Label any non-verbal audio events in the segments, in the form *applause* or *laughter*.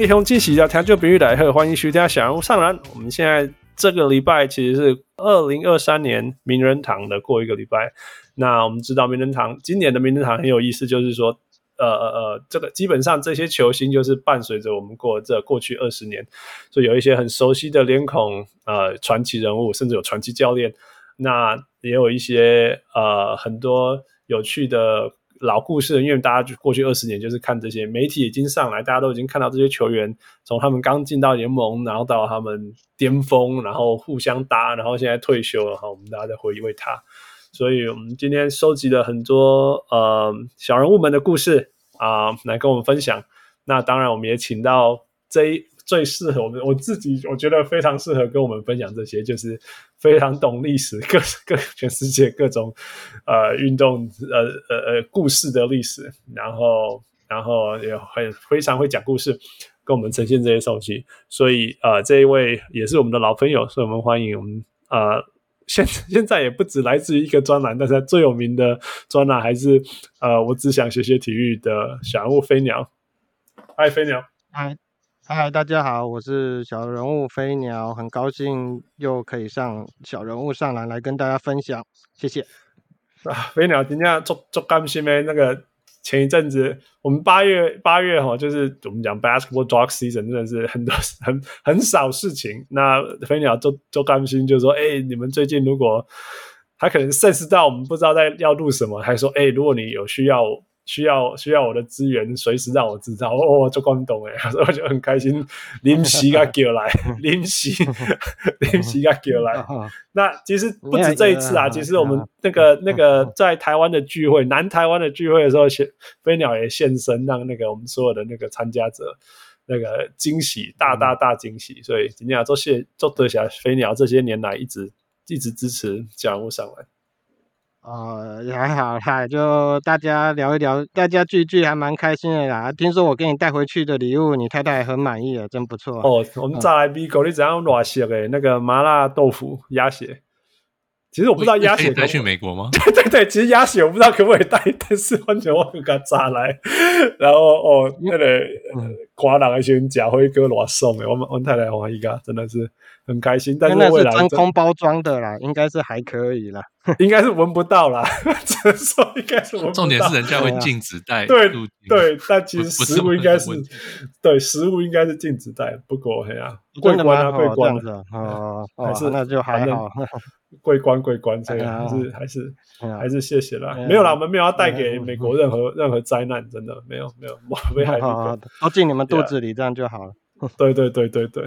各位兄弟喜的听众朋友来贺，欢迎徐家小人物上篮。我们现在这个礼拜其实是二零二三年名人堂的过一个礼拜。那我们知道名人堂今年的名人堂很有意思，就是说，呃呃呃，这个基本上这些球星就是伴随着我们过这过去二十年，所以有一些很熟悉的脸孔，呃，传奇人物，甚至有传奇教练。那也有一些呃很多有趣的。老故事，因为大家就过去二十年就是看这些媒体已经上来，大家都已经看到这些球员从他们刚进到联盟，然后到他们巅峰，然后互相搭，然后现在退休了哈，我们大家在回味他。所以我们今天收集了很多呃小人物们的故事啊、来跟我们分享。那当然，我们也请到这一。最适合我们，我自己我觉得非常适合跟我们分享这些，就是非常懂历史，各各全世界各种呃运动呃呃呃故事的历史，然后然后也很非常会讲故事，跟我们呈现这些东西。所以呃这一位也是我们的老朋友，所以我们欢迎我们呃现现在也不止来自于一个专栏，但是最有名的专栏还是呃我只想学学体育的小人物飞鸟。嗨，飞鸟。嗨。嗨，大家好，我是小人物飞鸟，很高兴又可以上小人物上来来跟大家分享，谢谢。*laughs* 啊，飞鸟今天做做干什么？那个前一阵子我们八月八月哈，就是我们讲 basketball dog season，真的是很多很很少事情。那飞鸟做做干心就说，哎、你们最近如果他可能 sense 到我们不知道在要录什么，还说，哎、如果你有需要。需要需要我的资源，随时让我知道。哦，做广东诶，*laughs* 所以我就很开心。*laughs* 临时给叫来，*laughs* 临时临时给叫来。那其实不止这一次啊，其实我们那个那个在台湾的聚会，南台湾的聚会的时候，飞鸟也现身，让那个我们所有的那个参加者那个惊喜，大大大惊喜。所以今天要做谢做多谢飞鸟这些年来一直一直支持小人物上篮。哦，也还好啦，就大家聊一聊，大家聚聚还蛮开心的啦。听说我给你带回去的礼物，你太太很满意了，真不错。哦，我们再来比狗，你怎样乱写的？那个麻辣豆腐鸭血，其实我不知道鸭血可以带去美国吗？*laughs* 对对对，其实鸭血我不知道可不可以带，但是完全我给它炸来，*laughs* 然后哦，那个寡人的时候假辉哥乱送的，我们我太太欢喜个，真的是。很开心，但是未来真空包装的啦，应该是还可以啦，应该是闻不到啦，只能说应该是闻不到。重点是人家会禁止带，*laughs* 对对，但其实食物应该是对食物应该是禁止带，不过嘿啊，桂冠啊桂冠啊，哦，还是那就还好，桂冠桂冠这个还是还是还是谢谢啦，没有啦，我们没有要带给美国任何任何灾难，真的没有没有，*laughs* 危害都进你们肚子里，这样就好了。对对对对对。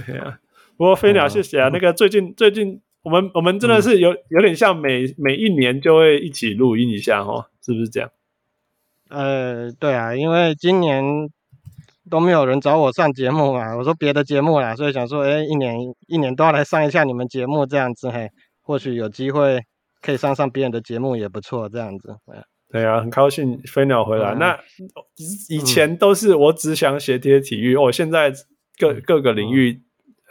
不过飞鸟，谢谢啊！那个最近最近，我们我们真的是有有点像每每一年就会一起录音一下哦，是不是这样？呃，对啊，因为今年都没有人找我上节目啊，我说别的节目啦，所以想说，哎，一年一年都要来上一下你们节目这样子，嘿，或许有机会可以上上别人的节目也不错，这样子。对啊，很高兴飞鸟回来。嗯、那以前都是我只想写这些体育，哦，现在各各个领域。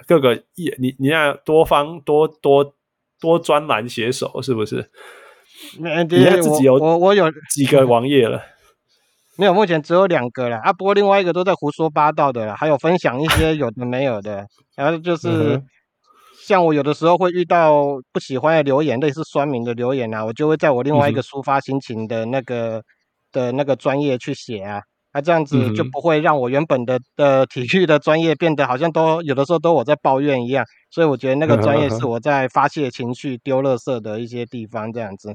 各个业你你要多方多多多专栏写手是不是？你自己有我我有几个 *laughs* 网页了？*laughs* 没有，目前只有两个了啊。不过另外一个都在胡说八道的了，还有分享一些有的没有的。然后就是像我有的时候会遇到不喜欢的留言，类似酸民的留言啊，我就会在我另外一个抒发心情的那个的那个专业去写啊。那、啊、这样子就不会让我原本的的体育的专业变得好像都有的时候都我在抱怨一样，所以我觉得那个专业是我在发泄情绪、丢垃圾的一些地方，这样子。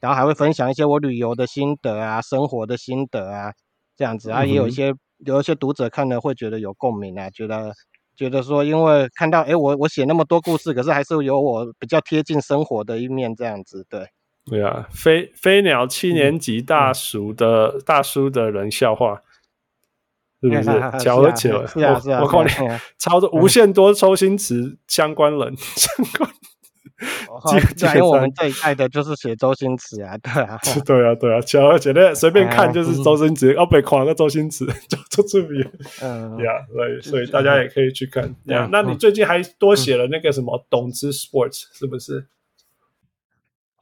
然后还会分享一些我旅游的心得啊、生活的心得啊，这样子啊，也有一些有一些读者看了会觉得有共鸣啊，觉得觉得说，因为看到哎，我我写那么多故事，可是还是有我比较贴近生活的一面，这样子，对。对啊，飞飞鸟七年级大叔的、嗯、大叔的人笑话，*laughs* 是不是？巧合起来，是啊是啊，我靠你，操作无限多周星驰相关人相关。因为我们这一代的就是写周星驰啊，对啊，*laughs* 对啊，对啊，巧合起来随便看就是周星驰，要被狂个周星驰就就这么嗯，呀，对，所以大家也可以去看。呀，那你最近还多写了那个什么懂之 Sports 是不是？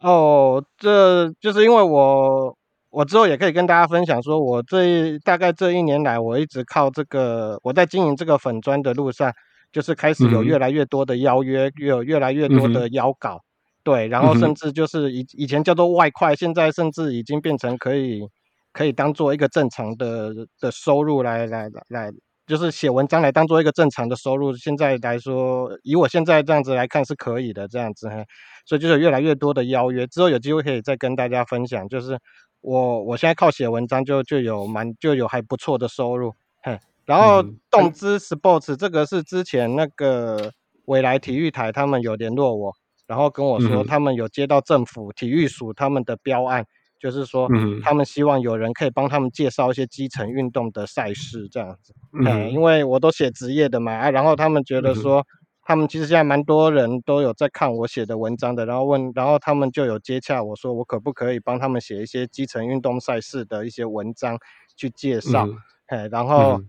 哦，这就是因为我。我之后也可以跟大家分享，说我这大概这一年来，我一直靠这个，我在经营这个粉砖的路上，就是开始有越来越多的邀约，越有越来越多的邀稿，对，然后甚至就是以以前叫做外快，现在甚至已经变成可以可以当做一个正常的的收入来来来来，就是写文章来当做一个正常的收入。现在来说，以我现在这样子来看是可以的，这样子，所以就是越来越多的邀约，之后有机会可以再跟大家分享，就是。我我现在靠写文章就就有蛮就有还不错的收入，嘿，然后动之 Sports 这个是之前那个未来体育台他们有联络我，然后跟我说他们有接到政府体育署他们的标案，就是说他们希望有人可以帮他们介绍一些基层运动的赛事这样子，嗯，因为我都写职业的嘛，啊，然后他们觉得说。他们其实现在蛮多人都有在看我写的文章的，然后问，然后他们就有接洽我说，我可不可以帮他们写一些基层运动赛事的一些文章去介绍，哎、嗯，然后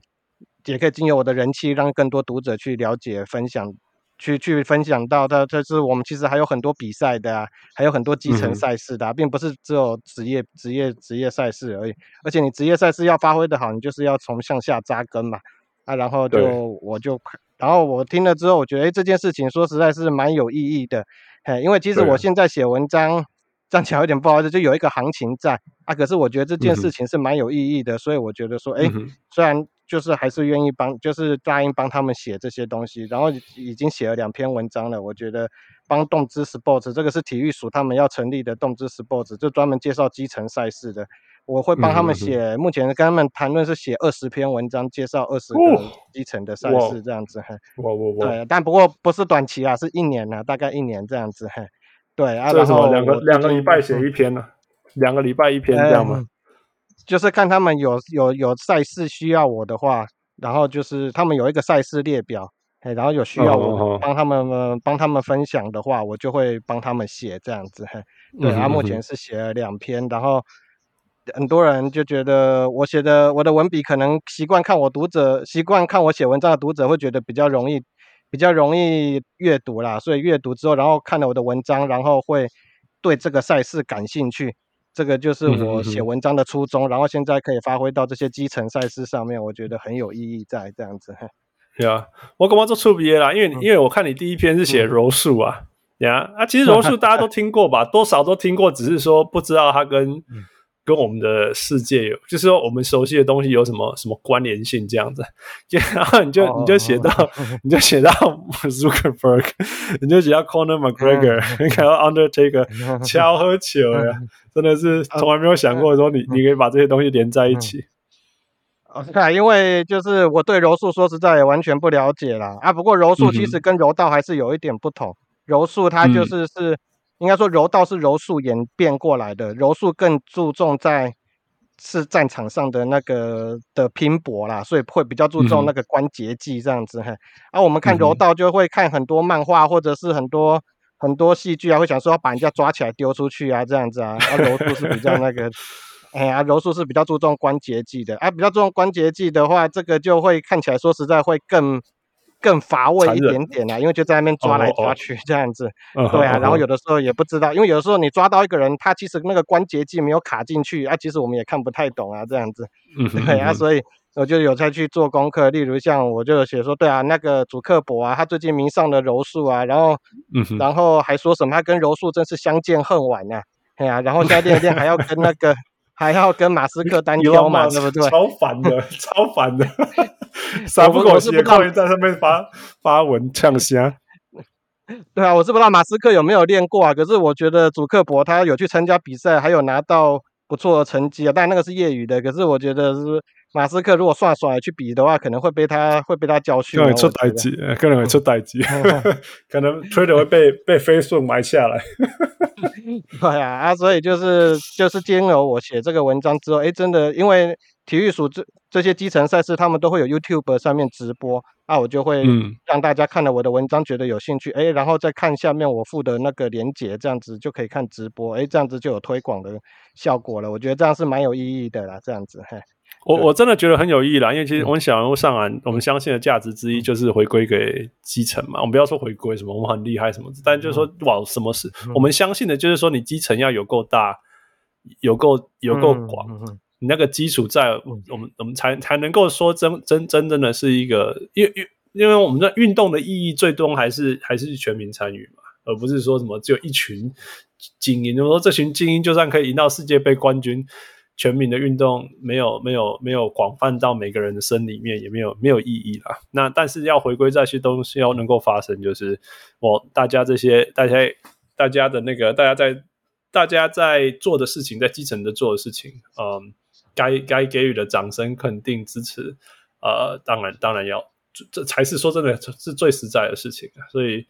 也可以经由我的人气，让更多读者去了解、分享，去去分享到他。这是我们其实还有很多比赛的啊，还有很多基层赛事的啊，并不是只有职业、职业、职业赛事而已。而且你职业赛事要发挥的好，你就是要从向下扎根嘛，啊，然后就我就。然后我听了之后，我觉得，哎，这件事情说实在是蛮有意义的，嘿，因为其实我现在写文章，站起来有点不好意思，就有一个行情在啊。可是我觉得这件事情是蛮有意义的，嗯、所以我觉得说，哎，虽然就是还是愿意帮，就是答应帮他们写这些东西，然后已经写了两篇文章了。我觉得帮动之 Sports 这个是体育署他们要成立的动之 Sports，就专门介绍基层赛事的。我会帮他们写，嗯、目前跟他们谈论是写二十篇文章，介绍二十个基层的赛事这样子。哇哇哇！*laughs* 对，但不过不是短期啊，是一年啊，大概一年这样子。*laughs* 对啊，然后两个两个礼拜写一篇呢、啊，两个礼拜一篇这样吗？就是看他们有有有赛事需要我的话，然后就是他们有一个赛事列表，然后有需要我帮他们、帮他们分享的话，我就会帮他们写这样子。对，啊，目前是写了两篇，然后。很多人就觉得我写的我的文笔可能习惯看我读者习惯看我写文章的读者会觉得比较容易比较容易阅读啦，所以阅读之后，然后看了我的文章，然后会对这个赛事感兴趣。这个就是我写文章的初衷，然后现在可以发挥到这些基层赛事上面，我觉得很有意义在这样子。*laughs* 对啊，我干嘛做触笔啦？因为因为我看你第一篇是写柔术啊，呀啊，其实柔术大家都听过吧，*laughs* 多少都听过，只是说不知道它跟。跟我们的世界有，就是说我们熟悉的东西有什么什么关联性这样子，就然后你就、oh, 你就写到，oh, *laughs* oh. 你就写到 Zuckerberg，你就写到 Conor McGregor，你看到 Undertaker，敲和球呀，真的是从来没有想过说你你可以把这些东西连在一起。哦，是啊，因为就是我对柔术说实在也完全不了解啦。啊。不过柔术其实跟柔道还是有一点不同，柔术它就是是。嗯应该说柔道是柔术演变过来的，柔术更注重在是战场上的那个的拼搏啦，所以会比较注重那个关节技这样子。哈、啊、我们看柔道就会看很多漫画或者是很多很多戏剧啊，会想说要把人家抓起来丢出去啊这样子啊。啊，柔术是比较那个，哎呀，柔术是比较注重关节技的。啊，比较注重关节技的话，这个就会看起来说实在会更。更乏味一点点啊，因为就在那边抓来抓去这样子，对啊，然后有的时候也不知道，因为有的时候你抓到一个人，他其实那个关节技没有卡进去啊，其实我们也看不太懂啊，这样子，对啊，所以我就有在去做功课，例如像我就写说，对啊，那个主克伯啊，他最近迷上了柔术啊，然后，然后还说什么他跟柔术真是相见恨晚啊，对啊，然后现在练练还要跟那个。还要跟马斯克单 *laughs* 挑嘛，对不对？超烦的，超烦的，*laughs* 三不狗血旷在上面发发文呛虾。*laughs* 对啊，我是不知道马斯克有没有练过啊，可是我觉得祖克伯他有去参加比赛，还有拿到不错的成绩啊，但那个是业余的。可是我觉得是马斯克如果算爽去比的话，可能会被他会被他教训，可能会出代志，可能会出代志，*laughs* 可能 Twitter 会被被 Facebook 埋下来。*laughs* 对啊，啊，所以就是就是经由我写这个文章之后，哎，真的，因为体育署这这些基层赛事，他们都会有 YouTube 上面直播，啊，我就会让大家看了我的文章觉得有兴趣，哎，然后再看下面我附的那个链接，这样子就可以看直播，哎，这样子就有推广的效果了。我觉得这样是蛮有意义的啦，这样子，嘿。我我真的觉得很有意义啦，因为其实我们小人物上岸，我们相信的价值之一就是回归给基层嘛。我们不要说回归什么，我们很厉害什么，但就是说，往，什么事？我们相信的就是说，你基层要有够大，有够有够广，你那个基础在，我们我们才才能够说真真真正的是一个，因为因因为我们的运动的意义最终还是还是全民参与嘛，而不是说什么只有一群精英。就是说这群精英就算可以赢到世界杯冠军。全民的运动没有没有没有广泛到每个人的身里面，也没有没有意义啦。那但是要回归这些东西要能够发生，就是我大家这些大家大家的那个大家在大家在做的事情，在基层的做的事情，嗯，该该给予的掌声、肯定、支持，呃，当然当然要，这才是说真的是最实在的事情。所以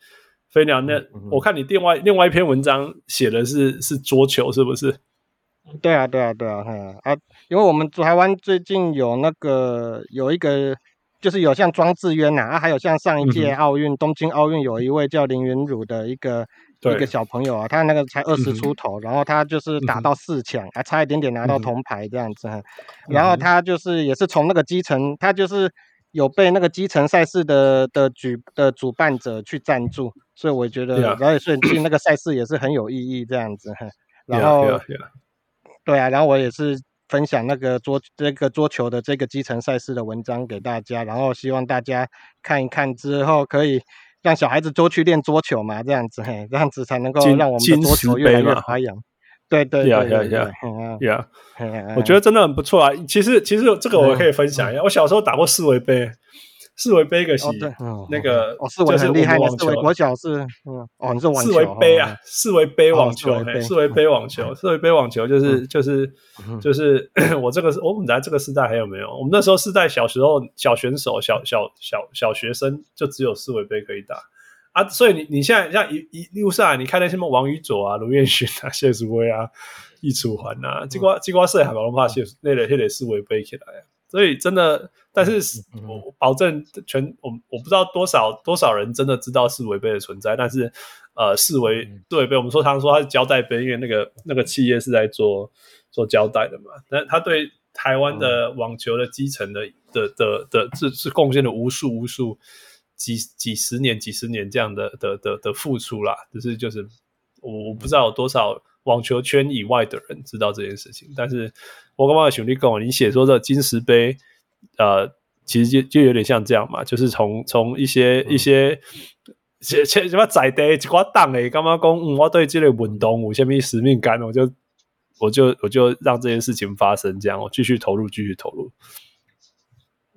飞鸟，那我看你另外另外一篇文章写的是是桌球，是不是？对啊，对啊，对啊，哈啊，因为我们台湾最近有那个有一个，就是有像庄智渊呐，啊，还有像上一届奥运，嗯、东京奥运有一位叫林昀儒的一个一个小朋友啊，他那个才二十出头，嗯，然后他就是打到四强，还，嗯、差一点点拿到铜牌这样子，嗯，然后他就是也是从那个基层，他就是有被那个基层赛事的的举的主办者去赞助，所以我觉得，然后所以进那个赛事也是很有意义这样子，哈然后。Yeah, yeah, yeah. 对啊，然后我也是分享那个桌这个桌球的这个基层赛事的文章给大家，然后希望大家看一看之后，可以让小孩子多去练桌球嘛，这样子嘿，这样子才能够让我们的桌球越来越发扬。对对对对对，呀呀，我觉得真的很不错啊。其实其实这个我可以分享一下，我小时候打过四维杯。四维杯个系，那个哦，四维很厉害，四维国脚是，嗯，哦，你是网球，四维杯啊，四维杯网球，四维杯网球，四维杯网球就是就是就是 *coughs* 我这个我们在这个时代还有没有？我们那时候是在小时候小选手小小小小学生就只有四维杯可以打啊，所以你你现在像一一路上你看那些什么王宇佐啊、卢彦勋啊、谢淑薇啊、易楚环啊，这瓜这瓜是还蛮怕谢那个那个四维杯起来啊。所以真的，但是我保证全我我不知道多少多少人真的知道四维杯的存在，但是呃，四维世维杯我们说常说他是胶带杯，因为那个那个企业是在做做胶带的嘛，但他对台湾的网球的基层的的的的是是贡献了无数无数几几十年几十年这样的的的的付出啦，只是就是我我不知道有多少。网球圈以外的人知道这件事情，但是我刚刚兄弟跟我，你写说这金石杯，呃，其实就就有点像这样嘛，就是从从一些、嗯、一些什什么在地一挂党诶，刚刚讲我对这类运动有虾米使命感，我就我就我就让这件事情发生，这样我继续投入，继续投入。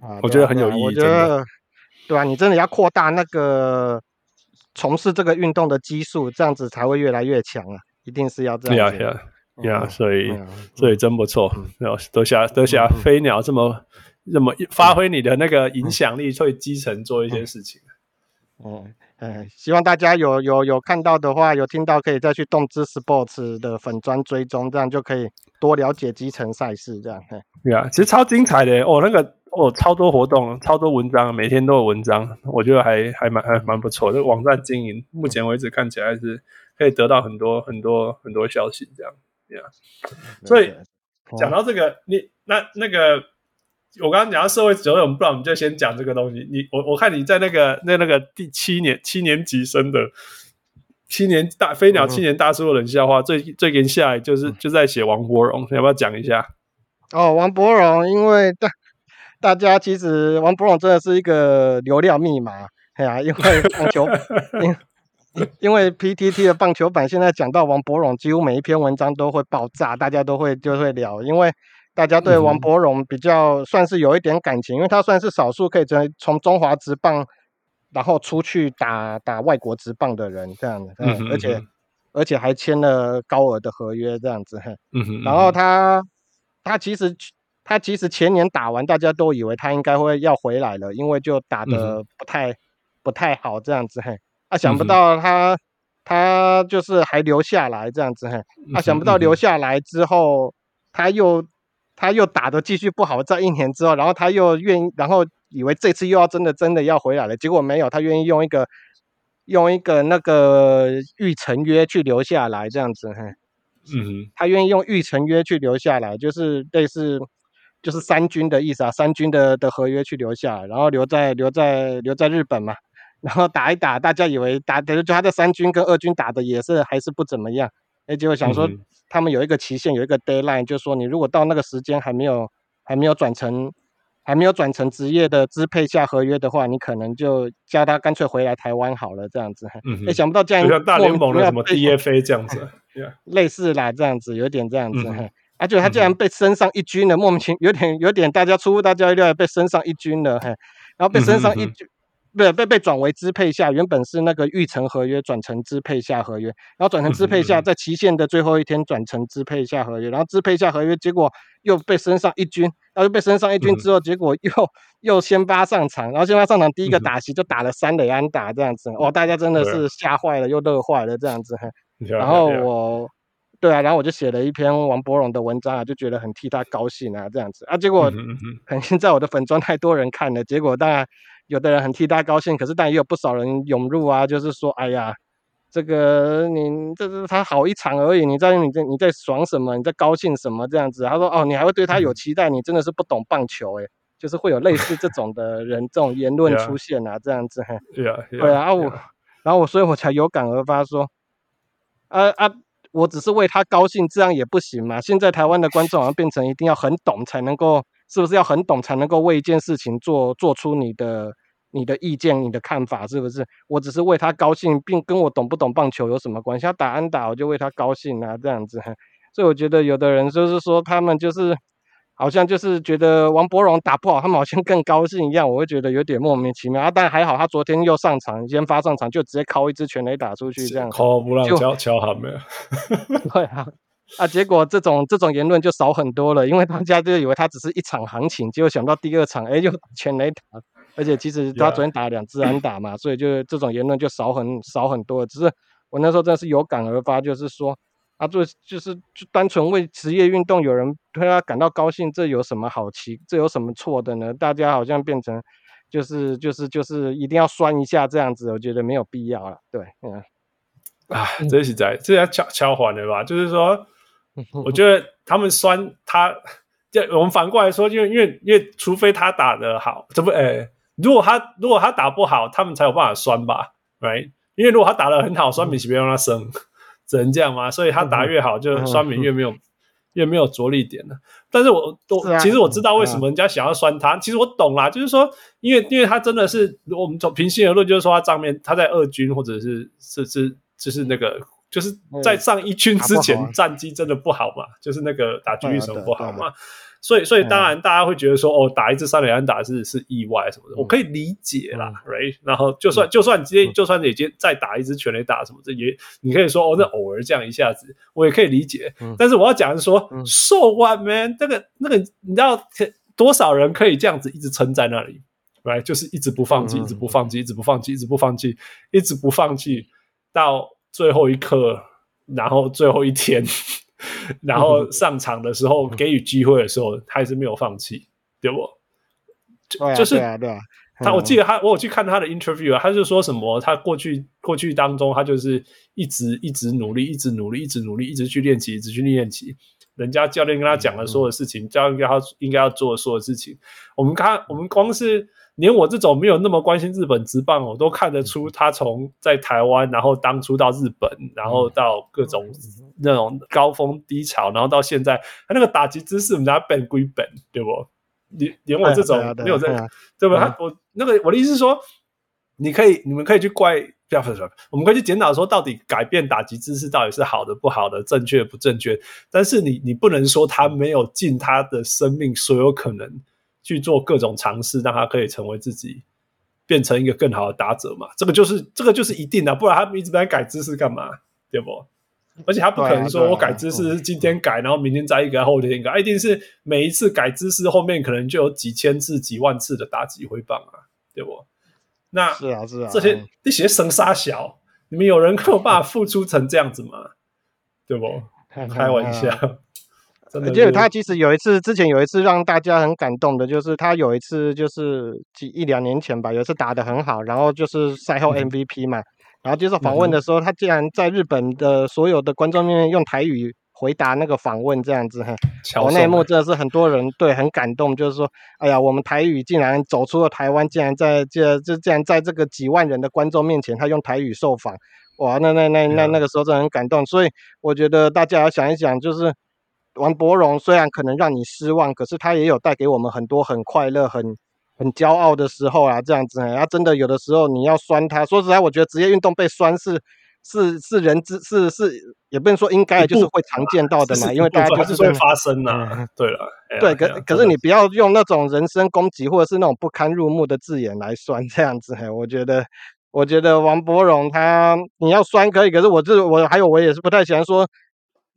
啊，我觉得很有意义，我觉得对吧、啊？你真的要扩大那个从事这个运动的基数，这样子才会越来越强啊。一定是要这样呀呀呀！所以、嗯、所以真不错，然后多谢多谢飞鸟这么这么发挥你的那个影响力，去基层做一些事情。嗯嗯，希望大家有有有看到的话，有听到可以再去动之 sports 的粉砖追踪，这样就可以多了解基层赛事。这样，对啊，其实超精彩的哦，那个哦，超多活动，超多文章，每天都有文章，我觉得还还蛮还蛮不错。这个网站经营，目前为止看起来是。可以得到很多很多很多消息，这样，这样。所以讲到这个，你那那个，我刚刚讲到社会责任，不然我们就先讲这个东西。你我我看你在那个那那个第七年七年级生的七年大飞鸟七年大叔的冷笑话，最最近下来就是就在写王伯荣，要不要讲一下？哦，王伯荣，因为大大家其实王伯荣真的是一个流量密码，哎呀，因为网球。因 *laughs* 为 PTT 的棒球版现在讲到王伯荣，几乎每一篇文章都会爆炸，大家都会就会聊，因为大家对王伯荣比较算是有一点感情，因为他算是少数可以从从中华职棒然后出去打打外国职棒的人，这样子，嗯，而且而且还签了高额的合约，这样子，嗯，然后他他其实。他其实前年打完，大家都以为他应该会要回来了，因为就打得不太、嗯、不太好这样子嘿。啊，想不到他、嗯、他就是还留下来这样子嘿。啊，想不到留下来之后，他又他又打得继续不好，在一年之后，然后他又愿意，然后以为这次又要真的真的要回来了，结果没有，他愿意用一个用一个那个预成约去留下来这样子嘿。嗯，他愿意用预成约去留下来，就是类似。就是三军的意思啊，三军的的合约去留下，然后留在留在留在日本嘛，然后打一打，大家以为打的就他的三军跟二军打的也是还是不怎么样，哎，结果想说他们有一个期限，有一个 deadline，就是说你如果到那个时间还没有还没有转成还没有转成职业的支配下合约的话，你可能就叫他干脆回来台湾好了这样子。嗯，哎，想不到这样，像大联盟的什么 DFA 这样子，*laughs* 类似啦这样子，有点这样子。嗯而且、啊、他竟然被升上一军了，嗯、莫名其妙，有点有点大家出乎大家意料，被升上一军了，嘿，然后被升上一军，被被被转为支配下，原本是那个预成合约转成支配下合约，然后转成支配下，在期限的最后一天转成支配下合约，然后支配下合约，结果又被升上一军，然后又被升上一军之后，结果又又先发上场，然后先发上场第一个打席就打了三垒安打这样子，哦，大家真的是吓坏了又乐坏了这样子，嘿，然后我。对啊，然后我就写了一篇王伯荣的文章啊，就觉得很替他高兴啊，这样子啊，结果可能现在我的粉砖太多人看了，结果当然有的人很替他高兴，可是但也有不少人涌入啊，就是说，哎呀，这个你这是他好一场而已，你在你在你在爽什么？你在高兴什么？这样子，他说哦，你还会对他有期待，你真的是不懂棒球诶，就是会有类似这种的人这种言论 *laughs* 出现啊，这样子，对啊，对啊，我然后我所以我才有感而发说，啊啊。我只是为他高兴，这样也不行嘛。现在台湾的观众好像变成一定要很懂才能够，是不是要很懂才能够为一件事情做做出你的你的意见、你的看法，是不是？我只是为他高兴，并跟我懂不懂棒球有什么关系？他打安打，我就为他高兴啊，这样子。*laughs* 所以我觉得有的人就是说，他们就是。好像就是觉得王柏荣打不好，他们好像更高兴一样，我会觉得有点莫名其妙啊。但还好，他昨天又上场，先发上场就直接敲一支全垒打出去，这样敲不让敲敲他们。*laughs* 对啊，啊，结果这种这种言论就少很多了，因为大家就以为他只是一场行情，结果想到第二场，哎，又全雷打，而且其实他昨天打了两支安打嘛所以就这种言论就少很少很多。只是我那时候真的是有感而发，就是说。啊，就就是就单纯为职业运动有人对他感到高兴，这有什么好奇？这有什么错的呢？大家好像变成就是就是就是一定要酸一下这样子，我觉得没有必要了。对，嗯，啊，这是在这要敲敲缓的吧？就是说，*laughs* 我觉得他们酸他，*laughs* 就我们反过来说，因为因为因为除非他打得好，这不哎，如果他如果他打不好，他们才有办法酸吧？Right？因为如果他打得很好，酸民是不用让他升。嗯 *laughs* 只能这样吗？所以他打越好，就酸民越没有、嗯、越没有着力点了。但是我都、啊、其实我知道为什么人家想要酸他。嗯、其实我懂啦，就是说，因为因为他真的是我们从平心而论，就是说他账面他在二军或者是是是就是那个就是在上一军之前战绩真的不好嘛，就是那个打击率什么不好嘛。所以，所以当然，大家会觉得说，哦，打一支三垒安打是是意外什么的，我可以理解啦，right？然后，就算就算今天就算你今天再打一支全垒打什么，这也你可以说，哦，那偶尔这样一下子，我也可以理解。但是我要讲的是说，so what man？那个那个，你知道多少人可以这样子一直撑在那里，right？就是一直不放弃，一直不放弃，一直不放弃，一直不放弃，一直不放弃，到最后一刻，然后最后一天。*laughs* 然后上场的时候，给予机会的时候，他还是没有放弃，对不？就就是他，我记得他，我有去看他的 interview 啊，他就说什么，他过去过去当中，他就是一直一直努力，一直努力，一直努力，一直去练习，一直去练习。人家教练跟他讲的所有事情，教练跟他应该要做的所有事情，我们看，我们光是。连我这种没有那么关心日本职棒，我都看得出他从在台湾，然后当初到日本，然后到各种那种高峰低潮，然后到现在，他那个打击姿势，我们家本归本，对不？连连我这种没有在，对不？他我那个我的意思是说，你可以，你们可以去怪，不要说，我们可以去检讨说，到底改变打击姿势到底是好的不好的，正确不正确？但是你你不能说他没有尽他的生命所有可能。去做各种尝试，让他可以成为自己，变成一个更好的打者嘛？这个就是这个就是一定的，不然他们一直在改姿势干嘛？对不？而且他不可能说我改姿势是今天改，然后明天再一个，后天一个，一定是每一次改姿势后面可能就有几千次、几万次的打击挥棒啊，对不？那是啊是啊，这些这些生杀小，你们有人有办法付出成这样子吗？对不？*laughs* 开玩笑。我记得他其实有一次，之前有一次让大家很感动的，就是他有一次就是几一两年前吧，有一次打得很好，然后就是赛后 MVP 嘛，嗯、然后接受访问的时候，嗯、他竟然在日本的所有的观众面前用台语回答那个访问，这样子哈，我那一幕真的是很多人对很感动，就是说，哎呀，我们台语竟然走出了台湾，竟然在这这竟然在这个几万人的观众面前，他用台语受访，哇，那那那那那个时候真的很感动，所以我觉得大家要想一想，就是。王伯荣虽然可能让你失望，可是他也有带给我们很多很快乐、很很骄傲的时候啊，这样子。他真的有的时候你要酸他，说实在，我觉得职业运动被酸是是是人之是是，也不能说应该，就是会常见到的嘛，因为大家就是会发生呐、啊。对了，对，可可是你不要用那种人身攻击或者是那种不堪入目的字眼来酸这样子。我觉得，我觉得王伯荣他你要酸可以，可是我这我还有我也是不太喜欢说。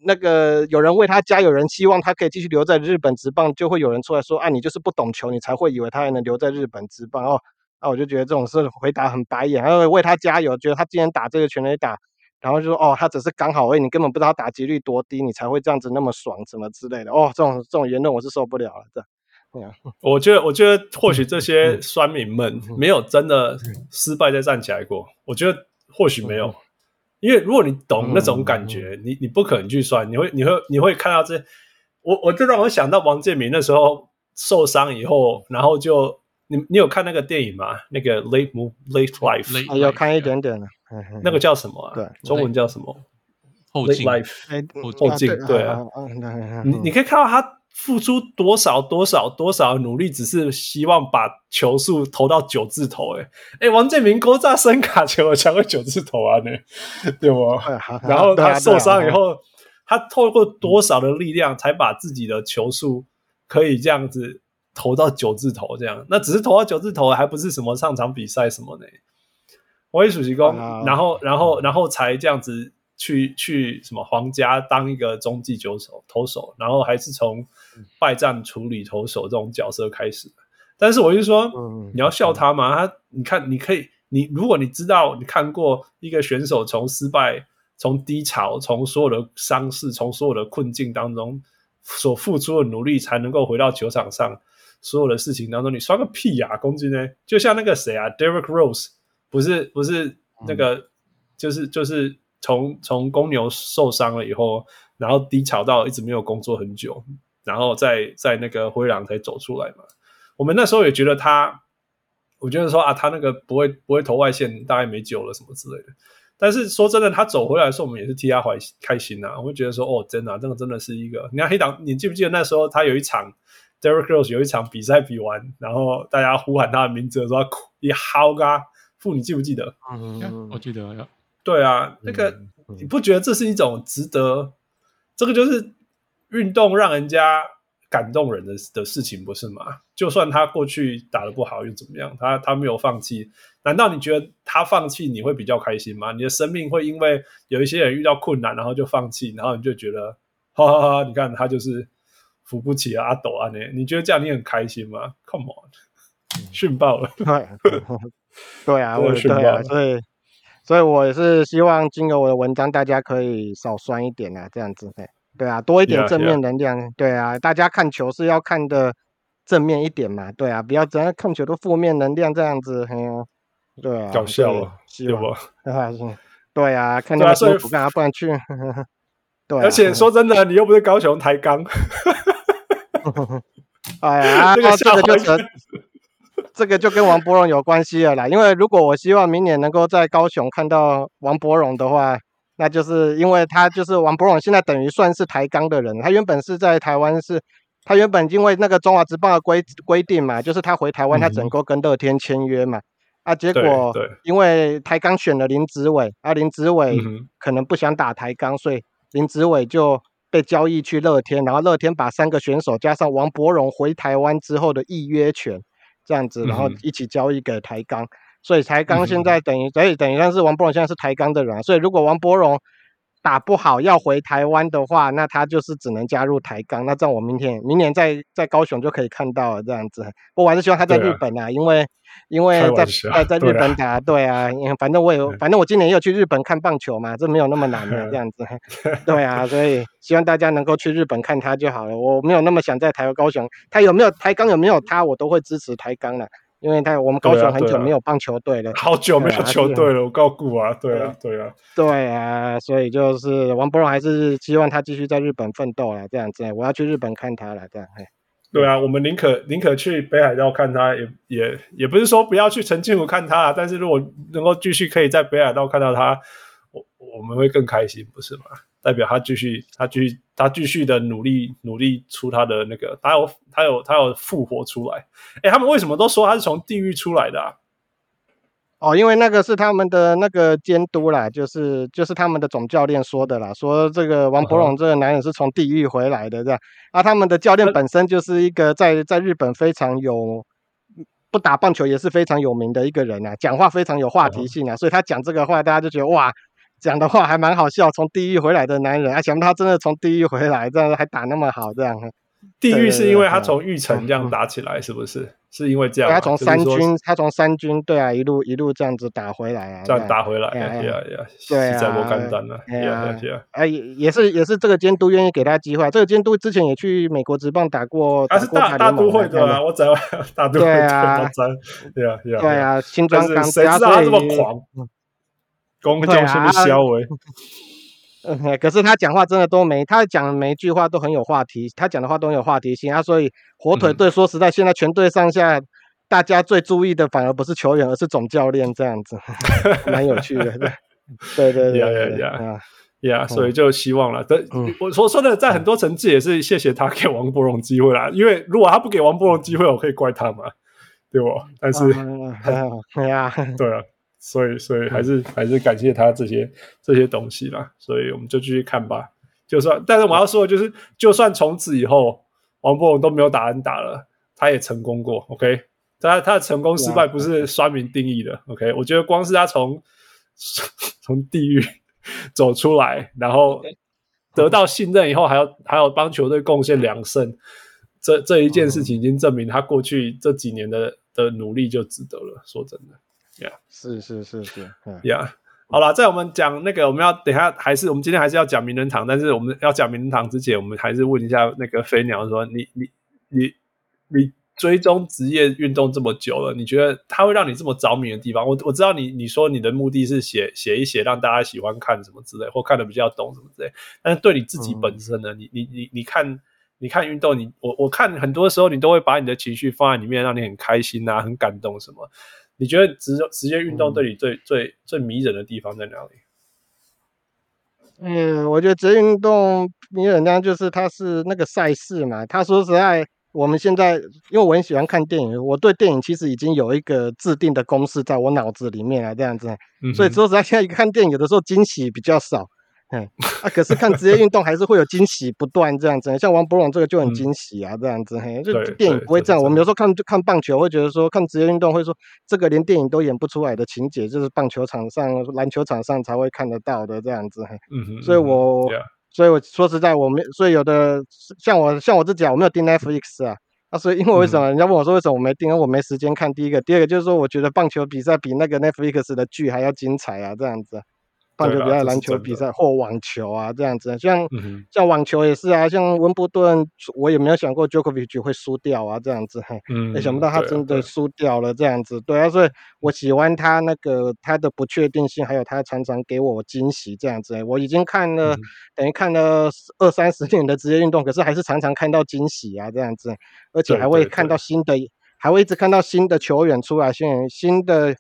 那个有人为他加油，有人希望他可以继续留在日本职棒，就会有人出来说：“啊，你就是不懂球，你才会以为他还能留在日本职棒哦。”啊，我就觉得这种是回答很白眼，然后为他加油，觉得他今天打这个全垒打，然后就说：“哦，他只是刚好而已，你根本不知道打击率多低，你才会这样子那么爽，什么之类的。”哦，这种这种言论我是受不了了的。*laughs* 我觉得，我觉得或许这些酸民们没有真的失败再站起来过，我觉得或许没有。因为如果你懂那种感觉，嗯、你你不可能去算，你会你会你会看到这，我我就让我想到王建民那时候受伤以后，然后就你你有看那个电影吗？那个 Late Move Late Life，有看一点点的，那个叫什么啊？对，中文叫什么？后进 Life，后进，对啊，你你可以看到他。付出多少多少多少努力，只是希望把球数投到九字头。哎哎，王建民勾炸声卡球，才会九字头啊？呢，对不？然后他受伤以后，他透过多少的力量，才把自己的球数可以这样子投到九字头？这样，那只是投到九字头，还不是什么上场比赛什么呢？我也属实功，然后然后然后才这样子。去去什么皇家当一个中继球手投手，然后还是从败战处理投手这种角色开始。但是我就说，你要笑他吗？他你看，你可以，你如果你知道，你看过一个选手从失败、从低潮、从所有的伤势、从所有的困境当中所付出的努力，才能够回到球场上，所有的事情当中，你刷个屁呀！攻击呢？就像那个谁啊，Derrick Rose，不是不是那个，就是就是。从从公牛受伤了以后，然后低潮到一直没有工作很久，然后在在那个灰狼才走出来嘛。我们那时候也觉得他，我觉得说啊，他那个不会不会投外线，大概没救了什么之类的。但是说真的，他走回来的时候，我们也是替他怀开心呐、啊。我会觉得说，哦，真的、啊，这个真的是一个。你看黑党，你记不记得那时候他有一场 Derrick Rose 有一场比赛比完，然后大家呼喊他的名字的时候，他哭，你好嘎，父，你记不记得？嗯，我记得呀。对啊，那个你不觉得这是一种值得？这个就是运动让人家感动人的的事情，不是吗？就算他过去打的不好又怎么样？他他没有放弃，难道你觉得他放弃你会比较开心吗？你的生命会因为有一些人遇到困难，然后就放弃，然后你就觉得哈哈哈！你看他就是扶不起阿斗啊，你你觉得这样你很开心吗？Come on，训爆了！*laughs* *laughs* 对啊，我也对啊，所以。所以，我也是希望经由我的文章，大家可以少酸一点啊，这样子，对，对啊，多一点正面能量，yeah, yeah. 对啊，大家看球是要看的正面一点嘛，对啊，不要整天看球都负面能量这样子，嘿啊，对啊，搞笑啊，对不？对啊，看那么辛苦干啥？不然去，对、啊，而且说真的，你又不是高雄抬杠，*laughs* 哎呀，*laughs* 这个这个就是。这个就跟王柏荣有关系了啦，因为如果我希望明年能够在高雄看到王柏荣的话，那就是因为他就是王柏荣现在等于算是台钢的人，他原本是在台湾是，他原本因为那个中华职棒的规规定嘛，就是他回台湾他只能够跟乐天签约嘛，啊，结果因为台钢选了林子伟，啊林子伟可能不想打台钢，所以林子伟就被交易去乐天，然后乐天把三个选手加上王柏荣回台湾之后的预约权。这样子，然后一起交易给台钢，嗯、所以台钢现在等于，所以等于像是王波荣现在是台钢的人，所以如果王柏融打不好要回台湾的话，那他就是只能加入台钢。那这样我明天明年在在高雄就可以看到了这样子。我还是希望他在日本啊，啊因为因为在在在日本打，对啊，因为反正我也反正我今年也有去日本看棒球嘛，这没有那么难的 *laughs* 这样子。对啊，所以希望大家能够去日本看他就好了。我没有那么想在台湾高雄，他有没有台钢有没有他，我都会支持台钢的。因为他我们高雄很久没有棒球队了，*laughs* 啊啊，好久没有球队了，啊，我告诉啊，对啊，对。啊，对啊，所以就是王柏荣还是希望他继续在日本奋斗了，这样子，我要去日本看他了，这样，对啊，我们宁可宁可去北海道看他，也也也不是说不要去陈清湖看他，但是如果能够继续可以在北海道看到他，我我们会更开心，不是吗？代表他继续，他继续，他继续的努力，努力出他的那个，他有，他有，他有复活出来。哎，他们为什么都说他是从地狱出来的啊？哦，因为那个是他们的那个监督啦，就是就是他们的总教练说的啦，说这个王伯龙这个男人是从地狱回来的，这样。啊，他们的教练本身就是一个在在日本非常有不打棒球也是非常有名的一个人啊，讲话非常有话题性啊，所以他讲这个话，大家就觉得哇。讲的话还蛮好笑，从地狱回来的男人，啊，想不到他真的从地狱回来，这样还打那么好，这样。*laughs* 地狱是因为他从玉城这样打起来，是不是？是因为这样。他从三军，他从三军，对啊，一路一路这样子打回来啊。这样打回来，呀呀呀！对啊，在我看单了，呀呀呀！哎，也是也是这个监督愿意给他机会，这个监督之前也去美国职棒打过，他是大大都会的啊，我在大都会对啊，对啊，对啊，新庄刚，谁知道他这么狂？公众是不是消维？嗯，*laughs* 可是他讲话真的都没，他讲每一句话都很有话题，他讲的话都很有话题性啊。所以火腿队说实在，现在全队上下大家最注意的反而不是球员，而是总教练这样子，*laughs* 蛮有趣的。*laughs* 对对对，呀呀呀呀！所以就希望了。对，我所说的，在很多层次也是谢谢他给王伯荣机会啦。因为如果他不给王伯荣机会，我可以怪他嘛，对不？但是，对啊，对啊。所以，所以还是还是感谢他这些这些东西啦。所以我们就继续看吧。就算，但是我要说的就是，就算从此以后王柏融都没有打安打了，他也成功过。OK，他他的成功失败不是刷民定义的。OK，我觉得光是他从 *laughs* 从地狱走出来，然后得到信任以后，还要还要帮球队贡献两胜，这这一件事情已经证明他过去这几年的的努力就值得了。说真的。呀，yeah. 是是是是，呀，yeah. 好了，在我们讲那个，我们要等一下，还是我们今天还是要讲名人堂，但是我们要讲名人堂之前，我们还是问一下那个飞鸟说，你你你你追踪职业运动这么久了，你觉得它会让你这么着迷的地方？我我知道你你说你的目的是写写一写，让大家喜欢看什么之类，或看的比较懂什么之类，但是对你自己本身呢？嗯、你你你你看你看运动，你我我看很多时候你都会把你的情绪放在里面，让你很开心啊，很感动什么。你觉得职职业运动对你最、嗯、最最迷人的地方在哪里？嗯，我觉得职业运动迷人呢，就是它是那个赛事嘛。他说实在，我们现在因为我很喜欢看电影，我对电影其实已经有一个制定的公式在我脑子里面了，这样子。嗯、所以说实在，现在一看电影，有的时候惊喜比较少。嗯啊，可是看职业运动还是会有惊喜不断这样子，像王博龙这个就很惊喜啊，这样子嘿，就电影不会这样。我们有时候看就看棒球，会觉得说看职业运动会说这个连电影都演不出来的情节，就是棒球场上、篮球场上才会看得到的这样子嘿。嗯。所以我，所以我说实在，我没，所以有的像我像我自己啊，我没有订 Netflix 啊，啊，所以因为为什么人家问我说为什么我没订？我没时间看。第一个，第二个就是说我觉得棒球比赛比那个 Netflix 的剧还要精彩啊，这样子。棒球比赛、篮球比赛或网球啊，这样子，像、嗯、像网球也是啊，像温布顿，我也没有想过 Djokovic 会输掉啊，这样子，嘿，嗯，也想不到他真的输掉了，这样子，对啊，所以我喜欢他那个他的不确定性，还有他常常给我惊喜，这样子，我已经看了，嗯、等于看了二三十年的职业运动，可是还是常常看到惊喜啊，这样子，而且还会看到。新的，还会一直看到新的球员出来，新新的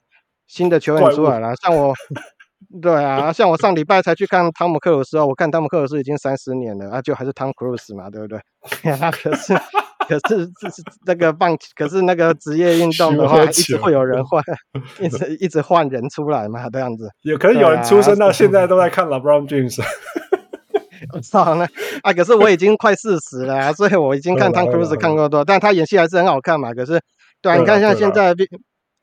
新的球员出来了，像我。对啊，像我上礼拜才去看汤姆克鲁斯哦，我看汤姆克鲁斯已经三十年了啊，就还是汤姆克鲁斯嘛，对不对？*laughs* 可是可是这是那个棒，可是那个职业运动的话，一直会有人换，*laughs* 一直一直换人出来嘛，这样子。有可能有人出生到现在都在看 LeBron James。*laughs* 我操，那啊，可是我已经快四十了啊，所以我已经看汤姆克鲁斯看过多，但他演戏还是很好看嘛。可是，对啊，你看像现在。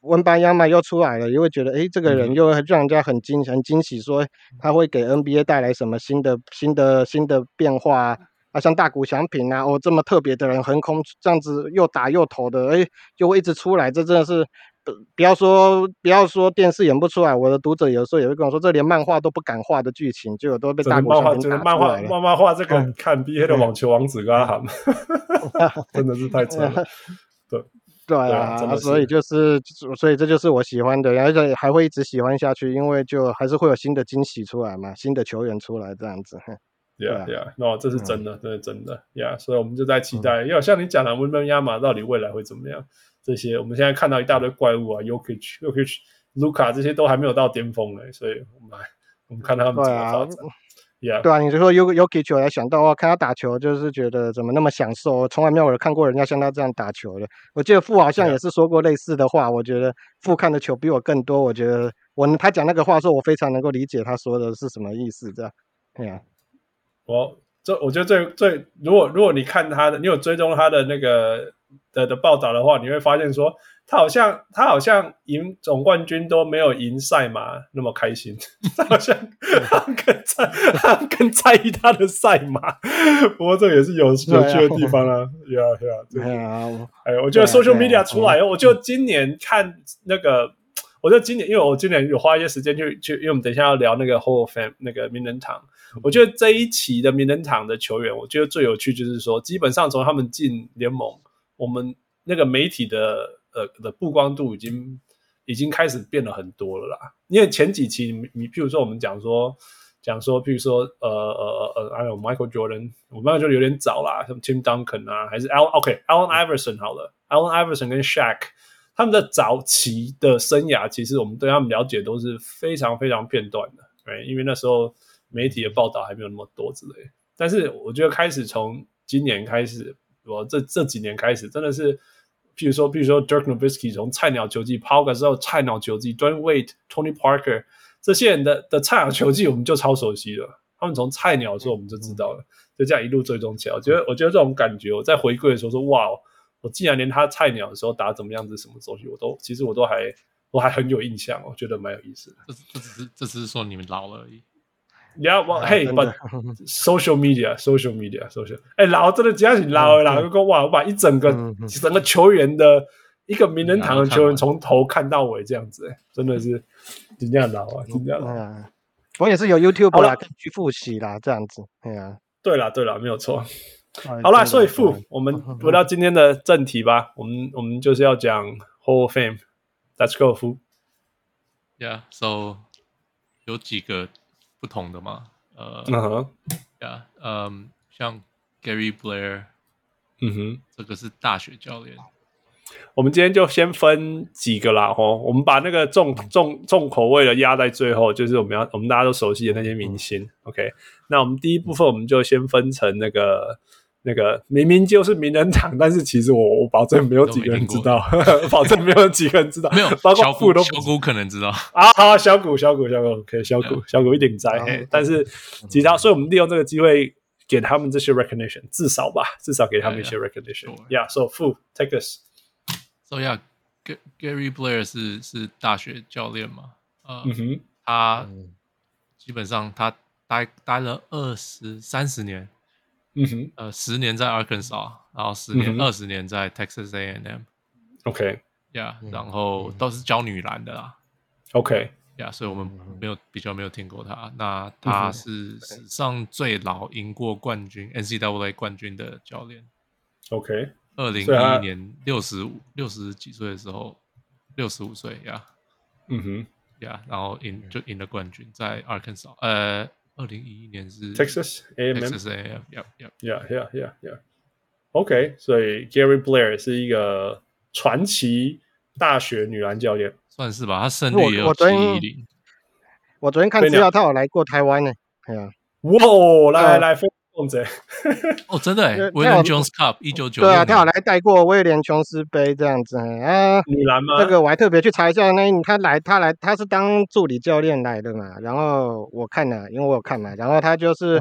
文班亚马又出来了，又会觉得，哎，这个人又让人家很惊很惊喜，说他会给 NBA 带来什么新的新的新的变化啊？像大谷翔平啊，哦，这么特别的人，横空这样子又打又投的，哎，就会一直出来，这真的是。不要说不要说电视演不出来，我的读者有时候也会跟我说，这连漫画都不敢画的剧情，就有都被大国漫画，真的漫画漫画画这个看 NBA 的网球王子跟他喊，真的是太惨了。*laughs* 对对啊，啊所以就是所以这就是我喜欢的，而且还会一直喜欢下去，因为就还是会有新的惊喜出来嘛，新的球员出来这样子。*laughs* Yeah yeah，那这是真的，这是真的。Yeah，所以我们就在期待，因为像你讲的温班亚马到底未来会怎么样？这些我们现在看到一大堆怪物啊，Yokic、Yokic、Luka 这些都还没有到巅峰呢，所以我们来我们看他们怎么发展。Yeah. 对啊，你就说 Jokic 我才想到，哇，看他打球就是觉得怎么那么享受，从来没有人看过人家像他这样打球的。我记得傅好像也是说过类似的话.我觉得傅看的球比我更多。我觉得我他讲那个话说，我非常能够理解他说的是什么意思，这样。对啊，我这我觉得最最，如果如果你看他的，你有追踪他的那个。的的报道的话，你会发现说他好像他好像赢总冠军都没有赢赛马那么开心，*laughs* 他好像 *laughs* 他更在他更在意他的赛马。不过这也是有有趣的地方啊，呀呀，对啊，哎，我觉得 social media 出来，我就今年看那个，我就今年因为我今年有花一些时间去去，因为我们等一下要聊那个 Hall of Fame 那个名人堂，我觉得这一期的名人堂的球员，我觉得最有趣就是说，基本上从他们进联盟。我们那个媒体的呃的曝光度已经已经开始变了很多了啦，因为前几期你你譬如说我们讲说讲说譬如说呃呃呃呃还有 Michael Jordan，我们那就有点早啦，像 Tim Duncan 啊，还是 Al OK Allen Iverson 好了，Allen Iverson 跟 Shaq 他们的早期的生涯，其实我们对他们了解都是非常非常片段的，对，因为那时候媒体的报道还没有那么多之类，但是我觉得开始从今年开始。我这这几年开始，真的是，譬如说，譬如说，Dirk Nowitzki 从菜鸟球技抛个之后，菜鸟球技，Dwyane Wade、Tony Parker 这些人的的菜鸟球技，我们就超熟悉了。他们从菜鸟的时候，我们就知道了，就这样一路追踪起来。我觉得，我觉得这种感觉，我在回归的时候说，哇，我竟然连他菜鸟的时候打怎么样子，什么东西，我都其实我都还我还很有印象，我觉得蛮有意思的。这这只是这只是说你们老了而已。Yeah, well, hey, but social media, social media, social。哎，老真的只要是老了，老个哇，我把一整个整个球员的一个名人堂的球员从头看到尾这样子，哎，真的是真这样老啊，真这样老。我也是有 YouTube 啦，去复习啦，这样子。哎呀，对啦对啦，没有错。好啦，所以傅，我们回到今天的正题吧。我们我们就是要讲 Hall of Fame。Let's go，傅。Yeah, so 有几个。不同的嘛，呃，嗯哼，呀，嗯，像 Gary Blair，嗯哼，这个是大学教练。我们今天就先分几个啦，吼，我们把那个重重重口味的压在最后，就是我们要我们大家都熟悉的那些明星。嗯、OK，那我们第一部分我们就先分成那个。那个明明就是名人堂，但是其实我 *laughs* 我保证没有几个人知道，保证没有几个人知道，没有，包括小富都小谷可能知道 *laughs* 啊。好，小谷小谷小谷，OK，小谷小谷一定在，嗯、但是其他，所以我们利用这个机会给他们这些 recognition，至少吧，至少给他们一些 recognition。Yeah，so Fu take us。So yeah，Gary Blair 是是大学教练嘛？呃，嗯哼，他基本上他待待了二十三十年。嗯哼，呃，十年在 Arkansas，然后十年、二十、年在 Texas A&M。OK，Yeah，然后都是教女篮的啦。OK，Yeah，所以我们没有比较没有听过他。那他是史上最老赢过冠军、NCAA 冠军的教练。OK，二零一一年六十五六十几岁的时候，六十五岁呀。Yeah, 嗯哼，Yeah，然后赢就赢了冠军，在 Arkansas，呃。二零一一年是 Texas A&M，Texas A&M，Yeah，Yeah，Yeah，Yeah，Yeah。OK，所以 Gary Blair 是一个传奇大学女篮教练，算是吧。她胜率也有七一零。我昨天看资料，他有来过台湾呢。对啊，哇，来来来。哦，真的诶，威廉琼斯 Cup 一九九六，对啊，他有来带过威廉琼斯杯这样子啊。女篮吗？这个我还特别去查一下，那他来，他来，他是当助理教练来的嘛。然后我看了，因为我有看嘛。然后他就是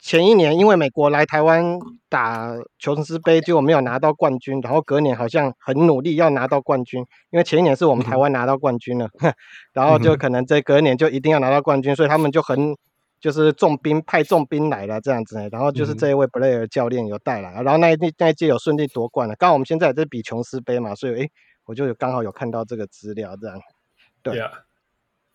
前一年因为美国来台湾打琼斯杯，结果没有拿到冠军，然后隔年好像很努力要拿到冠军，因为前一年是我们台湾拿到冠军了，嗯、*laughs* 然后就可能这隔年就一定要拿到冠军，所以他们就很就是重兵派重兵来了这样子，然后就是这一位布莱尔教练有带来，然后那一那一届有顺利夺冠了。刚好我们现在也在比琼斯杯嘛，所以诶我就有刚好有看到这个资料这样，对。Yeah.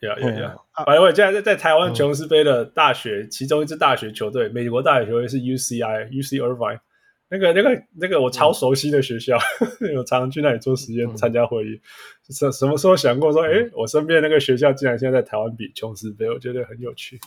有有有，反正我现在在在台湾琼斯杯的大学，其中一支大学球队，美国大学球队是 UCI，UC Irvine，那个那个那个我超熟悉的学校，*laughs* 我常常去那里做实验、参加会议。什什么时候想过说，哎，我身边那个学校竟然现在在台湾比琼斯杯，我觉得很有趣。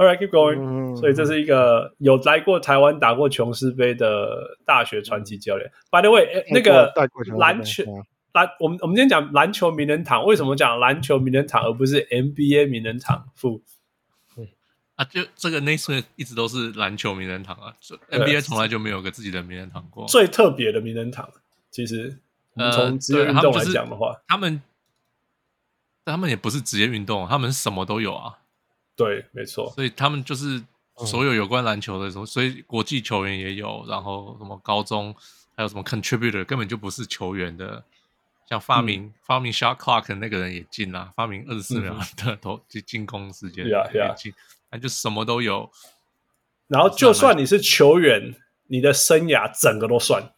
All right, keep going。所以这是一个有来过台湾打过琼斯杯的大学传奇教练。By the way，那个篮球。篮，我们我们今天讲篮球名人堂，为什么讲篮球名人堂而不是 NBA 名人堂？负，啊，就这个 Naismith 一直都是篮球名人堂啊，NBA 从来就没有个自己的名人堂过。最特别的名人堂，其实从职业运动来讲的话，呃、他们但他们也不是职业运动，他们什么都有啊。对，没错。所以他们就是所有有关篮球的所以国际球员也有，然后什么高中还有什么 contributor，根本就不是球员的。像发明、嗯、发明 shot clock 的那个人也进了，发明二十四秒的投进进攻时间也进，那.就什么都有。然后就算你是球员，你的生涯整个都算，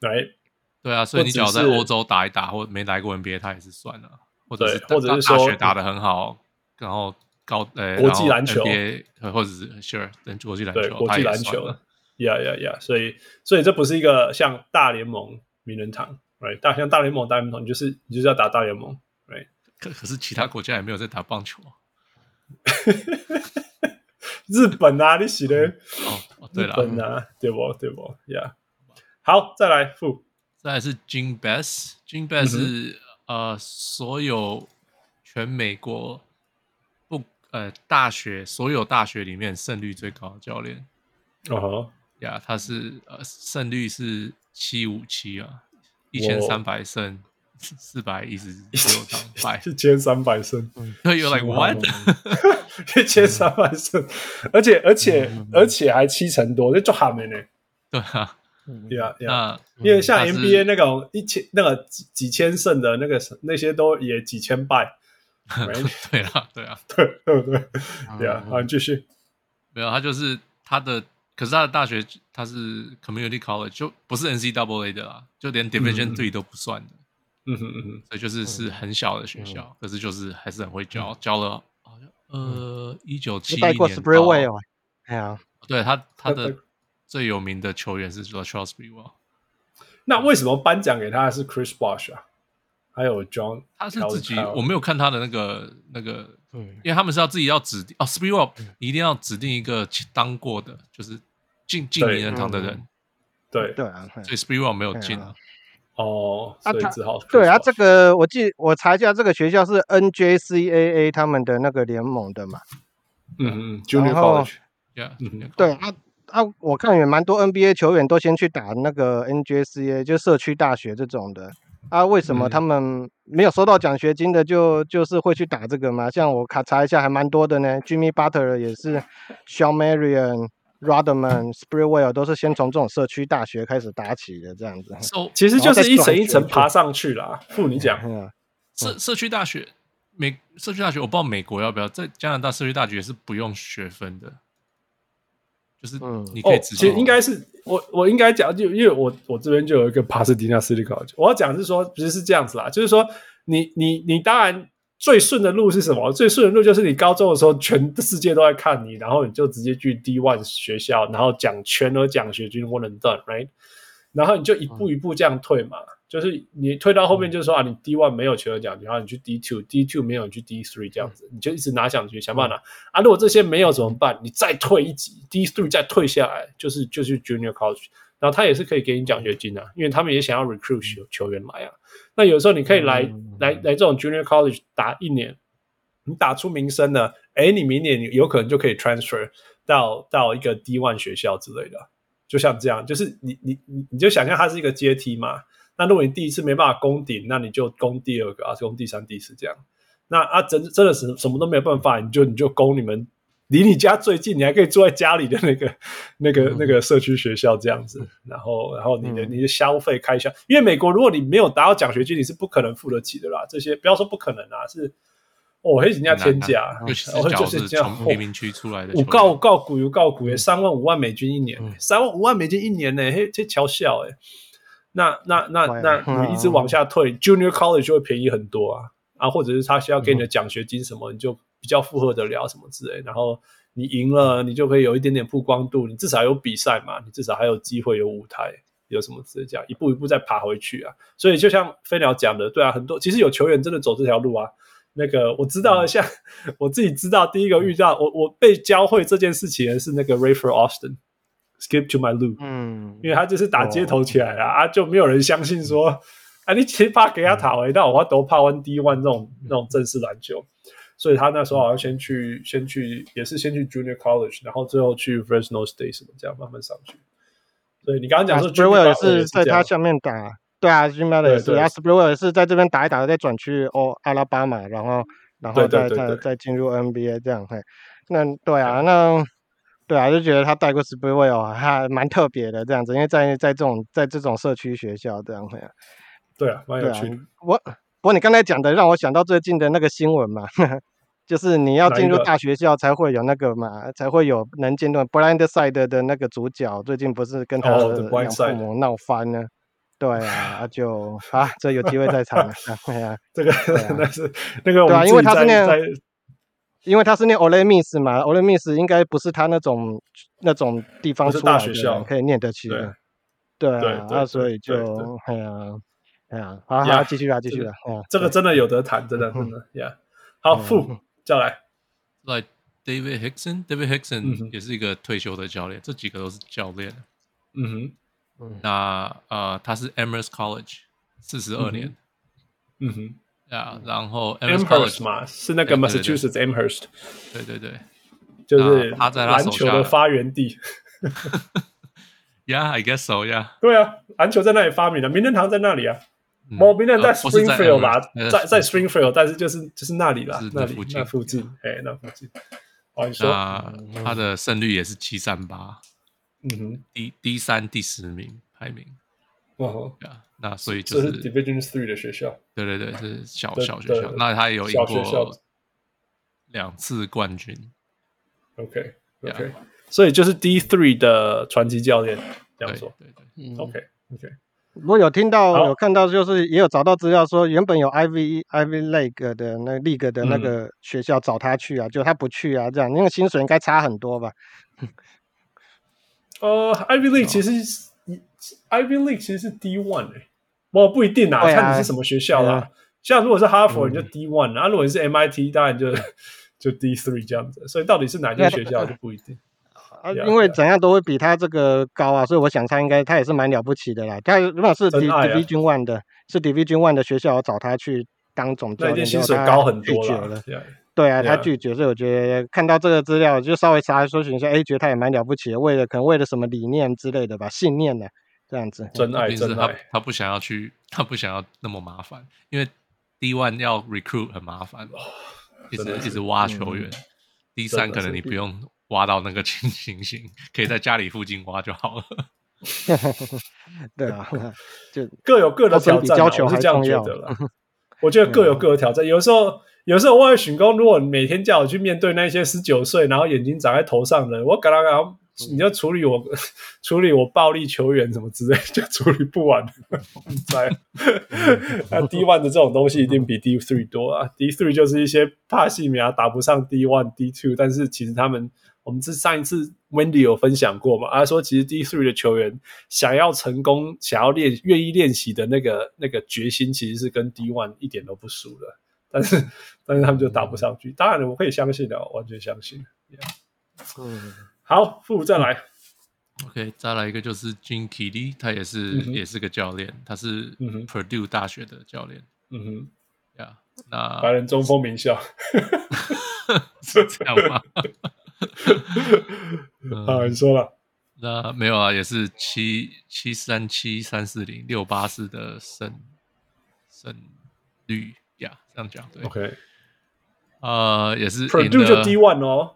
对对啊，所以你只要在欧洲打一打，或没来过 NBA，他也是算了，或者是或者是说大学打得很好，然后高呃国际篮球 NBA 或者是 sure 等国际篮球，对国际篮球，呀呀呀，所以所以这不是一个像大联盟名人堂。Right, 大像大联盟、大联盟，你就是你就是要打大联盟，Right？可可是其他国家也没有在打棒球啊。*laughs* 日本啊，你写的哦，对了，日本啊，对不对不？Yeah，好，再来负，再来是 Jean Best，Jean Best 是、嗯、呃所有全美国不呃大学所有大学里面胜率最高的教练。哦，呀，他是呃胜率是七五七啊。一千三百胜，四百一十六场败，一千三百胜，对，You like what？一千三百胜，而且而且而且还七成多，这就还没呢。对啊，对啊，那因为像 NBA 那种一千那个几几千胜的那个那些都也几千败。*laughs* 对啊，对啊，对对对，对啊，好，继续。没有，他就是他的。可是他的大学他是 community college，就不是 NCAA 的啦，就连 Division Three 都不算的。嗯哼嗯哼，所以就是是很小的学校，嗯、可是就是还是很会教，嗯、教了好像呃一九七一年。带过 Sprewell 啊，哎呀，对他他的最有名的球员是 Latrell Sprewell。那为什么颁奖给他的是 Chris Bosh 啊？还有 John，他是自己，我没有看他的那个那个，对因为他们是要自己要指定哦，Sprewell 一定要指定一个当过的，就是。进进名人堂的人，对对啊，所以 Sprewell 没有进啊。哦，所以只好对啊。这个我记，我查一下，这个学校是 NJCAA 他们的那个联盟的嘛。嗯嗯，Junior College，yeah，对啊啊，我看也蛮多 NBA 球员都先去打那个 NJCAA，就社区大学这种的。啊，为什么他们没有收到奖学金的就就是会去打这个嘛？像我卡查一下，还蛮多的呢。Jimmy Butler 也是，Shawn Marion。Rodman、Springwell 都是先从这种社区大学开始打起的，这样子。So, 其实就是一层一层爬上去啦。负你讲，社社区大学，美社区大学，我不知道美国要不要，在加拿大社区大学是不用学分的，就是你可以直接。其实应该是我我应该讲，就因为我我这边就有一个帕斯蒂纳 City College，我要讲是说，其实是这样子啦，就是说你你你当然。最顺的路是什么？最顺的路就是你高中的时候，全世界都在看你，然后你就直接去 D one 学校，然后讲全额奖学金 one and done，right？然后你就一步一步这样退嘛，嗯、就是你退到后面就是说啊，你 D one 没有全额奖金，然后你去 D two，D two 没有你去 D three 这样子，你就一直拿奖学金想办法拿啊。如果这些没有怎么办？你再退一级，D three 再退下来，就是就是 Junior College，然后他也是可以给你奖学金的、啊，因为他们也想要 recruit 球球员来啊。那有时候你可以来、嗯、来来这种 junior college 打一年，你打出名声了，哎，你明年你有可能就可以 transfer 到到一个 D one 学校之类的，就像这样，就是你你你你就想象它是一个阶梯嘛。那如果你第一次没办法攻顶，那你就攻第二个啊，攻第三、第四这样。那啊真真的是什么都没有办法，你就你就攻你们离你家最近，你还可以住在家里的那个、那个、那个社区学校这样子。然后，然后你的你的消费开销，因为美国如果你没有达到奖学金，你是不可能付得起的啦。这些不要说不可能啊，是哦，黑人家天价，尤其是就是从贫民区出来的，我告我告股有告股，三万五万美金一年，三万五万美金一年呢，嘿，这嘲笑哎。那那那那 *laughs* 你一直往下退，Junior College 就会便宜很多啊啊，或者是他需要给你的奖学金什么，你就。比较负荷得了什么之类，然后你赢了，你就可以有一点点曝光度，你至少有比赛嘛，你至少还有机会有舞台，有什么之类这样一步一步再爬回去啊。所以就像飞鸟讲的，对啊，很多其实有球员真的走这条路啊。那个我知道，*laughs* 像我自己知道，第一个遇到我我被教会这件事情的是那个 Rafer Austin，Skip to my loop，嗯，因为他就是打街头起来了啊，就没有人相信说啊，你其实怕给他打回到我都怕 One D One 这种那种正式篮球。所以他那时候好像先去，先去也是先去 Junior College，然后最后去 Fresno State 什么这样慢慢上去。所以你刚刚讲说 Sprewell 也是在他下面打，对啊，Jimmy Butler 也是，啊 Sprewell 也是在这边打一打，再转去哦阿拉巴马，然后然后再再再进入 NBA 这样。嘿，那对啊，那对啊，就觉得他带过 Sprewell 还蛮特别的这样子，因为在在这种在这种社区学校这样。对啊，蛮有趣啊。我。不过你刚才讲的让我想到最近的那个新闻嘛，*laughs* 就是你要进入大学校才会有那个嘛，才会有能进入 Blind Side 的那个主角，最近不是跟他的养父母闹翻了？对啊，就啊，这有机会再谈了。*laughs* 对啊，这个那是那个对啊，因为他是念，因为他是念 Ole Miss 嘛，Ole Miss 应该不是他那种那种地方出来的，可以念得起的。对。啊，那所以就哎呀。哎呀，好，好，继续啊，继续啊，哦，这个真的有得谈，真的，*laughs* 真的，呀，好，副叫来，来，David Hickson，David Hickson 也是一个退休的教练，这几个都是教练，嗯哼，那呃，他是 Amherst College 四十二年，嗯哼，呀，然后 Amherst 嘛，是那个 Massachusetts Amherst，对对对，就是他在篮球的发源地，*laughs* Yeah，I guess so，Yeah，对啊，篮球在那里发明的，名人堂在那里啊。某名人在 Springfield 吧，在在 Springfield，但是就是就是那里啦，那里那附近，哎，那附近。哦你说，他的胜率也是七三八，嗯哼，第第三、第十名排名。哦，那所以就是 Division Three 的学校。对对对，是小小学校。那他也有赢过两次冠军。OK OK，所以就是 D Three 的传奇教练这样说。对对，OK OK。我有听到，有看到，就是也有找到资料说，原本有 Ivy Ivy League 的那 League 的那个学校找他去啊，就他不去啊，这样，因为薪水应该差很多吧？呃，Ivy League *laughs* 其实 Ivy League 其实是 D one 哎，我不一定啊，看你是什么学校啦。像如果是哈佛，你就 D one，然后如果你是 MIT，当然就 *laughs* 就 D three 这样子。所以到底是哪间学校就不一定。啊，因为怎样都会比他这个高啊，所以我想他应该他也是蛮了不起的啦。他如果是 Division One 的，是 Division One 的学校找他去当总教练，薪水高很多了。对啊，他拒绝，所以我觉得看到这个资料就稍微查搜寻一下，哎，觉得他也蛮了不起的，为了可能为了什么理念之类的吧，信念呢，这样子。真爱，真爱。他他不想要去，他不想要那么麻烦，因为 D One 要 recruit 很麻烦，一直一直挖球员。D 三可能你不用。挖到那个情形形，可以在家里附近挖就好了。*laughs* 对啊，*laughs* 就各有各的挑战，我是这样觉得了。*laughs* 我觉得各有各的挑战。有时候，有时候我会选工，如果你每天叫我去面对那些十九岁，然后眼睛长在头上的，我刚刚刚。你要处理我，*laughs* 处理我暴力球员什么之类，就处理不完。在 *laughs* 那 D one 的这种东西一定比 D three 多啊。D three 就是一些帕西米亚打不上 D one、D two，但是其实他们，我们是上一次 Wendy 有分享过嘛？他说其实 D three 的球员想要成功、想要练、愿意练习的那个那个决心，其实是跟 D one 一点都不输的。但是，但是他们就打不上去。当然，我可以相信的，完全相信。Yeah. 嗯。好，副再来。OK，再来一个就是 Keady，他也是、嗯、也是个教练，他是 Purdue 大学的教练。嗯哼，呀，yeah, 那白人中锋名校，是 *laughs* 这样吗？*laughs* 好，你说了。那没有啊，也是七七三七三四零六八四的胜胜率呀，这样讲对。OK，呃，也是 Purdue 就 D one 哦。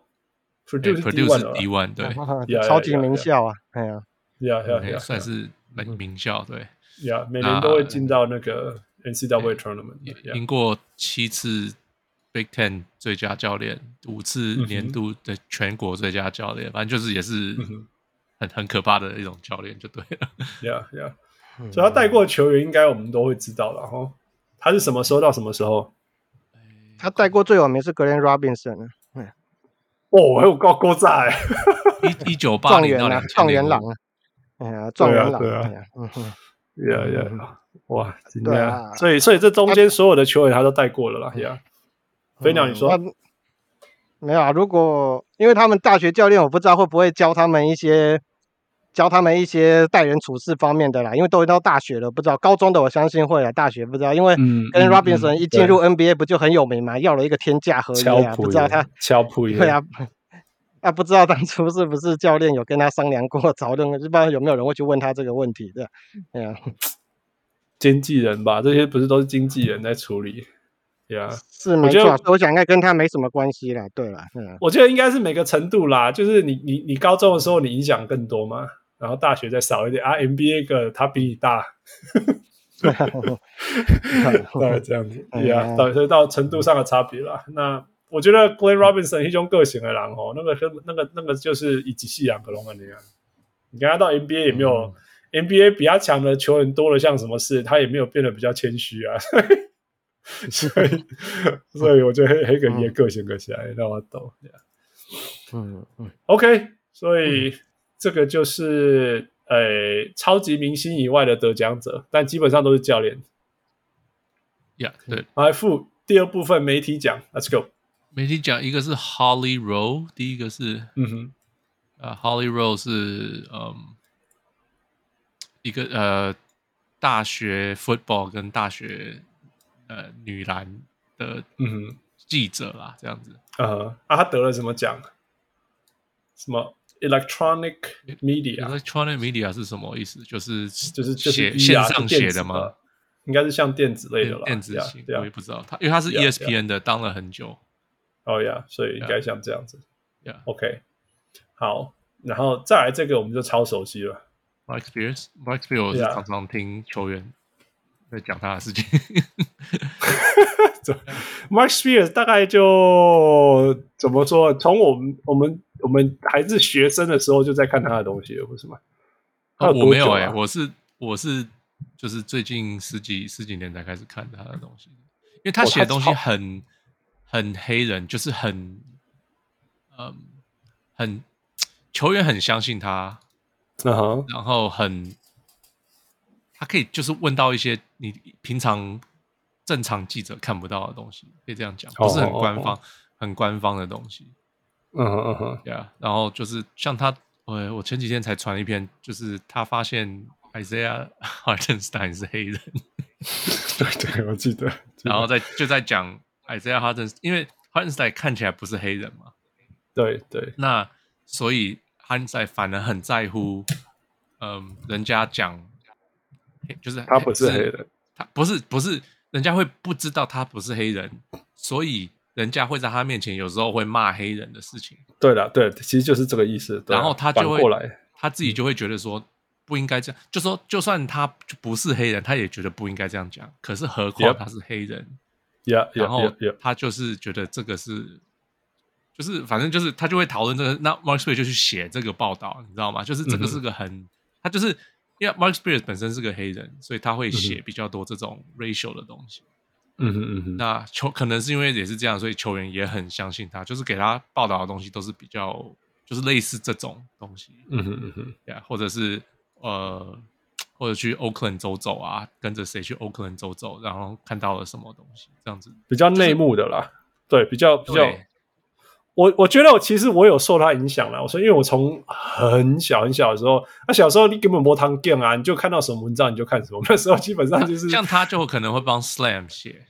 是 D one，对，超级名校啊，哎呀，呀呀呀，算是名名校，对，呀，每年都会进到那个 NCAA tournament，赢过七次 Big Ten 最佳教练，五次年度的全国最佳教练，反正就是也是很很可怕的一种教练，就对了，呀呀，所以他带过的球员，应该我们都会知道了哈。他是什么时候到什么时候？他带过最有名是 Glenn Robinson，嗯，哦，还有高高在，一一九八零到 *laughs* 两状元郎，哎呀，状元郎，对啊，嗯哼，呀呀，哇，对啊，所以所以这中间所有的球员他都带过了啦，呀，飞鸟你说没有啊？如果因为他们大学教练，我不知道会不会教他们一些。教他们一些待人处事方面的啦，因为都到大学了，不知道高中的我相信会来，大学不知道，因为跟 Robinson 一进入 NBA 不就很有名嘛，要了一个天价合约啊，不知道他敲铺对啊，*laughs* 啊不知道当初是不是教练有跟他商量过讨论，*laughs* 不知道有没有人会去问他这个问题的，对啊，*laughs* 经纪人吧，这些不是都是经纪人在处理。Yeah, 是没错，我想应该跟他没什么关系啦。对啦，嗯，我觉得应该是每个程度啦，就是你你你高中的时候你影响更多嘛，然后大学再少一点啊。，MBA 个他比你大 *laughs* *laughs* 大概这样子，对啊，所以到程度上的差别啦。那我觉得 Glenn Robinson 一种个性的人哦，那个那个那个就是一级细两个龙的那样。你看他到 NBA 也没有、嗯、NBA 比他强的球员多了，像什么事，他也没有变得比较谦虚啊。*laughs* 所以，所以我觉得黑黑格也个性个起来让我懂。嗯嗯，OK，所以这个就是呃、欸、超级明星以外的得奖者，但基本上都是教练。Yeah，对。来付第二部分媒体奖，Let's go。媒体奖一个是 Holly Rowe，第一个是嗯哼，呃、uh,，Holly Rowe 是嗯一个呃大学 football 跟大学。呃，女篮的嗯哼记者啦，这样子。呃，啊，他得了什么奖？什么 electronic media？electronic media 是什么意思？就是就是写线上写的吗？应该是像电子类的啦，电子型。我也不知道他，因为他是 ESPN 的，当了很久。哦呀，所以应该像这样子。OK，好，然后再来这个，我们就超熟悉了。Mark Spears，Mark Spears 常常听球员。在讲他的事情，*laughs* Mark Spears 大概就怎么说？从我们我们我们还是学生的时候就在看他的东西了，不是吗？啊、我没有哎、欸，我是我是就是最近十几十几年才开始看他的东西，因为他写的东西很、哦、很黑人，就是很嗯很球员很相信他，然后很。他可以就是问到一些你平常正常记者看不到的东西，可以这样讲，不是很官方、oh, oh, oh. 很官方的东西。嗯嗯嗯，对啊。然后就是像他，我我前几天才传一篇，就是他发现 Isaiah *laughs* Hartenstein 是黑人。*laughs* 对对，我记得。然后在就在讲 Isaiah Hartenstein，因为 Hartenstein 看起来不是黑人嘛。对对。那所以 Hartenstein 反而很在乎，嗯，人家讲。就是他不是黑人，他不是不是，人家会不知道他不是黑人，所以人家会在他面前有时候会骂黑人的事情。对了，对，其实就是这个意思。然后他就会过来，他自己就会觉得说不应该这样，就说就算他不是黑人，他也觉得不应该这样讲。可是何况他是黑人，yeah, 然后他就是觉得这个是，就是反正就是他就会讨论这个。那 Mark Spears 就去写这个报道，你知道吗？就是这个是个很，嗯、他就是。因为 Mark Spears 本身是个黑人，所以他会写比较多这种 racial 的东西。嗯哼嗯哼。那球可能是因为也是这样，所以球员也很相信他，就是给他报道的东西都是比较就是类似这种东西。嗯哼嗯哼。Yeah, 或者是呃，或者去 Oakland 走走啊，跟着谁去 Oakland 走走，然后看到了什么东西，这样子比较内幕的啦。就是、对，比较比较。我我觉得我其实我有受他影响了。我说，因为我从很小很小的时候，那小时候你根本没汤见啊，你就看到什么文章你就看什么。*laughs* 那时候基本上就是像他就可能会帮 Slam 写，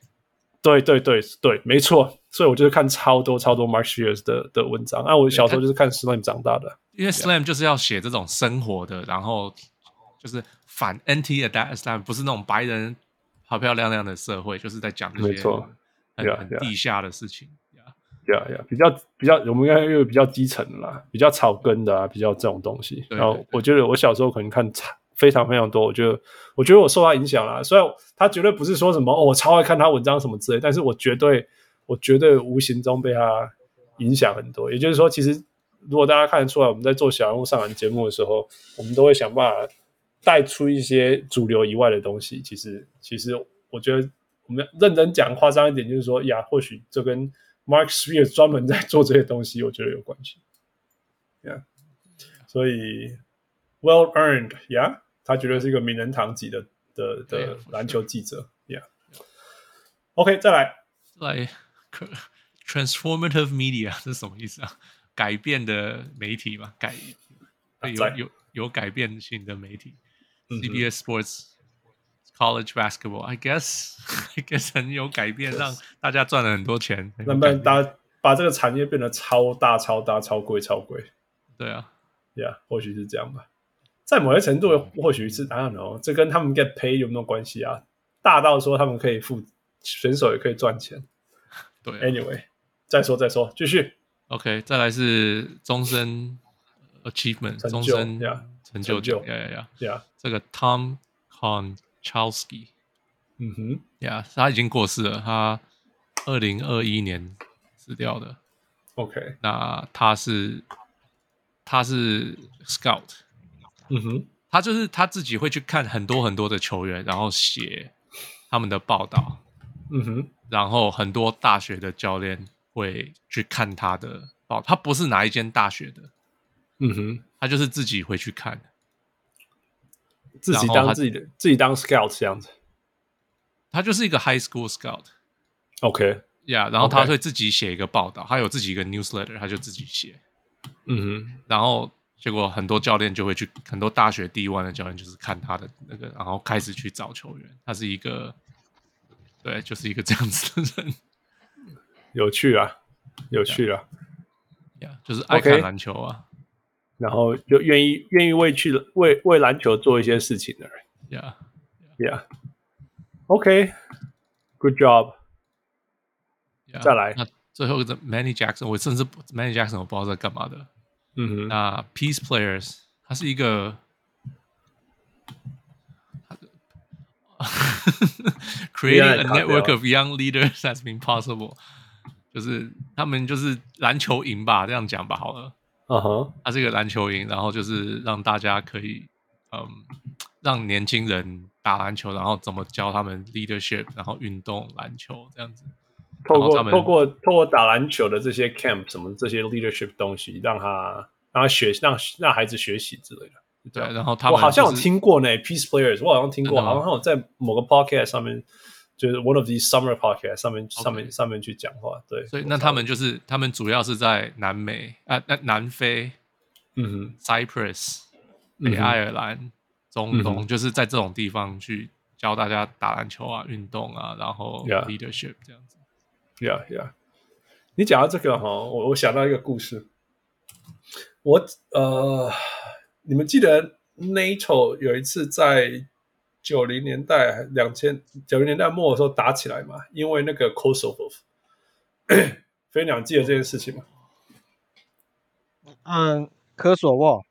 对对对对，没错。所以我就是看超多超多 Mark Spears 的的文章。那、啊、我小时候就是看 Slam 长大的，因为 Slam 就是要写这种生活的，然后就是反 Anti-Adapt Slam，不是那种白人漂漂亮亮的社会，就是在讲这些很很地下的事情。对啊，比较比较，我们应该又比较基层的啦，比较草根的啊，比较这种东西。然后我觉得我小时候可能看非常非常多，我觉得我觉得我受他影响啦。虽然他绝对不是说什么哦，我超爱看他文章什么之类，但是我绝对我绝对无形中被他影响很多。也就是说，其实如果大家看得出来，我们在做小人物上篮节目的时候，我们都会想办法带出一些主流以外的东西。其实，其实我觉得我们认真讲夸张一点，就是说呀，或许这跟 Mark Spears 专门在做这些东西，我觉得有关系。Yeah，所以 Well earned，Yeah，他绝对是一个名人堂级的的的篮球记者。Yeah，OK，再来，再来，Transformative Media 这是什么意思啊？改变的媒体嘛，改有有有改变性的媒体。CBS Sports。College basketball, I guess, *laughs* I guess 很有改变，让大家赚了很多钱。能不能把把这个产业变得超大、超大、超贵、超贵？对啊，Yeah，或许是这样吧。在某些程度，或许是 I don't know，这跟他们 get paid 有没有关系啊？大到说他们可以付选手，也可以赚钱。对啊，Anyway，再说再说，继续。OK，再来是终身 achievement，终身成就奖。呀呀呀呀！这个 Tom Con。Chalsky，嗯哼，呀，他已经过世了，他二零二一年死掉的。OK，那他是他是 Scout，嗯哼，他就是他自己会去看很多很多的球员，然后写他们的报道，嗯哼，然后很多大学的教练会去看他的报，他不是哪一间大学的，嗯哼，他就是自己会去看。自己当自己的，自己当 scout 这样子，他就是一个 high school scout。OK，yeah，然后他会自己写一个报道，他有自己一个 newsletter，他就自己写。嗯哼，然后结果很多教练就会去，很多大学 D1 的教练就是看他的那个，然后开始去找球员。他是一个，对，就是一个这样子的人。*laughs* 有趣啊，有趣啊，呀，yeah, 就是爱看篮球啊。然后就愿意愿意为去为为篮球做一些事情的人，Yeah，Yeah，OK，Good job，再来，那最后一个 Manny Jackson，我甚至 Manny Jackson 我不知道在干嘛的，嗯哼，那 Peace Players，他是一个，Creating a network of young leaders has been possible，就是他们就是篮球营吧，这样讲吧，好了。嗯哼，他是一个篮球营，然后就是让大家可以，嗯，让年轻人打篮球，然后怎么教他们 leadership，然后运动篮球这样子。透过透过透过打篮球的这些 camp 什么这些 leadership 东西，让他让他学让让孩子学习之类的。对，然后他们、就是、我好像有听过呢，Peace Players，我好像听过，好像有在某个 podcast 上面。就是 one of these summer podcast 上面.上面上面去讲话，对，所以那他们就是他们主要是在南美啊，那、呃、南非，嗯哼，Cyprus，北爱尔兰，中东，嗯、就是在这种地方去教大家打篮球啊，运动啊，然后 leadership 这样子，yeah yeah，你讲到这个哈，我我想到一个故事，我呃，你们记得 NATO 有一次在。九零年代，两千九零年代末的时候打起来嘛，因为那个 Kosovo *clears throat* 飞鸟记得这件事情嘛。嗯，科索沃。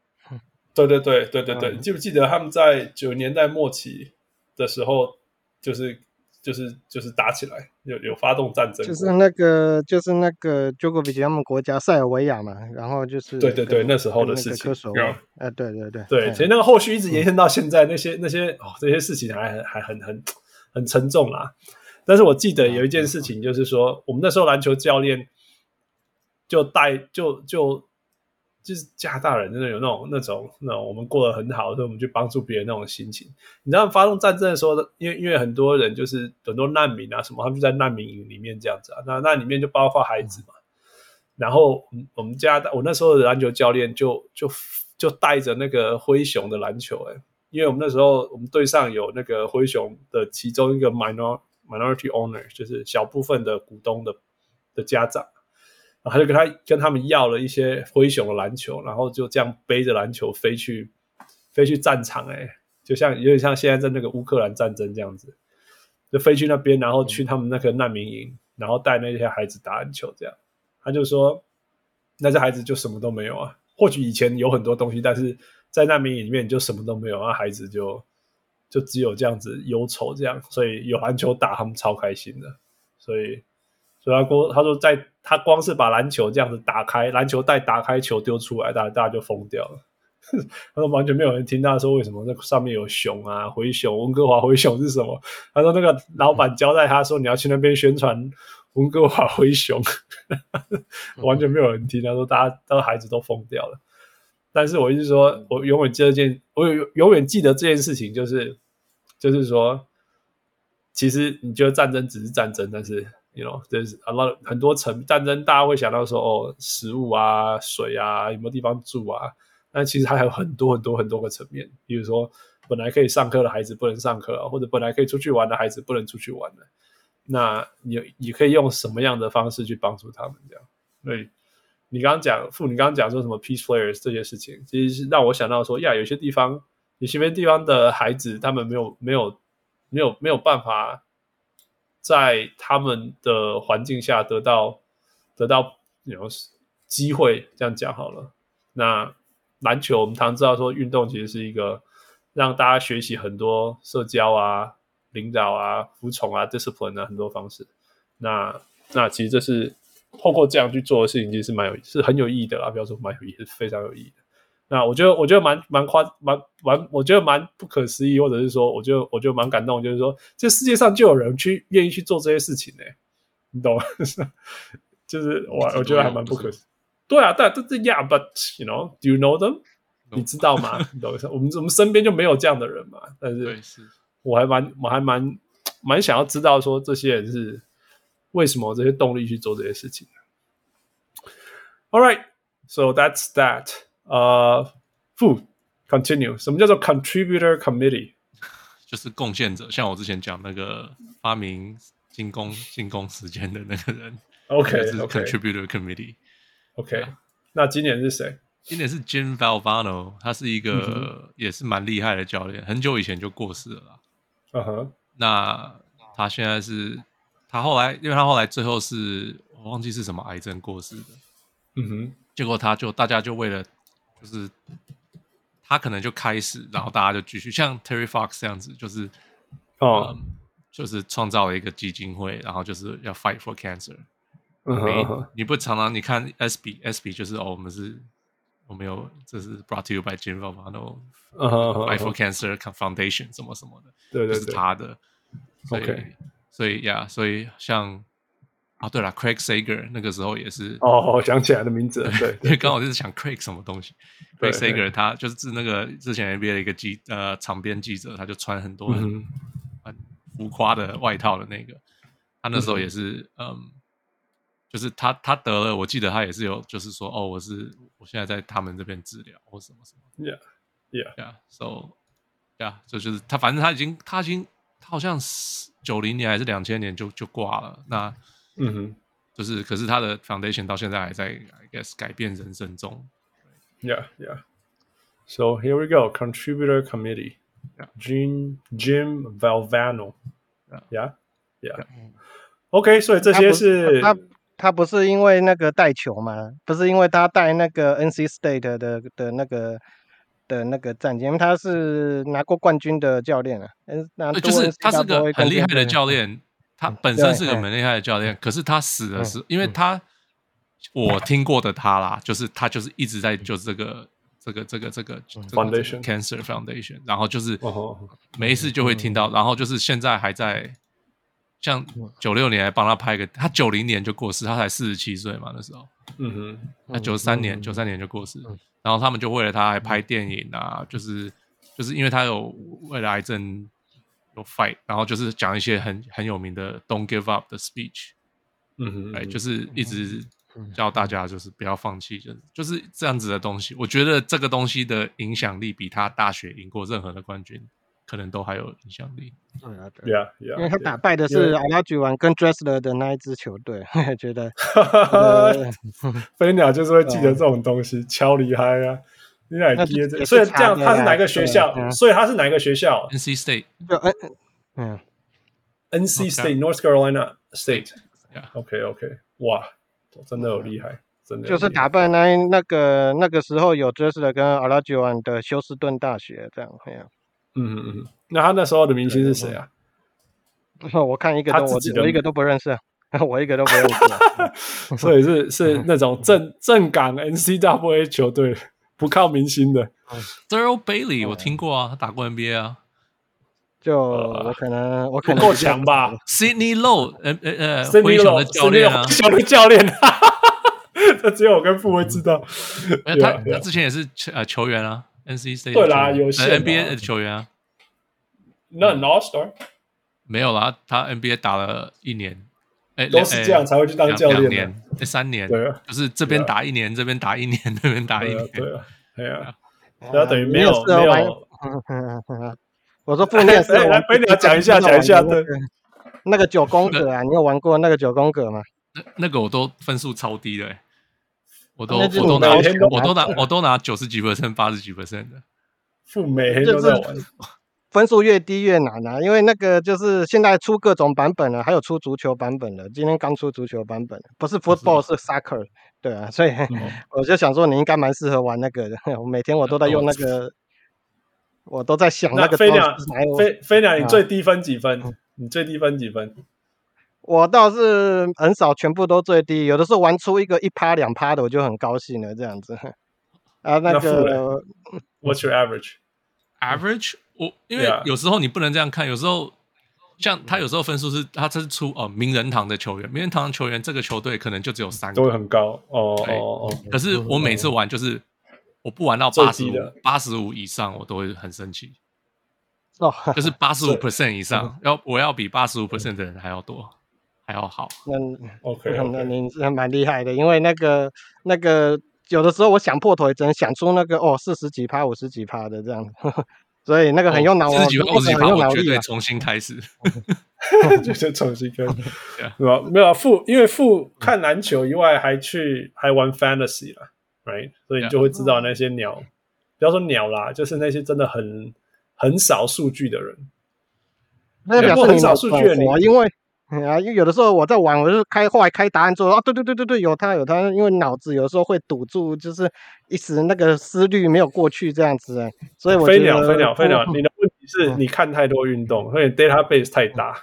对对对对对对，嗯、你记不记得他们在九零年代末期的时候，就是。就是就是打起来，有有发动战争，就是那个就是那个 Djokovic 他们国家塞尔维亚嘛，然后就是对对对那时候的事情，哎对对对对，其实那个后续一直延伸到现在，那些那些哦这些事情还还很很很沉重啦。但是我记得有一件事情，就是说我们那时候篮球教练就带就就。就是加拿大人真的有那种那种那种我们过得很好，所以我们去帮助别人那种心情。你知道发动战争的时候，因为因为很多人就是很多难民啊什么，他们就在难民营里面这样子啊。那那里面就包括孩子嘛。然后我们家，我那时候的篮球教练就就就带着那个灰熊的篮球，欸，因为我们那时候我们队上有那个灰熊的其中一个 minor minority owner，就是小部分的股东的的家长。然后他就跟他跟他们要了一些灰熊的篮球，然后就这样背着篮球飞去飞去战场，哎，就像有点像现在在那个乌克兰战争这样子，就飞去那边，然后去他们那个难民营，然后带那些孩子打篮球这样。他就说，那些孩子就什么都没有啊。或许以前有很多东西，但是在难民营里面就什么都没有，那孩子就就只有这样子忧愁这样，所以有篮球打，他们超开心的。所以，所以他说，他说在他光是把篮球这样子打开，篮球带打开，球丢出来，大家大家就疯掉了。*laughs* 他说完全没有人听他说为什么那上面有熊啊，灰熊，温哥华灰熊是什么？他说那个老板交代他说你要去那边宣传温哥华灰熊，*laughs* 完全没有人听。他说大家都孩子都疯掉了。但是我一直说，我永远记得件，我永永远记得这件事情，就是就是说，其实你觉得战争只是战争，但是 you know there's a lot 很多层战争，大家会想到说哦，食物啊，水啊，有没有地方住啊？但其实还有很多很多很多个层面，比如说本来可以上课的孩子不能上课，或者本来可以出去玩的孩子不能出去玩的。那你你可以用什么样的方式去帮助他们？这样，对，你刚刚讲父，你刚刚讲说什么 peace players 这些事情，其实是让我想到说，呀，有些地方，有些地方的孩子，他们没有没有没有没有办法在他们的环境下得到得到有机会，这样讲好了，那。篮球，我们常知道说，运动其实是一个让大家学习很多社交啊、领导啊、服从啊、discipline 啊很多方式。那那其实这是透过这样去做的事情，其实是蛮有是很有意义的啦。不要说蛮有意义，是非常有意义的。那我觉得我觉得蛮蛮夸蛮蛮，我觉得蛮不可思议，或者是说，我就我就蛮感动，就是说，这世界上就有人去愿意去做这些事情呢、欸，你懂吗？*laughs* 就是我我觉得还蛮不可思议。对啊，但这这呀，but you know，do you know them？你知道吗？*laughs* 你懂我们我们身边就没有这样的人嘛。但是，我还蛮我还蛮蛮想要知道说这些人是为什么有这些动力去做这些事情。All right, so that's that. 呃、uh, continue. 什么叫做 contributor committee？*laughs* 就是贡献者，像我之前讲那个发明进攻进攻时间的那个人。*laughs* OK，是 contributor committee。OK，那今年是谁？今年是 Jim Valvano，他是一个也是蛮厉害的教练，很久以前就过世了啦。嗯哼，那他现在是，他后来，因为他后来最后是我忘记是什么癌症过世的。嗯哼，结果他就大家就为了，就是他可能就开始，然后大家就继续像 Terry Fox 这样子，就是哦、嗯，就是创造了一个基金会，然后就是要 Fight for Cancer。嗯哼，你不常常你看 ESPY，ESPY 就是哦，我们是，我们有这是 brought to you by Jim Valvano，Fight for Cancer Foundation 什么什么的，对对对，是他的。OK，所以呀，所以像啊，对了，Craig Sager 那个时候也是哦，我想起来的名字，对，*laughs* 因为刚好就是想 Craig 什么东西，Craig Sager 他就是那个之前 NBA 的一个记呃场边记者，他就穿很多很很浮夸的外套的那个，他那时候也是嗯。就是他，他得了，我记得他也是有，就是说，哦，我是我现在在他们这边治疗或什么什么，Yeah, yeah, yeah. So, yeah，这就，就是他，反正他已经，他已经，他好像是九零年还是两千年就就挂了。那，嗯哼，就是，可是他的 foundation 到现在还在，I guess 改变人生中。Yeah, yeah. So here we go. Contributor committee. Yeah. Jim Jim Valvano. Yeah, yeah. OK，所以这些是。他不是因为那个带球吗？不是因为他带那个 NC State 的的那个的那个战绩，因为他是拿过冠军的教练啊。嗯，就是他是个很厉害的教练，他本身是个很厉害的教练。可是他死的是，因为他我听过的他啦，就是他就是一直在就是这个这个这个这个 Foundation Cancer Foundation，然后就是没事就会听到，然后就是现在还在。像九六年还帮他拍个，他九零年就过世，他才四十七岁嘛那时候。嗯哼，他九三年九三年就过世，然后他们就为了他还拍电影啊，就是就是因为他有为了癌症有 fight，然后就是讲一些很很有名的 Don't give up 的 speech。嗯哼，哎，就是一直叫大家就是不要放弃，就是就是这样子的东西。我觉得这个东西的影响力比他大学赢过任何的冠军。可能都还有影响力。对啊，对啊，因为他打败的是阿拉举完跟 Dressler 的那一支球队，*laughs* *laughs* 觉得飞鸟就是会记得这种东西，*laughs* 超厉害啊！你哪？所以这样，他是哪个学校？所以他是哪个学校？NC State。嗯，NC State，North Carolina State。OK，OK，哇，真的有厉害，真的就是打败那那个那个时候有爵士的跟阿拉吉安的休斯顿大学这样，嗯嗯嗯，那他那时候的明星是谁啊？*laughs* 我看一个都我 *laughs* 我一个都不认识，我一个都不认识，所以是是那种正正港 NCAA 球队，不靠明星的。Thurl Bailey 我听过啊，他打过 NBA 啊。就我可能我可能够强吧？Sidney Lowe 呃呃呃，灰熊的教练啊，灰熊的教练，*laughs* 这只有我跟傅威知道。他他之前也是呃球员啊，NCAA 对啦，有 NBA 的球员啊。那 All Star 没有啦，他 NBA 打了一年，哎，都是这样才会去当教练。两年，三年，对，就是这边打一年，这边打一年，*laughs* 那边打一年，对啊，对啊，然后等于没有没有。*laughs* 我说傅念是来，*laughs* 来，你要讲一下，讲一下对。那个九宫格啊，你有玩过那个九宫格吗？那那个我都分数超低的，我都我都拿我都拿我都拿九十几 percent 八十几 percent 的。傅每天都在玩，分数越低越难啊，因为那个就是现在出各种版本了，还有出足球版本的。今天刚出足球版本，不是 football 是 soccer，对啊，所以 *laughs* 我就想说你应该蛮适合玩那个的。我每天我都在用那个。*laughs* 我都在想那个飞鸟，飞飞鸟，你最低分几分？你最低分几分？我倒是很少全部都最低，有的时候玩出一个一趴两趴的，我就很高兴了。这样子啊，那个 What's your average？Average？我因为有时候你不能这样看，有时候像他有时候分数是他这是出哦名人堂的球员，名人堂的球员这个球队可能就只有三个，都会很高哦哦哦。可是我每次玩就是。我不玩到八十五，八十五以上我都会很生气。哦，就是八十五 percent 以上，要我要比八十五 percent 的人还要多，还要好。那 OK，那您是蛮厉害的，因为那个那个有的时候我想破头也只能想出那个哦四十几趴五十几趴的这样，所以那个很用脑。四十几趴五十几趴，我绝对重新开始，绝对重新开始，*laughs* 是吧？*laughs* 没有傅，因为傅看篮球以外还去还玩 fantasy 了。Right，所以你就会知道那些鸟不要说鸟啦，就是那些真的很很少数据的人。那表示很少数据的你，因为 *laughs* 啊，因为有的时候我在玩，我就开后来开答案之后啊，对对对对对，有他有他，因为脑子有时候会堵住，就是一时那个思虑没有过去这样子。所以我，飞鸟飞鸟飞鸟，你的问题是你看太多运动，所以 database 太大，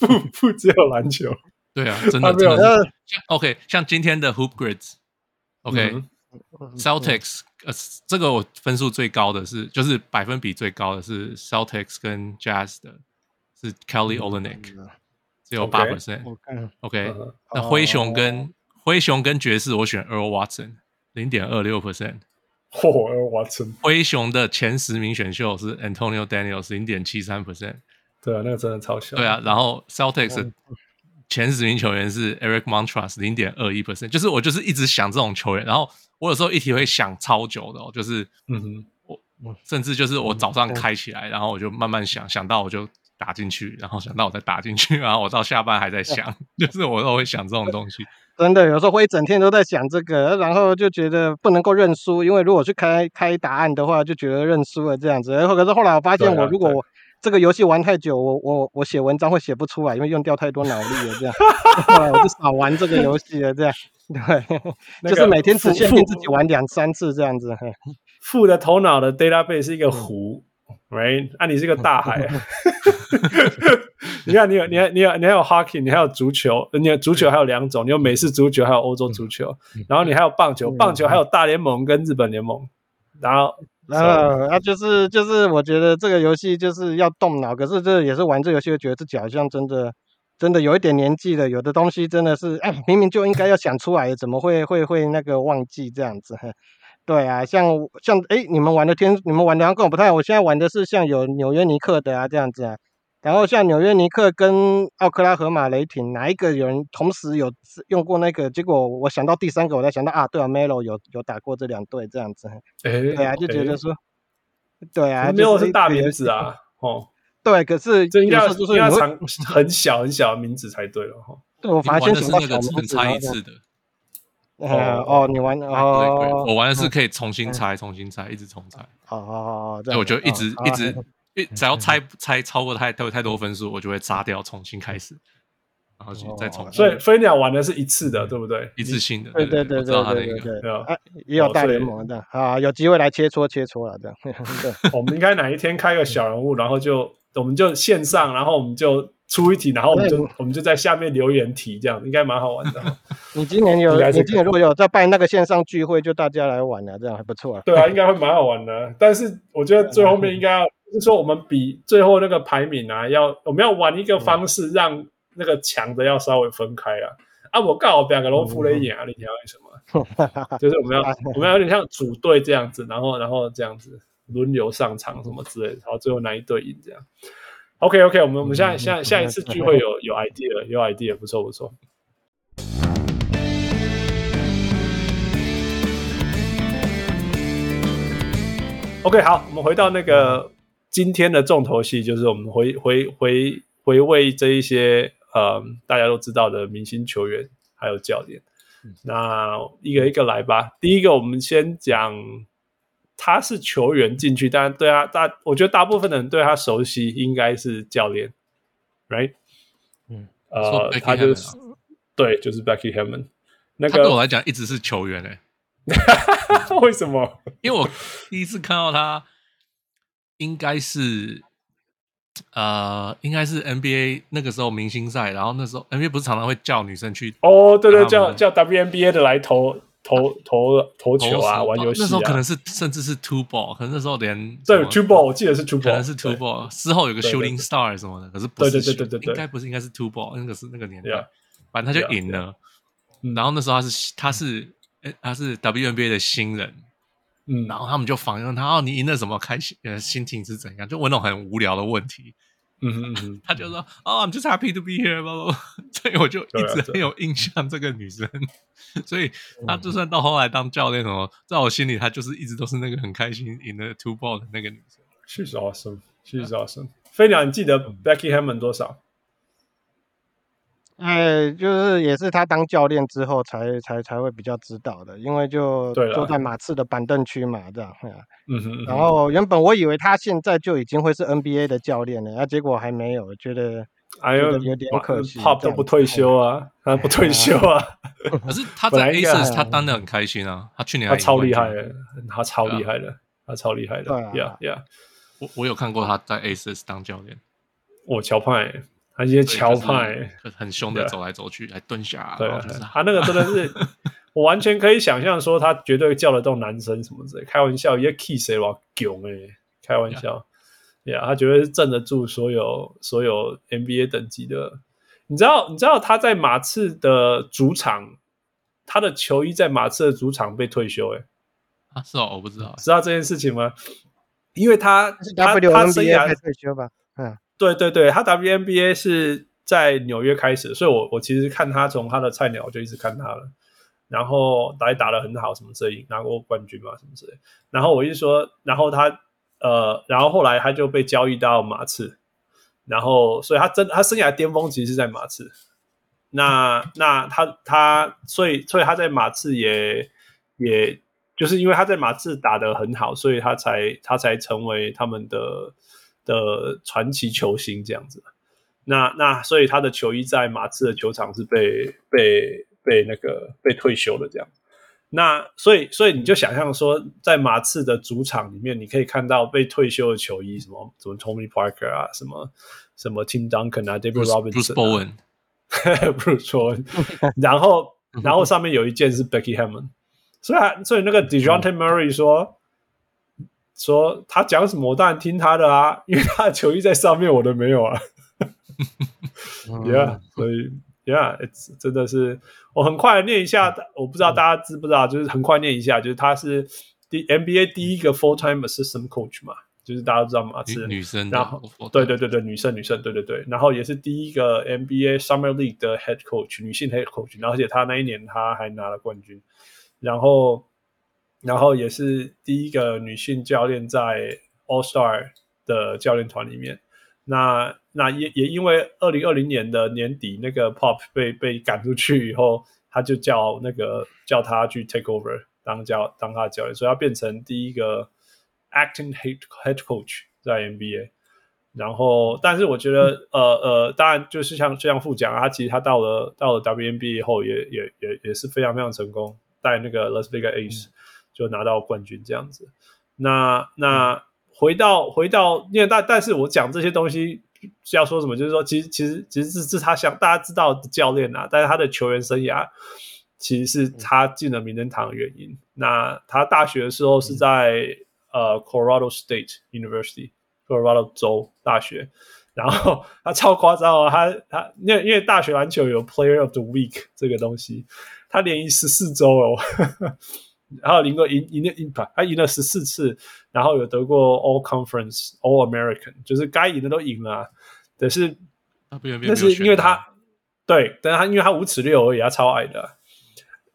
不不只有篮球。对啊，*laughs* 真的真的。像 OK，像今天的 Hoop Grids OK。嗯 Celtics，呃，这个我分数最高的是，就是百分比最高的是 Celtics 跟 Jazz 的，是 Kelly Olynyk，只有八 percent。OK，那灰熊跟灰熊跟爵士，我选 Earl Watson，零点二六 percent。嚯，Earl Watson。灰熊的前十名选秀是 Antonio Daniels，零点七三 percent。对啊，那个真的超小。对啊，然后 Celtics 前十名球员是 Eric Montross，零点二一 percent。就是我就是一直想这种球员，然后。我有时候一题会想超久的哦，就是，嗯哼，我甚至就是我早上开起来，然后我就慢慢想，想到我就打进去，然后想到我再打进去，然后我到下班还在想，*laughs* 就是我都会想这种东西。真的，有时候会一整天都在想这个，然后就觉得不能够认输，因为如果去开开答案的话，就觉得认输了这样子。然后可是后来我发现，我如果我这个游戏玩太久，我我我写文章会写不出来，因为用掉太多脑力了这样。*laughs* 后来我就少玩这个游戏了这样。对，*laughs* 就是每天只限定自己玩两三次这样子。富的头脑的 database 是一个湖，right？啊，你是一个大海。*laughs* 你看，你有，你还，你有，你还有 hockey，你还有足球，你有足球还有两种，你有美式足球，还有欧洲足球，然后你还有棒球，棒球还有大联盟跟日本联盟。然后，*laughs* 呃，啊，就是就是，我觉得这个游戏就是要动脑，可是这也是玩这个游戏，觉得自己好像真的。真的有一点年纪了，有的东西真的是，哎，明明就应该要想出来，怎么会会会那个忘记这样子？对啊，像像哎，你们玩的天，你们玩的跟我不太，我现在玩的是像有纽约尼克的啊这样子啊，然后像纽约尼克跟奥克拉荷马雷霆，哪一个有人同时有用过那个？结果我想到第三个，我才想到啊，对啊，Melo 有有打过这两队这样子，哎，*laughs* 对啊，就觉得说，哎、对啊，Melo 是大名字啊，哦。*laughs* 对，可是这应该就是应该长很小很小的名字才对了哈。对，我发现是那个只能猜一次的。哦，你玩哦，我玩的是可以重新拆，重新拆，一直重猜。哦哦哦，对，我就一直一直一只要猜猜超过太太太多分数，我就会砸掉，重新开始。然后就再重。所以飞鸟玩的是一次的，对不对？一次性的。对对对对对对对。啊，也有大联盟的啊，有机会来切磋切磋了这样。*laughs* 对，*laughs* 我们应该哪一天开个小人物，然后就我们就线上，然后我们就出一题，然后我们就我们就在下面留言提，这样应该蛮好玩的。*laughs* 你今年有，你今年如果有在办那个线上聚会，就大家来玩啊，这样还不错啊。对啊，应该会蛮好玩的。但是我觉得最后面应该要。就是说，我们比最后那个排名啊，要我们要玩一个方式，让那个强的要稍微分开啊。啊，我刚好两个都负了一眼啊，你知道为什么？*laughs* 就是我们要我们要有点像组队这样子，然后然后这样子轮流上场什么之类的，然后最后哪一队赢这样。OK OK，我们我们现在下下一次聚 *laughs* 会有有 idea 有 idea，不错不错。OK，好，我们回到那个。今天的重头戏就是我们回回回回味这一些呃大家都知道的明星球员还有教练，嗯、那一个一个来吧。第一个我们先讲他是球员进去，但对他大我觉得大部分的人对他熟悉应该是教练，right？嗯，呃，他就是对，就是 Becky Hammond。那个对我来讲一直是球员哎、欸，*laughs* 为什么？因为我第一次看到他。应该是，呃，应该是 NBA 那个时候明星赛，然后那时候 NBA 不是常常会叫女生去哦，对对，叫叫 WNBA 的来投投投投球啊，玩游戏啊。那时候可能是甚至是 Two Ball，可能那时候连对 Two Ball，我记得是 Two Ball，可能是 Two Ball。之后有个 Shooting Star 什么的，可是不是，对对对对对，应该不是，应该是 Two Ball，那个是那个年代，反正他就赢了。然后那时候他是他是他是 WNBA 的新人。嗯，然后他们就访问他，哦，你赢了什么？开心呃，心情是怎样？就问那种很无聊的问题。嗯嗯嗯，他就说，哦，I'm just happy to be here，*laughs* 所以我就一直很有印象这个女生。所以她就算到后来当教练什么，在我心里，她就是一直都是那个很开心赢了 two ball 的那个女生。She's awesome, she's awesome。飞鸟，你记得 Becky Hammon 多少？哎，就是也是他当教练之后才才才会比较知道的，因为就坐在马刺的板凳区嘛，这样。嗯哼。然后原本我以为他现在就已经会是 NBA 的教练了，啊，结果还没有，觉得哎呦有点可惜。Pop 都不退休啊，他不退休啊。可是他在 Aces 他当的很开心啊，他去年他超厉害的，他超厉害的，他超厉害的。对呀呀，我我有看过他在 Aces 当教练，我乔派。他一些桥派很凶的走来走去，还蹲下。对，他那个真的是，*laughs* 我完全可以想象说他绝对叫得动男生什么之类。开玩笑，也 kiss 谁哇囧诶，开玩笑，呀，他绝对是镇得住所有所有 NBA 等级的。你知道，你知道他在马刺的主场，他的球衣在马刺的主场被退休诶。啊，是哦，我不知道，知道这件事情吗？因为他他他生涯退休吧，嗯。对对对，他 WNBA 是在纽约开始，所以我我其实看他从他的菜鸟就一直看他了，然后打也打得很好，什么之类，拿过冠军嘛，什么之类。然后我一说，然后他呃，然后后来他就被交易到马刺，然后所以他真他生涯巅峰其实是在马刺。那那他他所以所以他在马刺也也就是因为他在马刺打得很好，所以他才他才成为他们的。的传奇球星这样子，那那所以他的球衣在马刺的球场是被被被那个被退休的这样，那所以所以你就想象说，在马刺的主场里面，你可以看到被退休的球衣，什么什么 Tommy Parker 啊，什么什么 Tim Duncan 啊，David Robinson，Bruce Bowen，Bruce Bowen，*laughs* 然后 *laughs* 然后上面有一件是 Becky Hammon，所以所以那个 Dejounte Murray 说。说他讲什么，我当然听他的啊，*laughs* 因为他的球衣在上面，我的没有啊。Yeah，所以 Yeah，it's, 真的是我很快念一下，我不知道大家知不知道，就是很快念一下，就是他是第 NBA 第一个 full time assistant coach 嘛，就是大家都知道嘛，是女生，然后对对对对，女生女生，对对对，然后也是第一个 NBA Summer League 的 head coach 女性 head coach，然后而且他那一年他还拿了冠军，然后。然后也是第一个女性教练在 All Star 的教练团里面。那那也也因为二零二零年的年底，那个 Pop 被被赶出去以后，他就叫那个叫他去 take over 当教当他的教练，所以他变成第一个 acting head head coach 在 NBA。然后，但是我觉得，呃呃，当然就是像就像副讲，他其实他到了到了 WNBA 以后也，也也也是非常非常成功，带那个 Las Vegas Ace 就拿到冠军这样子。那那回到回到，因为但但是我讲这些东西是要说什么？就是说，其实其实其实是是他想大家知道的教练啊，但是他的球员生涯其实是他进了名人堂的原因。那他大学的时候是在呃 Colorado State University。科罗拉多州大学，然后他超夸张哦，他他因为因为大学篮球有 Player of the Week 这个东西，他连赢十四周哦，然后赢过赢赢了赢他赢了十四次，然后有得过 All Conference All American，就是该赢的都赢了，啊，但是但是因为他对，但是他因为他五尺六而已，他超矮的，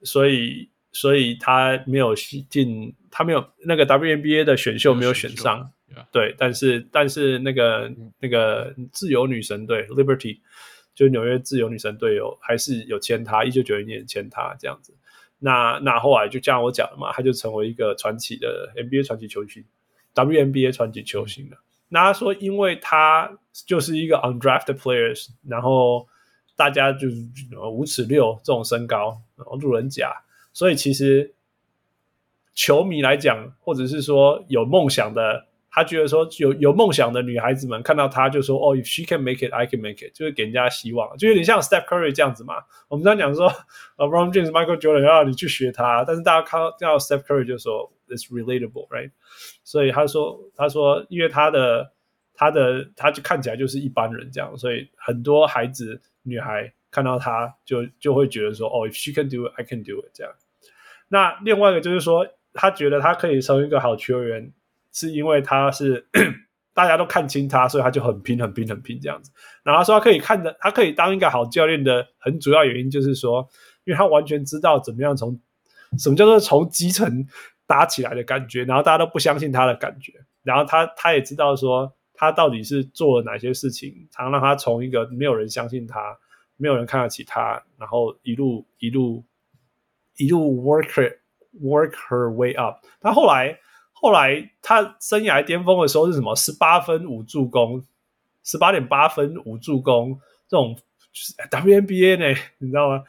所以所以他没有进，他没有那个 WNBA 的选秀没有选上。对，但是但是那个那个自由女神队 Liberty，就纽约自由女神队有还是有签他，一九九一年签他这样子。那那后来就像我讲的嘛，他就成为一个传奇的 NBA 传奇球星，WNBA 传奇球星了。那他说，因为他就是一个 undrafted players，然后大家就是五尺六这种身高，然后路人甲，所以其实球迷来讲，或者是说有梦想的。他觉得说有有梦想的女孩子们看到他就说哦，if she can make it, I can make it，就是给人家希望，就有点像 Steph Curry 这样子嘛。我们刚讲说呃 r o n James、Michael Jordan 要你去学他，但是大家看到，看到 Steph Curry 就说 it's relatable，right？所以他说他说，因为他的他的他就看起来就是一般人这样，所以很多孩子女孩看到他就就会觉得说哦，if she can do it, I can do it 这样。那另外一个就是说，他觉得他可以成为一个好球员。是因为他是大家都看清他，所以他就很拼、很拼、很拼这样子。然后他说他可以看的，他可以当一个好教练的很主要原因就是说，因为他完全知道怎么样从什么叫做从基层打起来的感觉。然后大家都不相信他的感觉。然后他他也知道说他到底是做了哪些事情，才能让他从一个没有人相信他、没有人看得起他，然后一路一路一路 work her work her way up。他后来。后来他生涯巅峰的时候是什么？十八分五助攻，十八点八分五助攻，这种就是 WNBA 呢，你知道吗？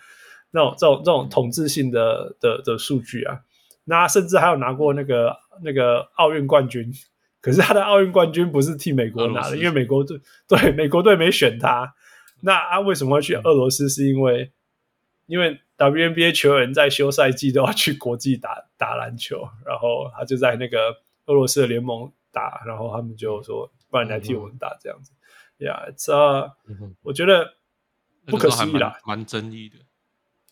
那种这种这种统治性的的的数据啊，那甚至还有拿过那个那个奥运冠军，可是他的奥运冠军不是替美国拿的，因为美国队对美国队没选他。那他为什么会去俄罗斯？是因为因为。WNBA 球员在休赛季都要去国际打打篮球，然后他就在那个俄罗斯的联盟打，然后他们就说：“不然你来替我们打这样子。嗯”呀，这我觉得不可思议啦，蛮争议的。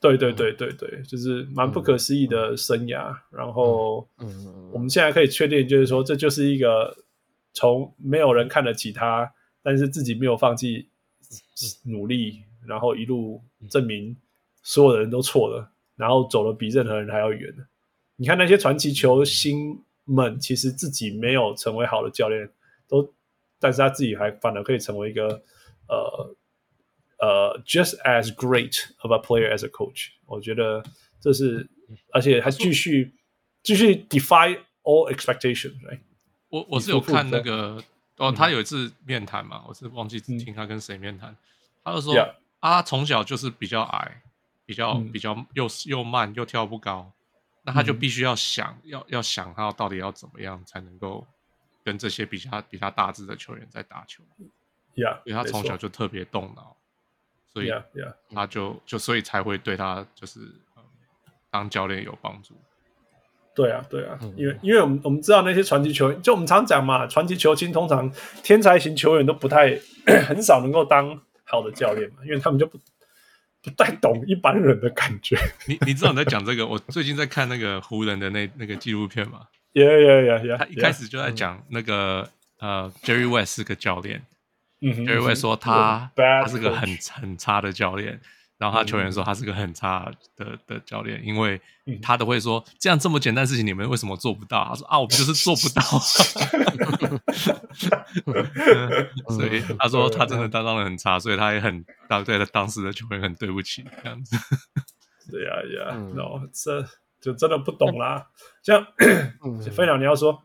对对对对对，就是蛮不可思议的生涯。嗯、然后，嗯，我们现在可以确定，就是说，这就是一个从没有人看得起他，但是自己没有放弃努力，然后一路证明。所有的人都错了，然后走的比任何人还要远。你看那些传奇球星们，其实自己没有成为好的教练，都，但是他自己还反而可以成为一个呃呃，just as great of a player as a coach。我觉得这是，而且还继续继续 defy all expectations，right？我我是有看那个哦，他有一次面谈嘛，我是忘记听他跟谁面谈，嗯、他就说.啊，从小就是比较矮。比较比较又又慢又跳不高，那他就必须要想要要想他到底要怎么样才能够跟这些比他比他大只的球员在打球。Yeah，因为他从小就特别动脑，所以他就就所以才会对他就是当教练有帮助。对啊，对啊，因为因为我们我们知道那些传奇球员，就我们常讲嘛，传奇球星通常天才型球员都不太 *clears throat* 很少能够当好的教练嘛，因为他们就不。不太懂一般人的感觉。你你知道你在讲这个？*laughs* 我最近在看那个湖人的那那个纪录片嘛。Yeah, yeah, yeah, yeah. 他一开始就在讲那个、嗯、呃，Jerry West 是个教练。嗯哼。Jerry West 说他他是个很很差的教练。然后他球员说他是个很差的的教练，因为他都会说这样这么简单的事情你们为什么做不到？他说啊，我们就是做不到。*laughs* 所以他说他真的担当的很差，所以他也很当对他当时的球员很对不起这样子。*laughs* 对呀呀，然后这就真的不懂啦。像 *clears throat* 飞鸟你要说，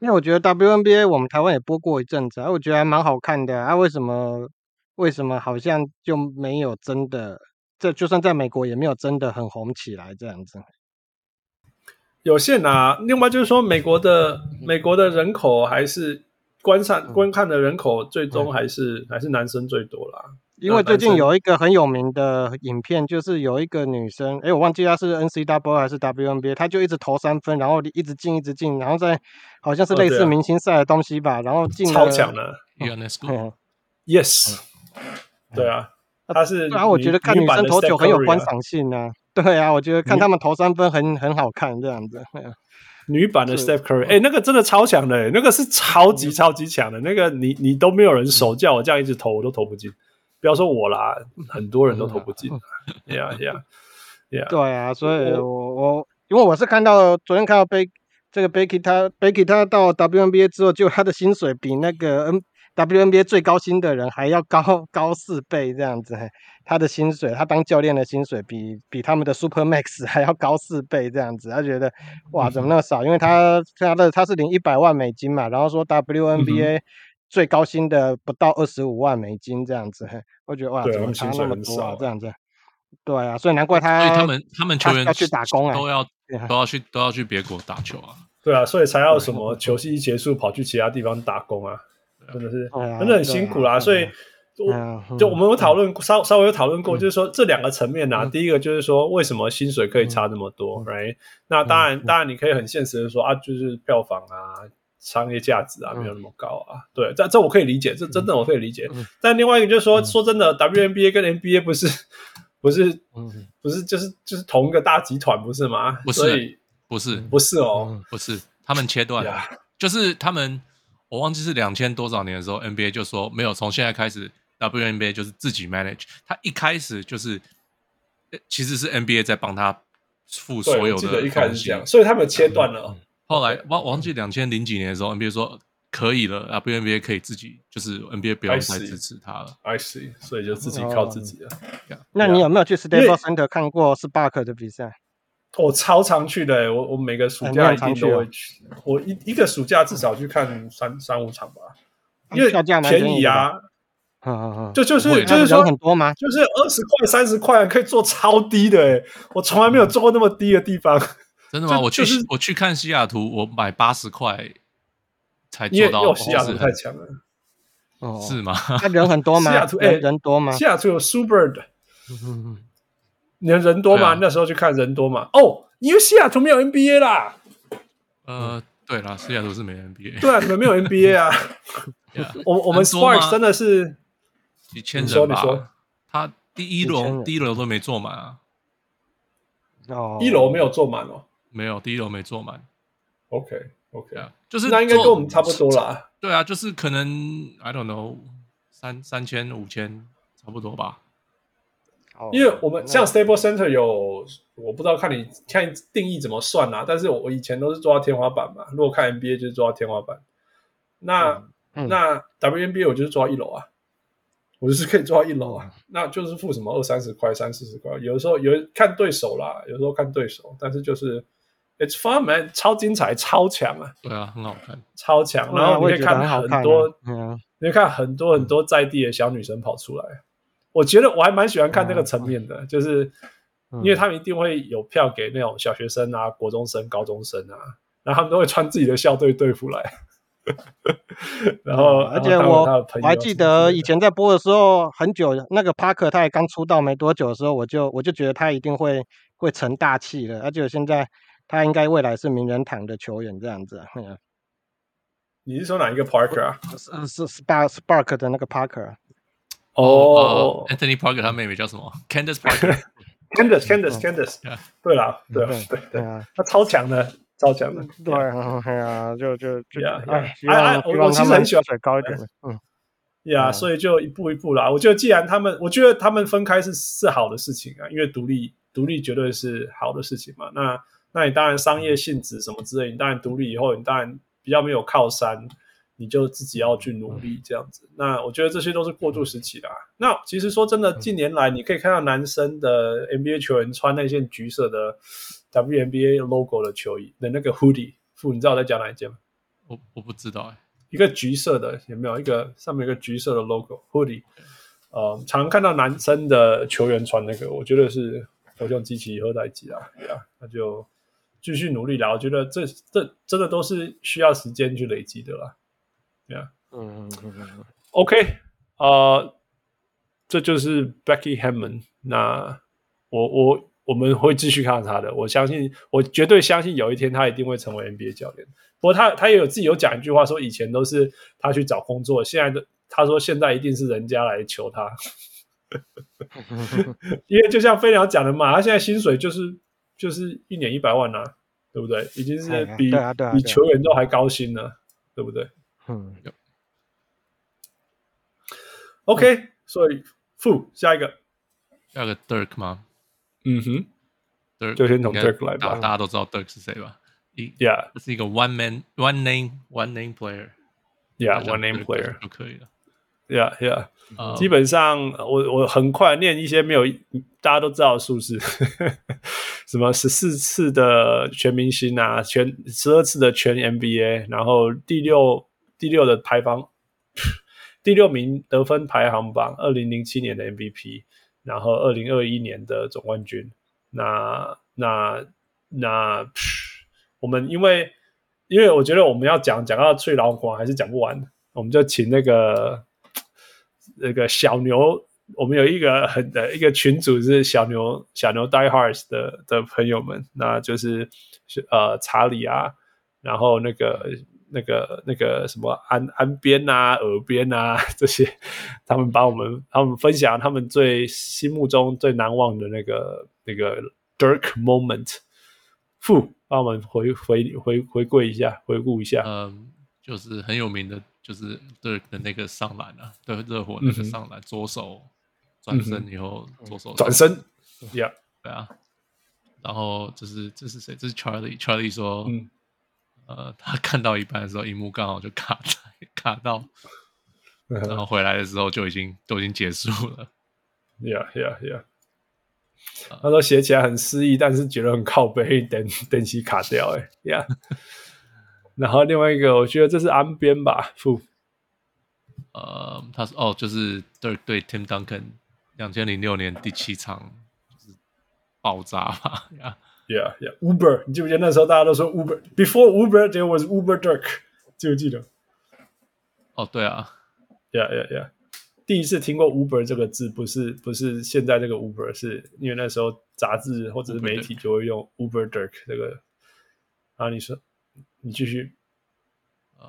因为我觉得 WNBA 我们台湾也播过一阵子，啊，我觉得还蛮好看的啊。为什么？为什么好像就没有真的？这就算在美国也没有真的很红起来这样子。有限啊。另外就是说，美国的美国的人口还是观赏观看的人口，最终还是还是男生最多啦。因为最近有一个很有名的影片，就是有一个女生，哎，我忘记她是 NCAA 还是 WNBA，她就一直投三分，然后一直进，一直进，然后在好像是类似明星赛的东西吧，然后进超强的，Yes，*laughs* 对啊，他是。然后我觉得看女生投球很有观赏性啊，对啊，我觉得看他们投三分很很好看这样子。女版的 Steph Curry，哎，那个真的超强的，那个是超级超级强的，那个你你都没有人守叫我这样一直投，我都投不进。不要说我啦，很多人都投不进。*laughs* Yeah, yeah, yeah. 对啊，所以我我因为我是看到昨天看到贝这个 Becky 他 Becky 他到 WNBA 之后，就他的薪水比那个 N WNBA 最高薪的人还要高高四倍这样子。*laughs* 他的薪水，他当教练的薪水比比他们的 Super Max *laughs* 还要高四倍这样子。他觉得哇，怎么那么少？因为他他的他是领一百万美金嘛，然后说 WNBA、嗯。最高薪的不到二十五万美金这样子，*laughs* 我觉得哇，怎么差那么多啊？这样子，对啊，所以难怪他，所以他们他们球员要去打工啊，都要都要去都要去别国打球啊。对啊，所以才要什么球季一结束跑去其他地方打工啊，真的是真的很辛苦啦。所以，我就我们有讨论稍稍微有讨论过，就是说这两个层面啊，第一个就是说为什么薪水可以差那么多，right？那当然当然你可以很现实的说啊，就是票房啊。商业价值啊，没有那么高啊。嗯、对，这这我可以理解，这真的我可以理解。嗯、但另外一个就是说，嗯、说真的，WNBA 跟 NBA 不是不是、嗯、不是就是就是同一个大集团，不是吗？不是，不是不是哦，不是，他们切断了就是他们我忘记是两千多少年的时候，NBA 就说没有，从现在开始，WNBA 就是自己 manage。他一开始就是其实是 NBA 在帮他付所有的，记得一开始是这样，所以他们切断了。嗯后来忘忘记两千零几年的时候，NBA 说可以了啊，WNBA 可以自己，就是 NBA 不用再支持他了。I see，所以就自己靠自己了。那你有没有去 Staples Center 看过 Spark 的比赛？我超常去的，我我每个暑假一定都会去。我一一个暑假至少去看三三五场吧，因为便宜啊。就就是就是说很多吗？就是二十块、三十块可以坐超低的，哎，我从来没有坐过那么低的地方。*laughs* 真的吗？我去我去看西雅图，我买八十块才坐到。西雅图太强了，哦，是吗？那人很多吗？*laughs* 西雅图哎，人多吗？西雅图有 Super，*laughs* 你人人多吗？那时候去看人多嘛？哦，因为西雅图没有 NBA 啦。呃，对啦，西雅图是没 NBA。对啊，你们没有 NBA 啊。*laughs* 我我们 Sparks 真的是几千人吧？他第一轮第一轮都没坐满啊。哦，一楼没有坐满哦。没有，第一楼没坐满。OK OK 啊，就是那应该跟我们差不多啦。对啊，就是可能 I don't know 三三千五千差不多吧。因为我们像 Staples Center 有，我不知道看你看定义怎么算啊。但是我我以前都是坐到天花板嘛。如果看 NBA 就是坐到天花板。那那 WNBA 我就是坐到一楼啊。我就是可以坐到一楼啊，那就是付什么二三十块、三四十块，有的时候有看对手啦，有时候看对手，但是就是 it's fun man，超精彩、超强啊！对啊，很好看，超强。然后你可以看很多，你可以看很多很多在地的小女生跑出来。我觉得我还蛮喜欢看那个层面的，就是因为他们一定会有票给那种小学生啊、国中生、高中生啊，然后他们都会穿自己的校队队服来。*laughs* 然后，而且我我还记得以前在播的时候，很久那个帕克他也刚出道没多久的时候，我就我就觉得他一定会会成大器了。而且现在他应该未来是名人堂的球员这样子。*laughs* 你是说哪一个 Parker 啊？是是 Spark Spark 的那个 Parker。哦，Anthony Parker 他妹妹叫什么？*laughs* Candace Parker，Candace Candace Candace。对啦，对对对啊，他超强的。超强的，对，哎呀，就就就，哎哎，我我其实很喜欢水高一点的，嗯，呀，所以就一步一步啦。我觉得既然他们，我觉得他们分开是是好的事情啊，因为独立独立绝对是好的事情嘛。那那你当然商业性质什么之类，你当然独立以后，你当然比较没有靠山，你就自己要去努力这样子。那我觉得这些都是过渡时期啦。那其实说真的，近年来你可以看到男生的 NBA 球员穿那件橘色的。WNBA logo 的球衣的那个 hoodie，副，你知道我在讲哪一件吗？我我不知道哎，一个橘色的有没有？一个上面有个橘色的 logo hoodie，呃，常看到男生的球员穿那个，我觉得是偶像机器以后代机啊，对啊，那就继续努力啦。我觉得这这真的都是需要时间去累积的啦，嗯嗯嗯嗯，OK，呃，这就是 Becky Hammond 那我我。我们会继续看他的，我相信，我绝对相信有一天他一定会成为 NBA 教练。不过他他也有自己有讲一句话，说以前都是他去找工作，现在的他说现在一定是人家来求他，*laughs* 因为就像飞鸟讲的嘛，他现在薪水就是就是一年一百万啊，对不对？已经是比比球员都还高薪了，对不对？嗯。OK，所以负下一个，下一个 Dirk 吗？嗯哼，Dirk, 就先从 Dirk 来吧。大家都知道 Dirk 是谁吧？一，Yeah，这是一个 one man one name one name player，Yeah，one name player 就可以了。Yeah，Yeah，、uh, 基本上我我很快念一些没有大家都知道的数字，什么十四次的全明星啊，全十二次的全 NBA，然后第六第六的排行，*laughs* 第六名得分排行榜，二零零七年的 MVP。然后，二零二一年的总冠军，那那那，我们因为因为我觉得我们要讲讲到最老广还是讲不完，我们就请那个那个小牛，我们有一个很的一个群组是小牛小牛 Die Hards 的的朋友们，那就是呃查理啊，然后那个。那个那个什么安安边啊、耳边啊这些，他们把我们他们分享他们最心目中最难忘的那个那个 Dirk moment，负帮我们回回回回归一下，回顾一下。嗯，就是很有名的，就是 Dirk 的那个上篮啊，对热火那个上篮，嗯、左手转身以后，嗯、左手转身，Yeah，对啊。然后这是这是谁？这是 Charlie，Charlie 说。嗯呃，他看到一半的时候，荧幕刚好就卡在卡到，然后回来的时候就已经都已经结束了。Yeah, yeah, yeah。他说写起来很诗意，但是觉得很靠背，等等起卡掉。哎，Yeah。*laughs* 然后另外一个，我觉得这是安边吧，负。呃，他说哦，就是 Dirk 对 Tim Duncan 两千零六年第七场就是爆炸吧。*laughs* Yeah Yeah, yeah. Uber，你记不记得那时候大家都说 Uber？Before Uber, there was Uber Dirk，记不记得？哦，对啊。Yeah, yeah, yeah. 第一次听过 Uber 这个字，不是不是现在这个 Uber，是因为那时候杂志或者是媒体就会用 Uber Dirk 这个。啊，你说，你继续。嗯，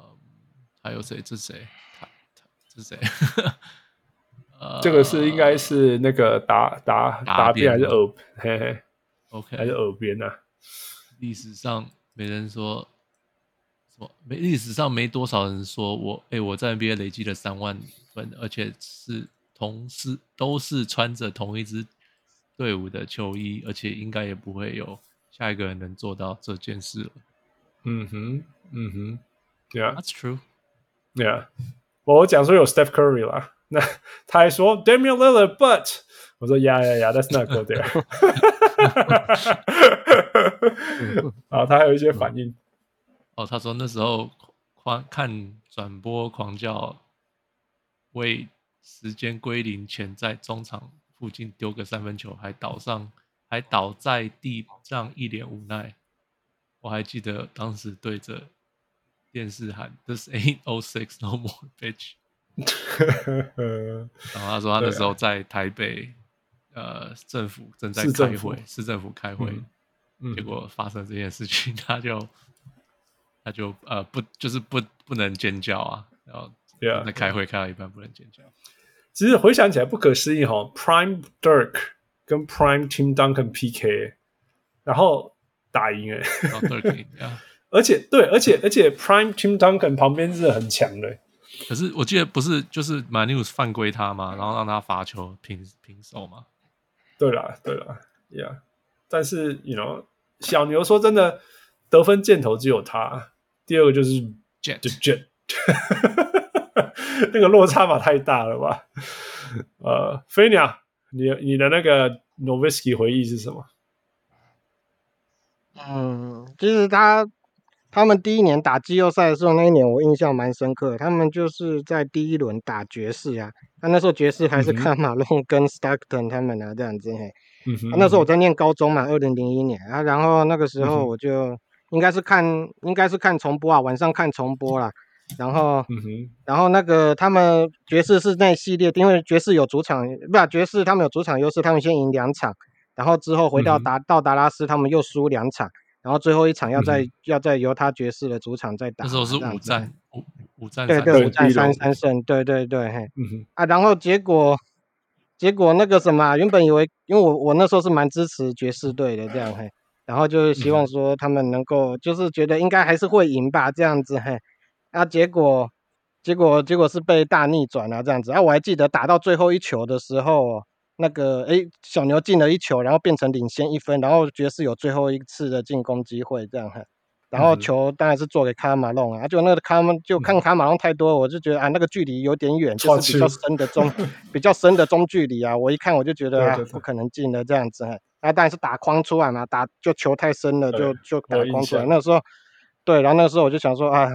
还有谁？这是谁？他他这是谁？*laughs* 这个是应该是那个答答答辩还是耳？嘿嘿。OK，还是耳边呢、啊？历史上没人说什么，没历史上没多少人说我，哎、欸，我在 NBA 累积了三万分，而且是同是都是穿着同一支队伍的球衣，而且应该也不会有下一个人能做到这件事了。嗯哼，嗯哼，Yeah，That's true，Yeah，我讲说有 Steph Curry 啦，那他还说 Damian Lillard，but 我说呀呀呀，That's not good there。*laughs* 啊，他还有一些反应。哦，他说那时候狂看转播狂叫，为时间归零前在中场附近丢个三分球，还倒上，还倒在地上一脸无奈。我还记得当时对着电视喊：“This ain't oh six no more, bitch。” *laughs* 然后他说他那时候在台北。呃，政府正在开会，市政府开会，嗯，结果发生这件事情，*laughs* 嗯、他就他就呃不就是不不能尖叫啊，然后在开会开到一半不能尖叫。其实回想起来不可思议哈、哦、，Prime Dirk 跟 Prime Tim Duncan PK，然后打赢哎，*laughs* 而且对，而且而且 Prime Tim Duncan 旁边是很强的，可是我记得不是就是 Manute 犯规他吗？然后让他罚球平平手吗？对啦，对啦，Yeah，但是，you know，小牛说真的，得分箭头只有他，第二个就是 Jet，就 Jet，*laughs* 那个落差吧太大了吧？呃，飞鸟，你你的那个 Nowitzki 回忆是什么？嗯，其实他他们第一年打季后赛的时候，那一年我印象蛮深刻的。他们就是在第一轮打爵士啊，那那时候爵士还是看马龙跟 Stockton 他们啊这样子嘿。嗯哼。那时候我在念高中嘛，二零零一年啊，然后那个时候我就应该是看，应该是看重播啊，晚上看重播啦。然后。然后那个他们爵士是那系列，因为爵士有主场，不是爵士他们有主场优势，他们先赢两场，然后之后回到达到达拉斯，他们又输两场。然后最后一场要在、嗯、要在犹他爵士的主场再打，那时候是五战五五战对对五战三三胜，对对对嘿，嗯啊，然后结果结果那个什么，原本以为因为我我那时候是蛮支持爵士队的这样嘿，然后就是希望说他们能够、嗯、就是觉得应该还是会赢吧这样子嘿，啊结果结果结果是被大逆转啊这样子。啊，我还记得打到最后一球的时候。那个诶，小牛进了一球，然后变成领先一分，然后爵士有最后一次的进攻机会，这样哈，然后球当然是做给卡马龙啊，就那个卡马就看卡马龙太多，我就觉得啊，那个距离有点远，就是比较深的中，*laughs* 比较深的中距离啊，我一看我就觉得啊，不可能进的这样子哈，啊，当然是打框出来嘛，打就球太深了，就就打框出来，那时候，对，然后那时候我就想说啊。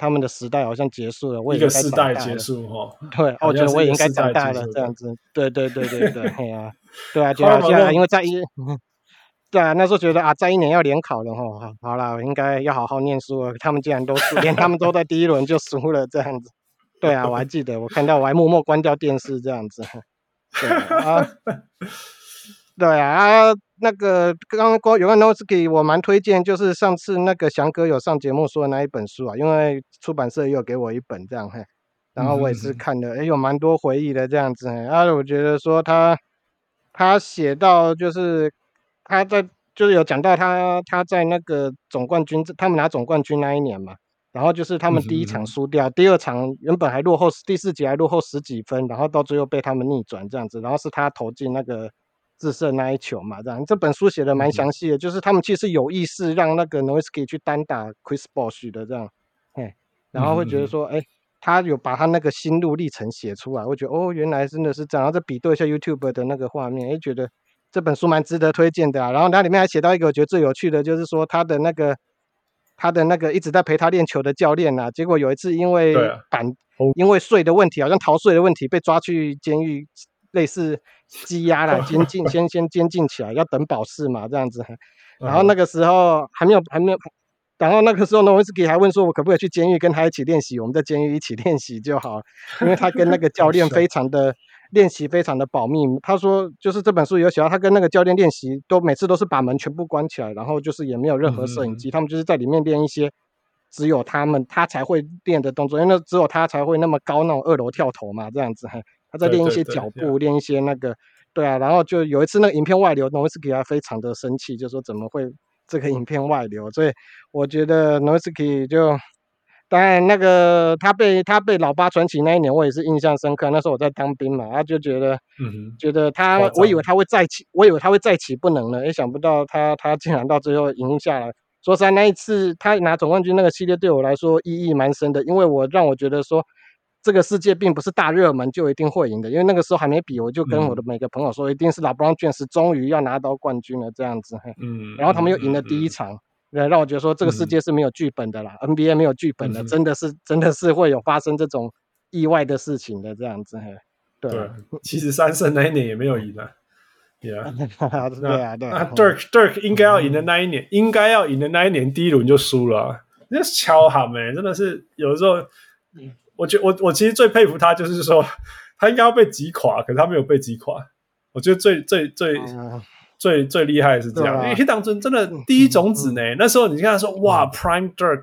他们的时代好像结束了，我也应该时代结束哈，对，我觉得我也应该长大了，这样子，对对对对对，对 *laughs* 啊，对啊，就好像因为在一，*laughs* 对啊，那时候觉得啊，在一年要联考了哈，好了，应该要好好念书了。他们竟然都输，连他们都在第一轮就输了，这样子，对啊，我还记得，我看到我还默默关掉电视，这样子，*laughs* 对啊。对啊，啊，那个刚刚有个 Nowitzki，我蛮推荐，就是上次那个翔哥有上节目说的那一本书啊，因为出版社也有给我一本这样嘿，然后我也是看的，哎，有蛮多回忆的这样子，啊，我觉得说他他写到就是他在就是有讲到他他在那个总冠军，他们拿总冠军那一年嘛，然后就是他们第一场输掉，第二场原本还落后，第四节还落后十几分，然后到最后被他们逆转这样子，然后是他投进那个。自射那一球嘛，这样这本书写的蛮详细的，就是他们其实有意识让那个 Nowitzki 去单打 Chris Bosh 的这样，哎，然后会觉得说，哎、嗯，他有把他那个心路历程写出来，我觉得哦，原来真的是这样，然后再比对一下 YouTube 的那个画面，哎，觉得这本书蛮值得推荐的啊。然后它里面还写到一个我觉得最有趣的，就是说他的那个他的那个一直在陪他练球的教练啊，结果有一次因为板、啊、因为税的问题，好像逃税的问题被抓去监狱。类似羁押了，*laughs* 监禁先先监禁起来，要等保释嘛，这样子。然后那个时候还没有还没有，然后那个时候呢，威斯基还问说，我可不可以去监狱跟他一起练习？我们在监狱一起练习就好，*laughs* 因为他跟那个教练非常的练习非常的保密。他说，就是这本书有写到，他跟那个教练练习都每次都是把门全部关起来，然后就是也没有任何摄影机，嗯、他们就是在里面练一些只有他们他才会练的动作，因为那只有他才会那么高那种二楼跳投嘛，这样子。他在练一些脚步，练一些那个，对啊，然后就有一次那个影片外流，Nowitzki 他非常的生气，就说怎么会这个影片外流？所以我觉得 Nowitzki 就，当然那个他被他被老八传奇那一年，我也是印象深刻。那时候我在当兵嘛，他就觉得，嗯哼，觉得他，我以为他会再起，我以为他会再起不能了，也想不到他他竟然到最后赢下来。说实在，那一次他拿总冠军那个系列对我来说意义蛮深的，因为我让我觉得说。这个世界并不是大热门就一定会赢的，因为那个时候还没比，我就跟我的每个朋友说，一定是 LeBron James 终于要拿到冠军了这样子。嗯，然后他们又赢了第一场，嗯、让我觉得说这个世界是没有剧本的啦、嗯、，NBA 没有剧本的，嗯、真的是真的是会有发生这种意外的事情的这样子。对，对其实三胜那一年也没有赢啊。对啊，*laughs* 对啊，对啊。Dirk Dirk 应该要赢的那一年，嗯、应该要赢的那一年第一轮就输了，那是巧哈没，真的是有时候。嗯我觉我我其实最佩服他，就是说他应该要被击垮，可是他没有被击垮。我觉得最最最、嗯、最最厉害的是这样，啊、因为黑当真真的第一种子呢。嗯嗯、那时候你看他说哇、嗯、Prime Dirk，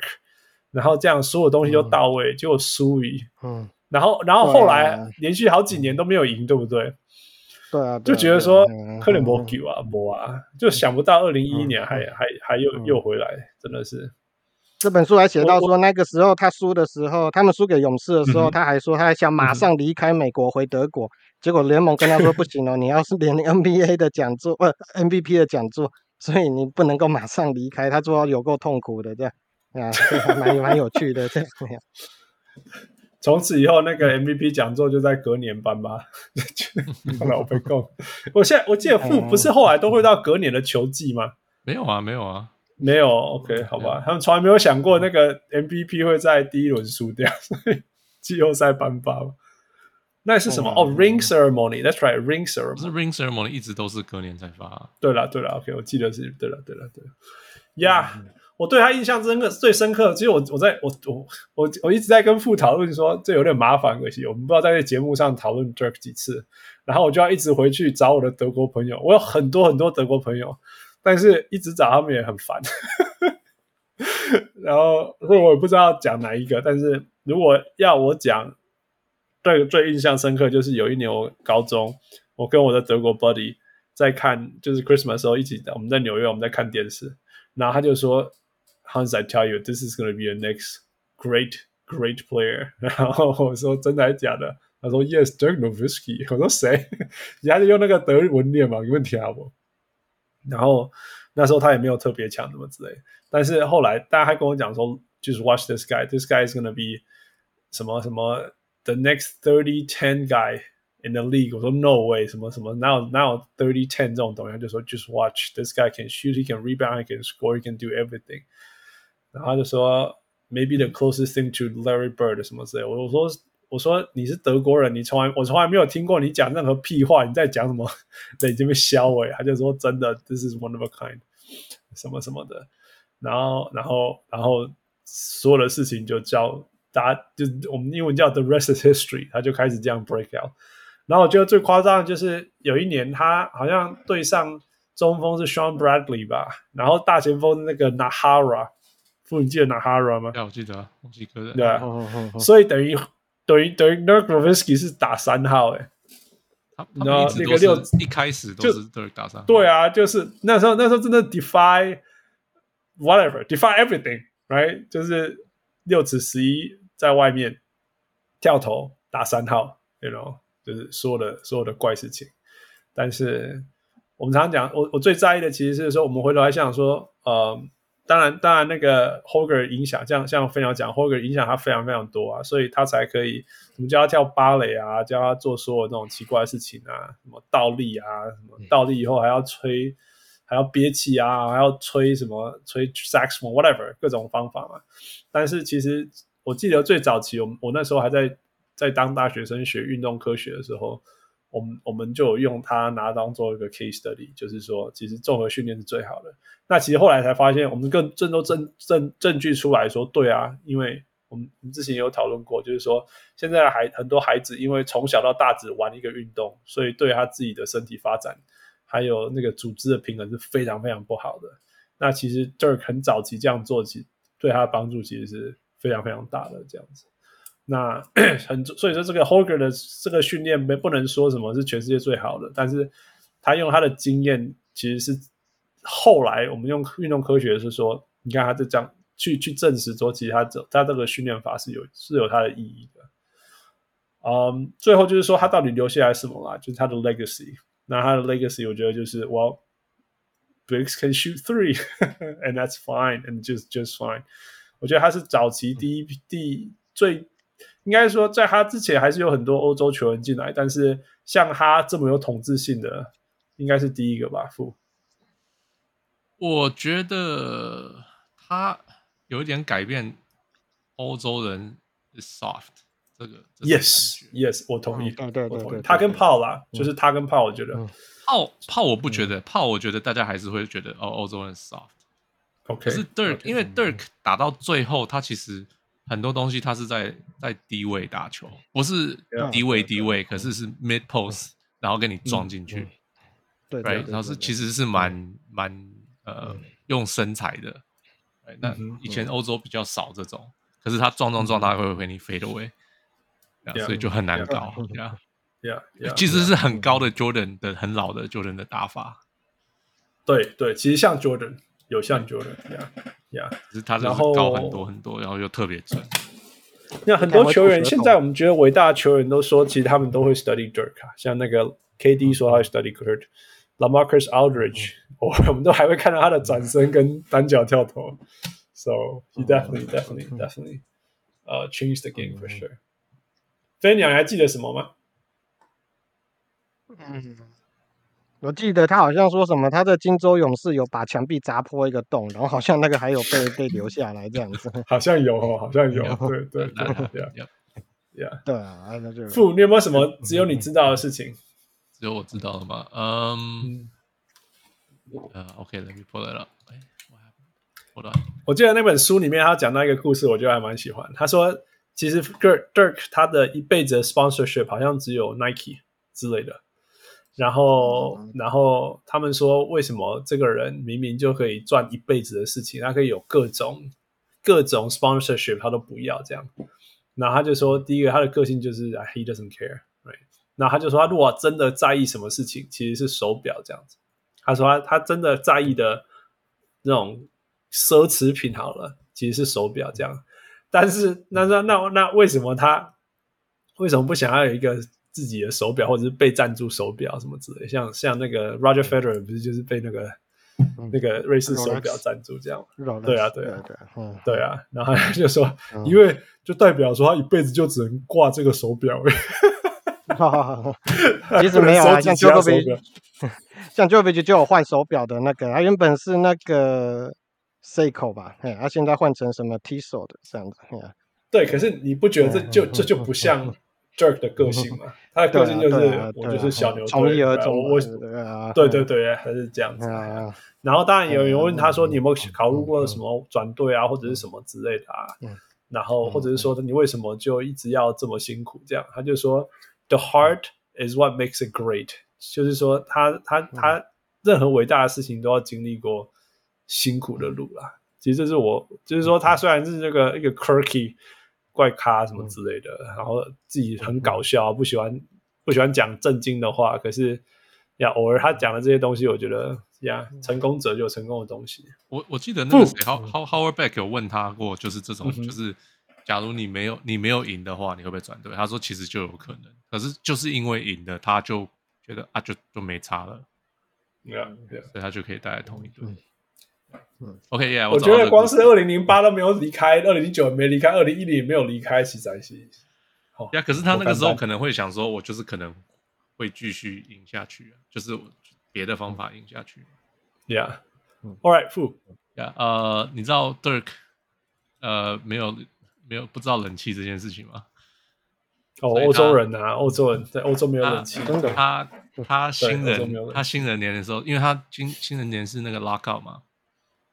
然后这样所有东西都到位，结果输于嗯，然后然后后来连续好几年都没有赢，对不对？对啊，就觉得说克林伯 Q 啊，博啊，就想不到二零一一年还、嗯、还还又又回来，真的是。这本书还写到说，那个时候他输的时候，他们输给勇士的时候，他还说他还想马上离开美国回德国，*laughs* 结果联盟跟他说不行哦，你要是连 NBA 的讲座，呃 MVP 的讲座，所以你不能够马上离开。他说有够痛苦的这样，啊，还蛮蛮有趣的这样。从此以后，那个 MVP 讲座就在隔年办吧。*laughs* 老被告，我现在我记得不不是后来都会到隔年的球季吗？没有啊，没有啊。没有，OK，好吧，他们从来没有想过那个 MVP 会在第一轮输掉，所 *laughs* 以季后赛颁发。那是什么？哦、oh,，Ring Ceremony，That's right，Ring Ceremony。不是 Ring Ceremony 一直都是隔年才发、啊。对了，对了，OK，我记得是对了，对了，对了。呀、yeah, 嗯，我对他印象深刻最深刻。其实我我在我我我我一直在跟傅讨论说，这有点麻烦，可惜我们不知道在这节目上讨论 Dirk 几次，然后我就要一直回去找我的德国朋友。我有很多很多德国朋友，但是一直找他们也很烦。*laughs* 然后所以我也不知道讲哪一个，但是如果要我讲。最最印象深刻就是有一年我高中，我跟我的德国 buddy 在看，就是 Christmas 时候一起，我们在纽约，我们在看电视，然后他就说，Hans，I tell you，this is going to be a next great great player。*laughs* 然后我说真的还是假的？他说 Yes，Dirk Nowitzki。我说谁？人家就用那个德文念嘛，有问题啊我。然后那时候他也没有特别强什么之类，但是后来大家还跟我讲说，就是 Watch this guy，this guy is going to be 什么什么。The next thirty ten guy in the league，我说 No way，什么什么，哪有哪有 thirty ten 这种东西？就说 Just watch this guy can shoot, he can rebound, he can score, he can do everything。然后他就说 Maybe the closest thing to Larry Bird 什么之类。我说 我说你是德国人，你从来我从来没有听过你讲任何屁话，你在讲什么？对，已经被销毁。他就说真的，This is one of a kind，什么什么的。然后然后然后所有的事情就叫。大家就我们英文叫 The rest is history，他就开始这样 break out。然后我觉得最夸张的就是有一年他好像对上中锋是 Sean Bradley 吧，然后大前锋那个 Nahara，父你记得 Nahara 吗？对，我记得，我记得。对啊，所以等于等于等于 Nowitzki 是打三号哎，然后那个六一开始都是都是打三号。对啊，就是那时候那时候真的 defy whatever defy everything right，就是六尺十一。在外面跳投打三号，you know，就是所有的所有的怪事情。但是我们常常讲，我我最在意的其实是说，我们回头来想说，呃，当然当然那个 Holger 影响，像像飞鸟讲 Holger 影响他非常非常多啊，所以他才可以，我们叫他跳芭蕾啊，教他做所有那种奇怪的事情啊，什么倒立啊，什么倒立以后还要吹，还要憋气啊，还要吹什么吹 saxophone，whatever 各种方法嘛。但是其实。我记得最早期，我我那时候还在在当大学生学运动科学的时候，我们我们就用它拿当做一个 case study，就是说，其实综合训练是最好的。那其实后来才发现，我们更更多证证证据出来说，对啊，因为我们我们之前也有讨论过，就是说，现在孩很多孩子因为从小到大只玩一个运动，所以对他自己的身体发展还有那个组织的平衡是非常非常不好的。那其实 Dirk 很早期这样做，其对他的帮助其实是。非常非常大的这样子，那 *clears throat* 很所以说这个 Hoger 的这个训练没不能说什么是全世界最好的，但是他用他的经验其实是后来我们用运动科学是说，你看他这样去去证实说，其实他这他这个训练法是有是有它的意义的。嗯，最后就是说他到底留下来什么啦？就是他的 legacy。那他的 legacy 我觉得就是，Well, bigs can shoot three, *laughs* and that's fine, and just just fine. 我觉得他是早期第一批第最，应该说在他之前还是有很多欧洲球员进来，但是像他这么有统治性的，应该是第一个吧？傅，我觉得他有一点改变欧洲人 soft 这个，这个，yes yes，我同意，对对对，他跟炮啦，就是他跟炮，我觉得炮炮我不觉得炮，我觉得大家还是会觉得哦，欧洲人 soft。OK，可是 Dirk，、因为 Dirk 打到最后，他其实很多东西他是在在低位打球，不是低位低位，可是是 mid post，然后给你撞进去，对，然后是其实是蛮。蛮呃用身材的，那以前欧洲比较少这种，可是他撞撞撞，他会给你 fade away，所以就很难搞，*laughs* 其实是很高的 Jordan 的很老的 Jordan 的打法，对对，其实像 Jordan。有像 Jordan 呀呀，是他然后高很多很多，然后又特别准。那很多球员现在我们觉得伟大的球员都说，其实他们都会 study Dirk 啊，像那个 KD 说他会 study Kurt，LaMarcus Aldridge，我我们都还会看到他的转身跟单脚跳投。So he definitely definitely definitely 呃 changed the game for sure。飞鸟，你还记得什么吗？嗯，我记得他好像说什么，他的金州勇士有把墙壁砸破一个洞，然后好像那个还有被被留下来这样子。好像有哦，好像有，对对对对。Yeah. 对啊，那就傅，你有没有什么只有你知道的事情？只有我知道的吗？嗯，呃，OK，Let me pull it up。哎，我记得那本书里面他讲到一个故事，我觉得还蛮喜欢。他说，其实 Dirk Dirk 他的一辈子的 sponsorship 好像只有 Nike 之类的。然后，然后他们说，为什么这个人明明就可以赚一辈子的事情，他可以有各种各种 sponsorship，他都不要这样。然后他就说，第一个他的个性就是 he doesn't care，right？然后他就说，他如果真的在意什么事情，其实是手表这样子。他说他他真的在意的那种奢侈品好了，其实是手表这样。但是那那那那为什么他为什么不想要有一个自己的手表，或者是被赞助手表什么之类？像像那个 Roger Federer 不是就是被那个。那个瑞士手表赞助这样，对啊，对啊，对啊，对啊，然后他就说，因为就代表说他一辈子就只能挂这个手表。*laughs* 其实没有啊，*laughs* 像 Djokovic，*laughs* 像 Djokovic 就有换手表的那个，他原本是那个 Seiko 吧，他现在换成什么 Tissot 的这样子。对，可是你不觉得这就这就不像？Dirk 的个性嘛，他的个性就是我就是小牛队，我对对对，还是这样子。然后当然有人问他说：“你有没有考虑过什么转队啊，或者是什么之类的啊？”然后或者是说你为什么就一直要这么辛苦？这样他就说：“The heart is what makes it great。”就是说他他他任何伟大的事情都要经历过辛苦的路啦。其实这是我就是说他虽然是这个一个 quirky。怪咖什么之类的，嗯、然后自己很搞笑，不喜欢不喜欢讲正经的话，可是呀，偶尔他讲的这些东西，我觉得呀，成功者就有成功的东西。我我记得那个谁，How How Howard Beck 有问他过，就是这种，嗯、就是假如你没有你没有赢的话，你会不会转队？他说其实就有可能，可是就是因为赢了，他就觉得啊，就就没差了，对啊，所以他就可以带来同一队。，OK，yeah，我觉得光是二零零八都没有离开，二零零九没离开，二零一零也没有离开，其实还是好呀。可是他那个时候可能会想说，我就是可能会继续赢下去，就是别的方法赢下去。Yeah，All right，Fu，Yeah，呃，你知道 Dirk 呃没有没有不知道冷气这件事情吗？哦，欧洲人啊，欧洲人在欧洲没有冷气，真的。他他新人他新人年的时候，因为他新新人年是那个 lockout 嘛。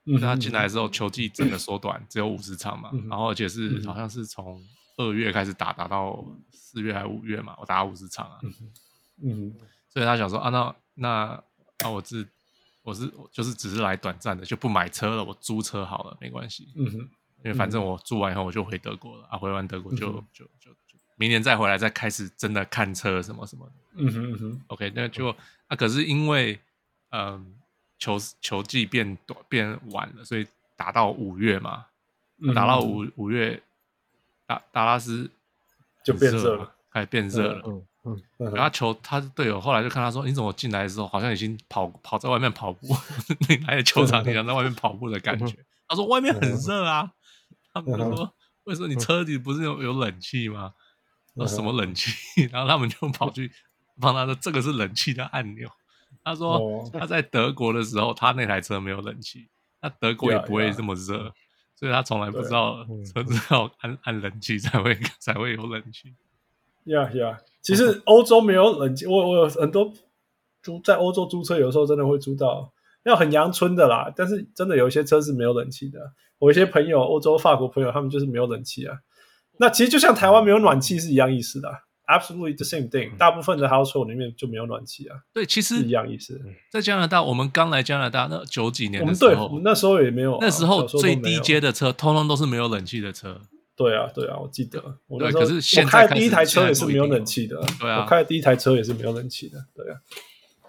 嗯，他进来之后，球季整个缩短，只有五十场嘛，嗯、然后而且是、嗯、好像是从二月开始打，打到四月还五月嘛，我打五十场啊，嗯，嗯，所以他想说啊，那那啊我是我是就是只是来短暂的，就不买车了，我租车好了，没关系，嗯哼，因为反正我租完以后我就回德国了啊，回完德国就、嗯、就就就明年再回来再开始真的看车什么什么的，嗯哼嗯哼，OK，那就啊，可是因为嗯。球球季变短变晚了，所以打到五月嘛，打到五五月，达达拉斯就变热了，开始变热了。嗯嗯，然后球他队友后来就看他说：“你怎么进来的时候好像已经跑跑在外面跑步？*laughs* 你来的球场，你想在外面跑步的感觉？”他说：“外面很热啊。”他们就说：“为什么你车里不是有有冷气吗？”说什么冷气？然后他们就跑去帮他说：“这个是冷气的按钮。”他说他在德国的时候，他那台车没有冷气，那德国也不会这么热，所以他从来不知道车子要按按冷气才会才会有冷气。呀呀，其实欧洲没有冷气，我我有很多租在欧洲租车，有时候真的会租到要很阳春的啦，但是真的有一些车是没有冷气的。我一些朋友，欧洲法国朋友，他们就是没有冷气啊。那其实就像台湾没有暖气是一样意思的。Absolutely the same thing。大部分的 household 里面就没有暖气啊。对，其实一样意思。在加拿大，我们刚来加拿大那九几年的时候，我们那时候也没有。那时候最低阶的车，通通都是没有冷气的车。对啊，对啊，我记得。我对，可是现在开的第一台车也是没有冷气的。对啊，我开的第一台车也是没有冷气的。对啊，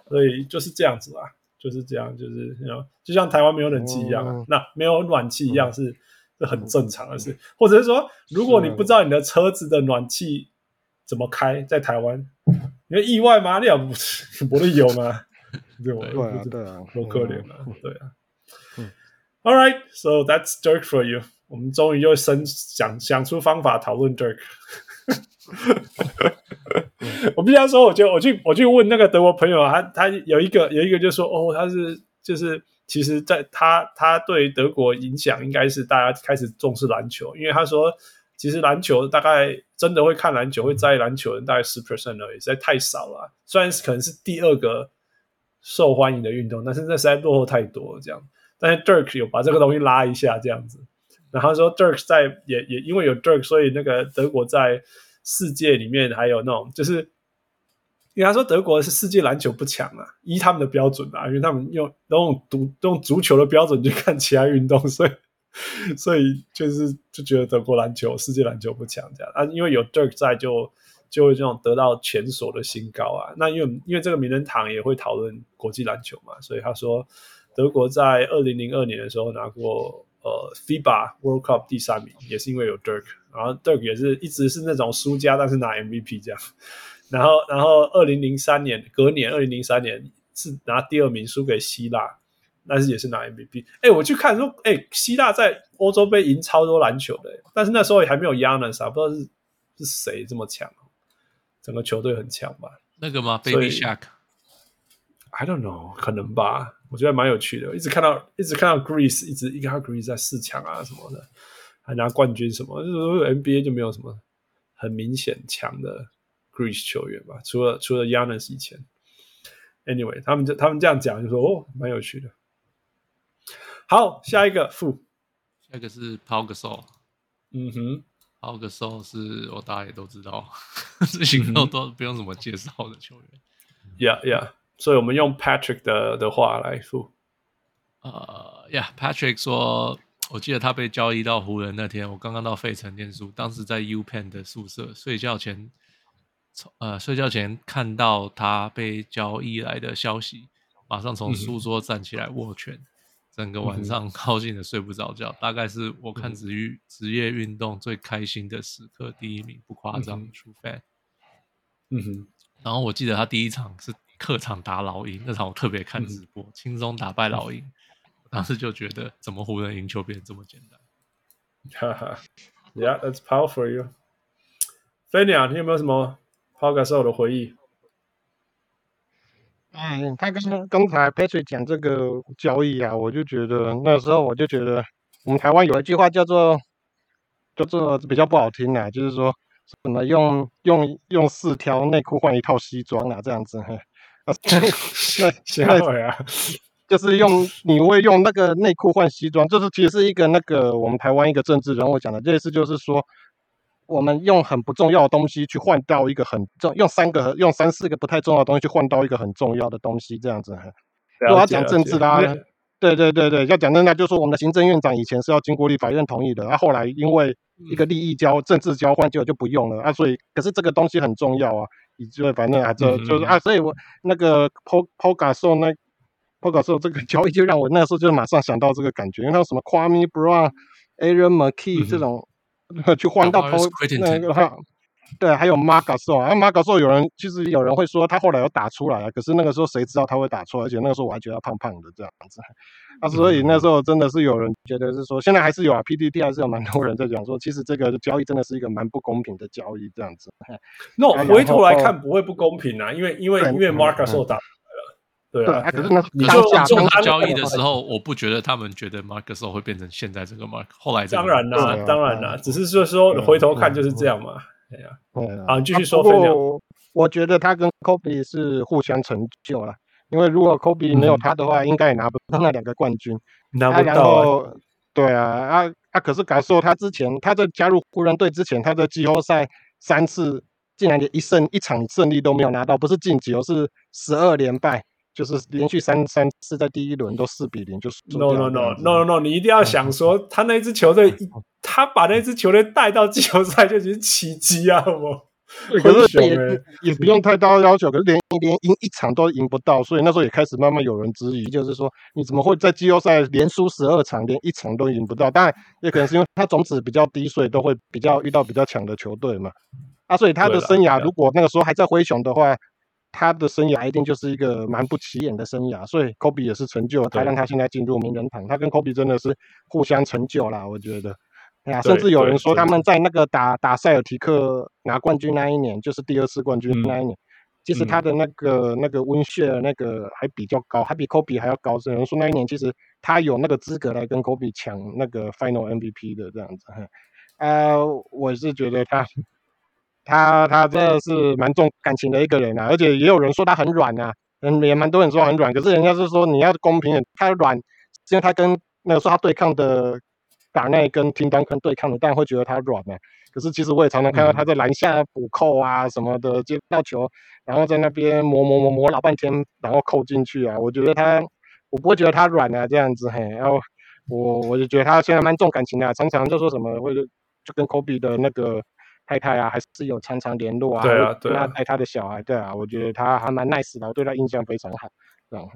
所以就是这样子啊，就是这样，就是就像台湾没有冷气一样，那没有暖气一样是是很正常的事。或者是说，如果你不知道你的车子的暖气。怎么开在台湾？*laughs* 因为意外吗？*laughs* 你也 *laughs* 不不是有吗？对啊，对啊，多可怜啊！对啊。All right, so that's Dirk for you。我们终于又生想想出方法讨论 Dirk。我必须要说，我就我去我去问那个德国朋友，他他有一个有一个就说，哦，他是就是其实在他他对德国影响应该是大家开始重视篮球，因为他说其实篮球大概真的会看篮球会在意篮球的人大概十 percent 而已，实在太少了。虽然可能是第二个受欢迎的运动，但是那实在落后太多了这样。但是 Dirk 有把这个东西拉一下这样子，然后说 Dirk 在也也因为有 Dirk，所以那个德国在世界里面还有那种就是，因为他说德国是世界篮球不强啊，依他们的标准啊，因为他们用用足用足球的标准去看其他运动，所以所以就是就觉得德国篮球世界篮球不强这样啊，因为有 Dirk 在就就会这种得到前所的新高啊。那因为因为这个名人堂也会讨论国际篮球嘛，所以他说。德国在二零零二年的时候拿过呃 FIBA World Cup 第三名，也是因为有 Dirk，然后 Dirk 也是一直是那种输家，但是拿 MVP 这样。然后然后二零零三年隔年二零零三年是拿第二名输给希腊，但是也是拿 MVP。哎，我去看说，哎，希腊在欧洲杯赢超多篮球的，但是那时候也还没有 Giannis 啊，不知道是是谁这么强，整个球队很强吧？那个吗？Baby Shaq？I don't know，可能吧。我觉得蛮有趣的，一直看到一直看到 Greece，一直一看 Greece 在四强啊什么的，还拿冠军什么，就是 NBA 就没有什么很明显强的 Greece 球员吧，除了除了 Giannis 以前。Anyway，他们就他们这样讲，就说哦，蛮有趣的。好，下一个负，下一个是 Pau Gasol。嗯哼，Pau Gasol 是我大家也都知道，*laughs* 这些都都不用怎么介绍的球员。Yeah, yeah. 所以我们用 Patrick 的的话来说，呃，Yeah，Patrick 说，我记得他被交易到湖人那天，我刚刚到费城念书，当时在 UPenn 的宿舍睡觉前，呃，睡觉前看到他被交易来的消息，马上从书桌站起来握拳，嗯、整个晚上高兴的睡不着觉，嗯、大概是我看职业职业运动最开心的时刻，第一名不夸张，True fan。嗯哼，然后我记得他第一场是。客场打老鹰那场我特别看直播，嗯、轻松打败老鹰，嗯、当时就觉得怎么湖人赢球变得这么简单？哈哈，Yeah, that's power for you。菲尼亚，你有没有什么 Pau Gasol 的回忆？嗯，他刚刚才 Patrick 讲这个交易啊，我就觉得那时候我就觉得我们台湾有一句话叫做叫做比较不好听啊，就是说什么用用用四条内裤换一套西装啊，这样子。啊，那那啊，就是用你会用那个内裤换西装，就是其实是一个那个我们台湾一个政治人物讲的，这意思就是说，我们用很不重要的东西去换到一个很重，用三个用三四个不太重要的东西去换到一个很重要的东西，这样子。如果要讲政治啦，对对对对，要讲政治，就是说我们的行政院长以前是要经过立法院同意的，啊，后来因为一个利益交政治交换，结果就不用了啊，所以可是这个东西很重要啊。以就反正啊，就就是啊，所以我那个 Pau Pau Gasol 那 Pau Gasol 这个交易就让我那时候就马上想到这个感觉，因为他什么 Kwame Brown、Aaron McKee 这种、嗯、*laughs* 去换到 Pau 那个哈，*laughs* 对，还有 Gasol 有人其实有人会说他后来有打出来啊，可是那个时候谁知道他会打出来，而且那个时候我还觉得他胖胖的这样子。啊，所以那时候真的是有人觉得是说，现在还是有啊，PDD 还是有蛮多人在讲说，其实这个交易真的是一个蛮不公平的交易，这样子。那回头来看不会不公平啊，因为因为因为 Gasol 打对啊，可是那你就做他交易的时候，我不觉得他们觉得 Marc Gasol 会变成现在这个 Mark 后来当然啦，当然啦，只是说说回头看就是这样嘛。对呀，啊，继续说分享。我觉得他跟 Kobe 是互相成就了。因为如果 Kobe 没有他的话，应该也拿不到那两个冠军。拿不到。对啊，啊啊！可是感受他之前，他在加入湖人队之前，他在季后赛三次竟然连一胜一场胜利都没有拿到，不是晋级而，是十二连败，就是连续三三次在第一轮都四比零就输。No no no no no no！你一定要想说，他那支球队，他把那支球队带到季后赛就已经奇迹啊，好不好？可是也也不用太高要求，可是连连赢一场都赢不到，所以那时候也开始慢慢有人质疑，就是说你怎么会在季后赛连输十二场，连一场都赢不到？当然也可能是因为他种子比较低，所以都会比较遇到比较强的球队嘛。啊，所以他的生涯如果那个时候还在灰熊的话，他的生涯一定就是一个蛮不起眼的生涯。所以科比也是成就他让他现在进入名人堂，他跟科比真的是互相成就啦，我觉得。哎呀，甚至有人说他们在那个打打塞尔提克拿冠军那一年，就是第二次冠军那一年，嗯、其实他的那个、嗯、那个温血那个还比较高，还比科比还要高。有人说那一年其实他有那个资格来跟科比抢那个 Final MVP 的这样子。呃，我是觉得他他他真的是蛮重感情的一个人啊，而且也有人说他很软啊，嗯，也蛮多人说很软，可是人家是说你要公平，他软，因为他跟那个说他对抗的。打内跟 Tim Duncan 对抗的，但会觉得他软啊。可是其实我也常常看到他在篮下补扣啊什么的，接到球，然后在那边磨磨磨磨老半天，然后扣进去啊。我觉得他，我不会觉得他软啊这样子嘿。然后我我就觉得他现在蛮重感情的，常常就说什么，或者就跟 Kobe 的那个太太啊，还是有常常联络啊。对啊，对啊。带他的小孩，对啊，我觉得他还蛮 nice 的，我对他印象非常好。这样。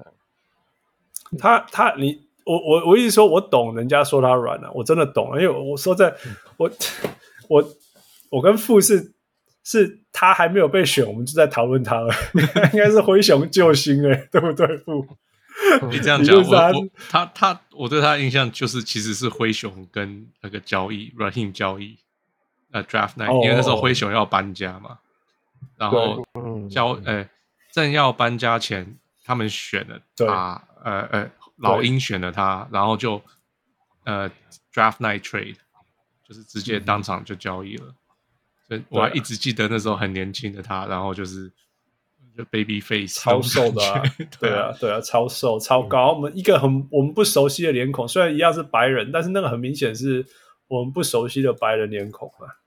他他你。我我我一直说，我懂人家说他软了，啊，我真的懂，因为我说在，我我我跟富是是他还没有被选，我们就在讨论他了，*laughs* 应该是灰熊救星哎，对不对？富，你这样讲，我我他他我对他的印象就是其实是灰熊跟那个交易 Raheem 交易，呃 Draft Night，因为那时候灰熊要搬家嘛，然后交呃正要搬家前，他们选了他，呃呃。老鹰选了他，然后就呃 draft night trade，就是直接当场就交易了。嗯、所以我还一直记得那时候很年轻的他，然后就是就 baby face 超瘦的、啊，对啊对啊，超瘦超高。嗯、我们一个很我们不熟悉的脸孔，虽然一样是白人，但是那个很明显是我们不熟悉的白人脸孔啊。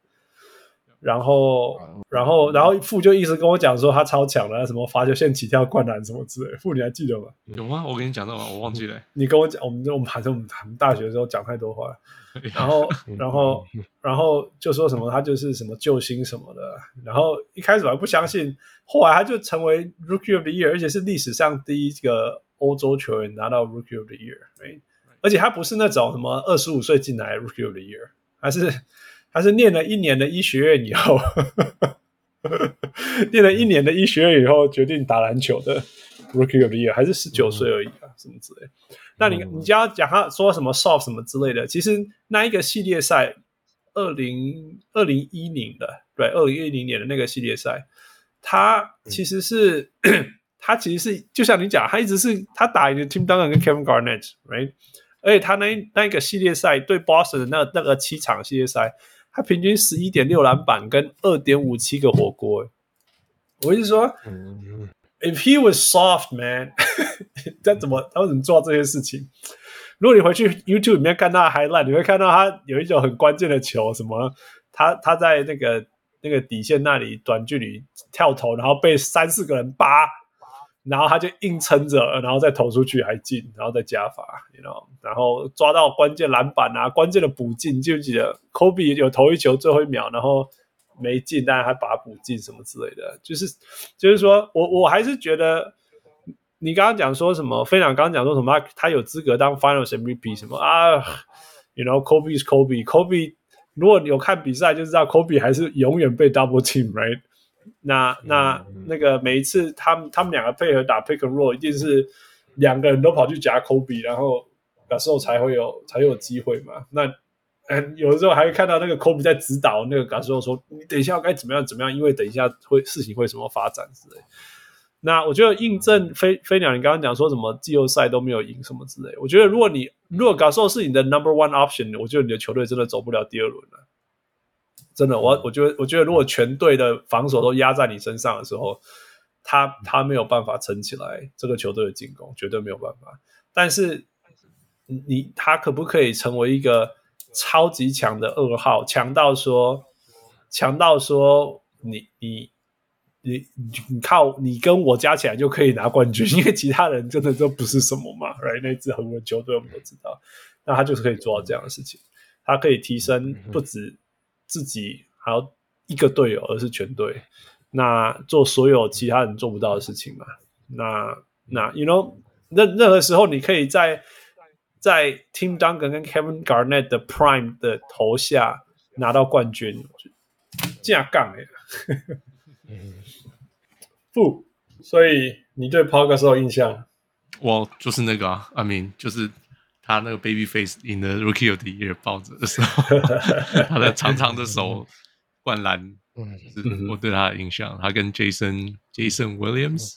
然后，然后，然后傅就一直跟我讲说他超强的，什么罚球线起跳灌篮什么之类。傅，你还记得吗？有吗？我跟你讲到吗？我忘记了。你跟我讲，我们我们反正我们大学的时候讲太多话。*laughs* 然后，然后，然后就说什么他就是什么救星什么的。然后一开始我还不相信，后来他就成为 Rookie of the Year，而且是历史上第一个欧洲球员拿到 Rookie of the Year。而且他不是那种什么二十五岁进来 Rookie of the Year，还是。他是念了一年的医学院以后，*laughs* 念了一年的医学院以后，决定打篮球的 Rookie of the Year，还是十九岁而已啊，什么之类。那你你就要讲他说什么 soft 什么之类的，其实那一个系列赛，二零二零一零的，对，二零一零年的那个系列赛，他其实是 *clears throat* 他其实是就像你讲，他一直是他打赢了 Tim Duncan 跟 Kevin Garnett，right？而且他那那一个系列赛对 Boston 的那那个七场系列赛。他平均十一点六篮板跟二点五七个火锅，我意思说，If he was soft man，*laughs* 他怎么他为什么做到这些事情？如果你回去 YouTube 里面看他的 highlight，你会看到他有一种很关键的球，什么他他在那个那个底线那里短距离跳投，然后被三四个人扒。然后他就硬撑着，然后再投出去还进，然后再加罚，you know，然后抓到关键篮板啊，关键的补进，记不记得？Kobe 有投一球最后一秒，然后没进，但是还把他补进什么之类的，就是就是说我我还是觉得，你刚刚讲说什么？飞鸟刚刚讲说什么？他有资格当 Finals MVP 什么啊？You know，Kobe is Kobe，Kobe，如果你有看比赛就知道，Kobe 还是永远被 double team，right？那那那个每一次他们他们两个配合打 pick and roll，一定是两个人都跑去夹 Kobe，然后有时候才会有才有机会嘛。那嗯，有的时候还会看到那个 Kobe 在指导那个感受说：“你等一下该怎么样怎么样，因为等一下会事情会什么发展之类。”那我觉得印证飞飞鸟，你刚刚讲说什么季后赛都没有赢什么之类，我觉得如果你如果感受是你的 number one option，我觉得你的球队真的走不了第二轮了。真的，我我觉得，我觉得，如果全队的防守都压在你身上的时候，他他没有办法撑起来这个球队的进攻，绝对没有办法。但是你他可不可以成为一个超级强的二号，强到说，强到说你你你你靠你跟我加起来就可以拿冠军，*laughs* 因为其他人真的都不是什么嘛，right？那支横纹球队我们都知道，那他就是可以做到这样的事情，他可以提升不止。自己还有一个队友，而是全队，那做所有其他人做不到的事情嘛？那那，you know，任任何时候，你可以在在 Tim Duncan 跟 Kevin Garnett 的 Prime 的头下拿到冠军，这样杠哎，*laughs* 不，所以你对 Pau Gasol 印象？我就是那个啊，I mean，就是他那个 baby face in the rookie of the year 抱着的时候，*laughs* 他的长长的手灌篮，是我对他的印象。他跟 Jason Jason Williams，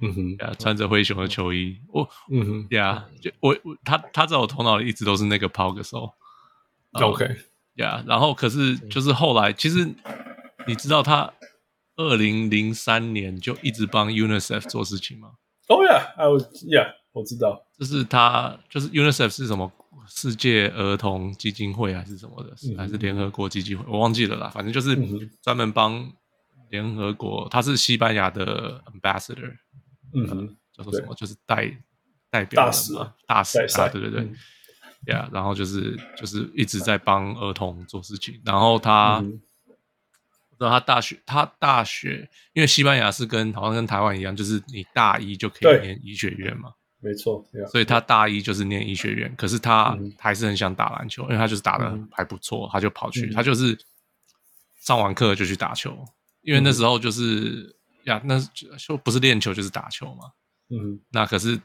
嗯哼，呀，穿着灰熊的球衣，我，嗯哼，呀，就我我他他在我头脑里一直都是那个 Pau Gasol。OK，呀，然后可是就是后来，其实你知道他二零零三年就一直帮 UNICEF 做事情吗？Oh yeah，I was yeah。我知道，就是他，就是 UNICEF 是什么世界儿童基金会还是什么的，嗯、还是联合国基金会，我忘记了啦。反正就是专门帮联合国，他是西班牙的 ambassador，嗯哼，叫做什么？就是代代表大使嘛，大使啊，对对对，呀、嗯 yeah, 然后就是就是一直在帮儿童做事情。然后他，嗯、然后他大学，他大学，因为西班牙是跟好像跟台湾一样，就是你大一就可以念医学院嘛。没错，所以他大一就是念医学院，可是他还是很想打篮球，因为他就是打的还不错，他就跑去，他就是上完课就去打球，因为那时候就是呀，那就不是练球就是打球嘛。嗯，那可是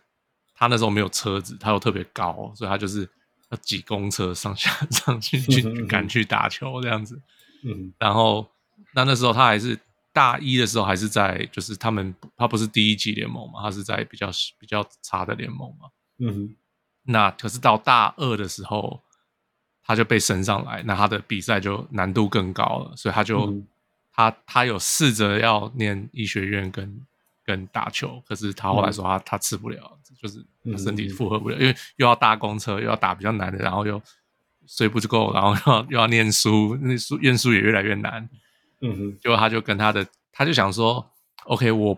他那时候没有车子，他又特别高，所以他就是要挤公车上下上去去赶去打球这样子。嗯，然后那那时候他还是。大一的时候还是在，就是他们他不是第一级联盟嘛，他是在比较比较差的联盟嘛。嗯哼。那可是到大二的时候，他就被升上来，那他的比赛就难度更高了，所以他就、嗯、他他有试着要念医学院跟跟打球，可是他后来说他、嗯、他吃不了，就是他身体负荷不了，嗯、因为又要搭公车，又要打比较难的，然后又睡不够，然后又要又要念书，那书念书也越来越难。嗯哼，结果他就跟他的，他就想说，OK，我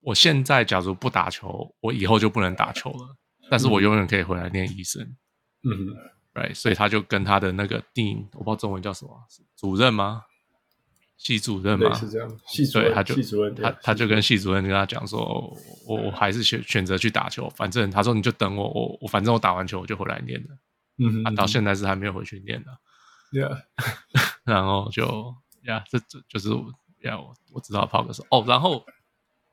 我现在假如不打球，我以后就不能打球了，但是我永远可以回来念医生。嗯哼，right，所以他就跟他的那个 Dean，我不知道中文叫什么，主任吗？系主任吗？是这样，系主任，对，他就他他就跟系主任跟他讲说，我我还是选选择去打球，反正他说你就等我，我我反正我打完球我就回来念的。嗯哼，他到现在是还没有回去念的。Yeah，*laughs* 然后就。呀，yeah, 这这就是呀，我我知道 Pau Gasol 哦，然后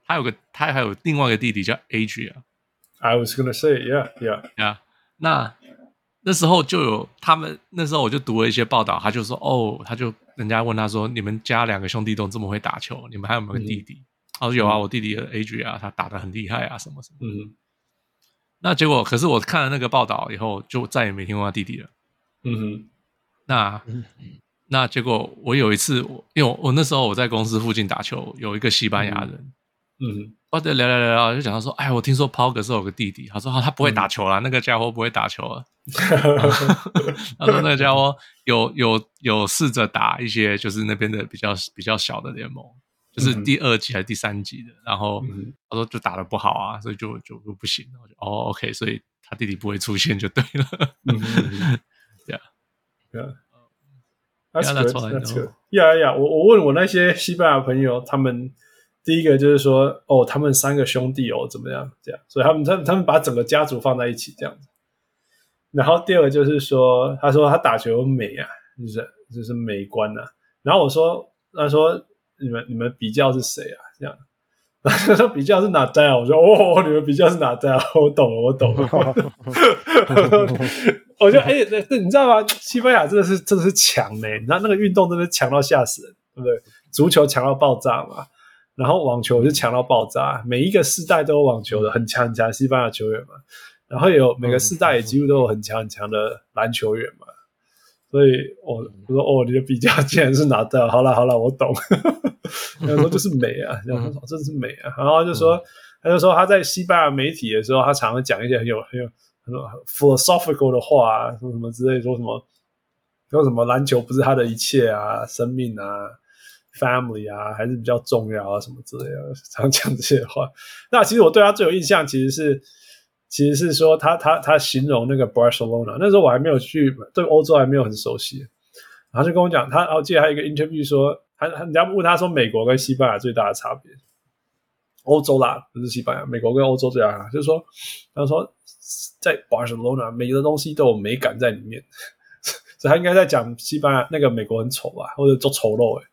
他有个他还有另外一个弟弟叫 Adrian。I was gonna say yeah yeah yeah。那那时候就有他们那时候我就读了一些报道，他就说哦，他就人家问他说，你们家两个兄弟都这么会打球，你们还有没有个弟弟？嗯、他说有啊，我弟弟 Adrian 啊，他打的很厉害啊，什么什么。嗯。那结果可是我看了那个报道以后，就再也没听过他弟弟了。嗯哼。那。嗯那结果我有一次，因为我，我那时候我在公司附近打球，有一个西班牙人，嗯，我在聊聊聊聊，就讲他说，哎，我听说 Pau Gasol 有个弟弟，他说他不会打球啦，嗯、那个家伙不会打球啊，*laughs* 他说那个家伙有有有试着打一些就是那边的比较比较小的联盟，就是第二级还是第三级的，然后他说就打的不好啊，所以就就就不行了，我就哦，OK，所以他弟弟不会出现就对了，嗯，Yeah，Yeah。*laughs* Yeah. That's good. That's good. Yeah, yeah. 我我问我那些西班牙朋友，他们第一个就是说，哦，他们三个兄弟哦，怎么样？这样，所以他们他们他们把整个家族放在一起这样子。然后第二个就是说，他说他打球美啊，就是就是美观啊。然后我说，他说你们你们比较是谁啊？这样。*laughs* 他说比较是哪代啊？我说哦，你们比较是哪代啊？我懂了，我懂了。*laughs* 我觉得哎，你知道吗？西班牙真的是真的是强呢。你知道那个运动真的强到吓死人，对不对？足球强到爆炸嘛，然后网球就强到爆炸，每一个世代都有网球的很强很强西班牙球员嘛。然后有每个世代也几乎都有很强很强的篮球员嘛。所以我我说哦，你的比较竟然是哪代？好了好了，我懂。*laughs* 然后说就是美啊，然后说真是美啊。然后就说他就说他在西班牙媒体的时候，他常常讲一些很有很有。很多 philosophical 的话啊，说什么之类，说什么说什么篮球不是他的一切啊，生命啊，family 啊，还是比较重要啊，什么之类的，常讲这些话。那其实我对他最有印象，其实是其实是说他他他形容那个 Barcelona，那时候我还没有去，对欧洲还没有很熟悉，然后就跟我讲，他我记得还有一个 interview 说，他人家问他说美国跟西班牙最大的差别，欧洲啦，不是西班牙，美国跟欧洲这样，就是说，他说。在 Barcelona，每个东西都有美感在里面，*laughs* 所以他应该在讲西班牙那个美国很丑吧，或者做丑陋诶。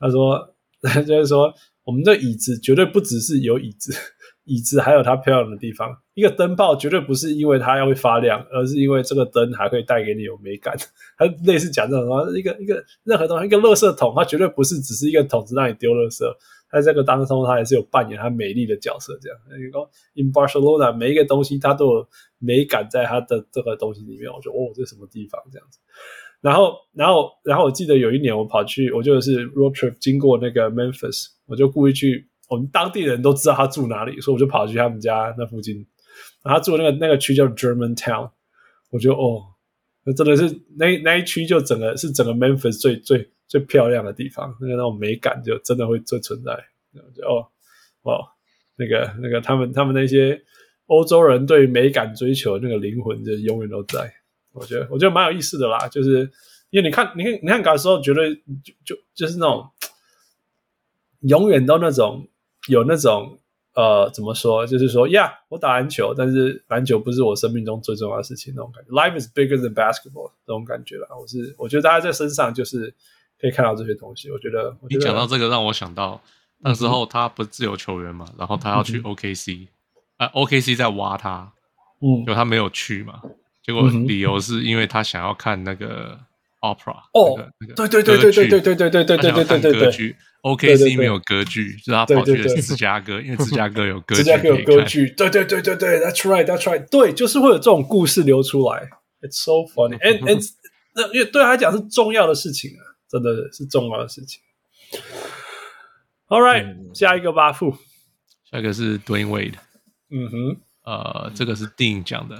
他说，*laughs* 就是说，我们这椅子绝对不只是有椅子，*laughs* 椅子还有它漂亮的地方。一个灯泡绝对不是因为它要会发亮，而是因为这个灯还可以带给你有美感。它类似讲这种什么，一个一个任何东西，一个垃圾桶，它绝对不是只是一个桶子让你丢垃圾。在这个当中，他还是有扮演他美丽的角色。这样，你说 In Barcelona，每一个东西它都有美感在它的这个东西里面。我说哦，这是什么地方这样子？然后，然后，然后我记得有一年我跑去，我就是 road trip 经过那个 Memphis，我就故意去。我们当地人都知道他住哪里，所以我就跑去他们家那附近。然后他住那个那个区叫 German Town，我觉得哦，那真的是那那一区就整个是整个 Memphis 最最最漂亮的地方，那个那种美感就真的会最存在。就哦哦，那个那个他们他们那些欧洲人对美感追求那个灵魂就永远都在。我觉得我觉得蛮有意思的啦，就是因为你看你看你看搞的时候，觉得就就就是那种永远都那种。有那种呃，怎么说？就是说，呀、我打篮球，但是篮球不是我生命中最重要的事情，那种感觉。Life is bigger than basketball，这种感觉啦。我是我觉得大家在身上就是可以看到这些东西。我觉得，你讲到这个，让我想到那时候他不是自由球员嘛，然后他要去 OKC，啊、嗯呃、OKC 在挖他，嗯，就他没有去嘛，结果理由是因为他想要看那个 opera，哦，对对对对对对对对对对对对对对对。OKC 没有歌剧，就是他跑去了芝加哥，因为芝加哥有歌剧。*laughs* 芝加哥有歌剧，对对对对对，That's right, That's right，对，就是会有这种故事流出来。It's so funny, and and 那因为对他来讲是重要的事情啊，真的是重要的事情。All right，下一个吧，副，下一个是 Dwyane Wade。嗯哼，呃，这个是电影讲的。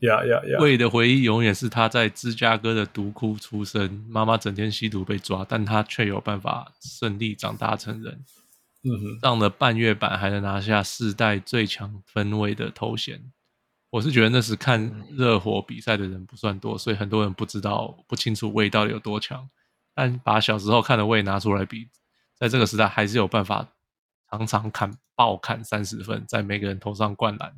呀呀呀，Wade 的回忆永远是他在芝加哥的独窟出生，妈妈整天吸毒被抓，但他却有办法顺利长大成人。嗯哼，上了半月板还能拿下世代最强分位的头衔。我是觉得那时看热火比赛的人不算多，所以很多人不知道不清楚 Wade 到底有多强。但把小时候看的 Wade 拿出来比，在这个时代还是有办法常常砍爆砍三十分，在每个人头上灌篮。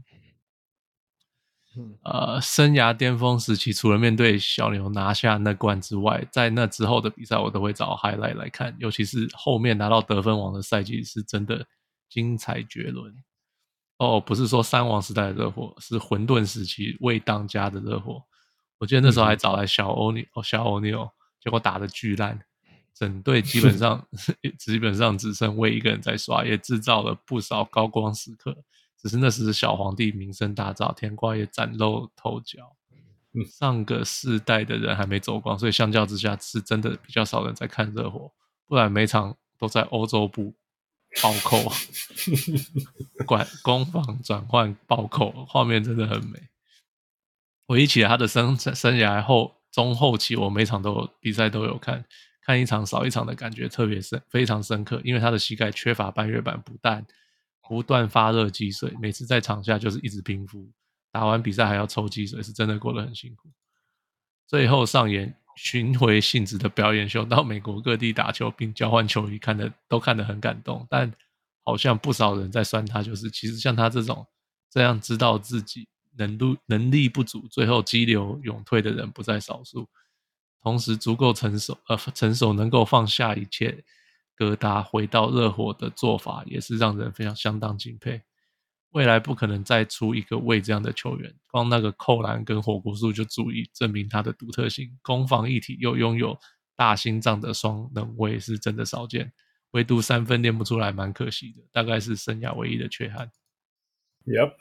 呃，生涯巅峰时期，除了面对小牛拿下那冠之外，在那之后的比赛，我都会找 highlight 来看。尤其是后面拿到得分王的赛季，是真的精彩绝伦。哦，不是说三王时代的热火，是混沌时期未当家的热火。我记得那时候还找来小欧尼，哦，小欧尼尔，结果打的巨烂，整队基本上 *laughs* 基本上只剩魏一个人在刷，也制造了不少高光时刻。只是那时小皇帝名声大噪，甜瓜也崭露头角。上个世代的人还没走光，所以相较之下是真的比较少人在看热火，不然每场都在欧洲部暴扣，管攻防转换暴扣，画面真的很美。回忆起来他的生生涯后中后期，我每场都有比赛都有看，看一场少一场的感觉特别深，非常深刻，因为他的膝盖缺乏半月板，不但不断发热积水，每次在场下就是一直冰敷，打完比赛还要抽积水，是真的过得很辛苦。最后上演巡回性质的表演秀，到美国各地打球并交换球衣，看的都看得很感动。但好像不少人在酸他，就是其实像他这种这样知道自己能力能力不足，最后激流勇退的人不在少数。同时足够成熟，呃，成熟能够放下一切。疙瘩回到热火的做法也是让人非常相当敬佩。未来不可能再出一个魏这样的球员，光那个扣篮跟火锅术就足以证明他的独特性。攻防一体又拥有大心脏的双能卫是真的少见，唯独三分练不出来，蛮可惜的。大概是生涯唯一的缺憾。Yep。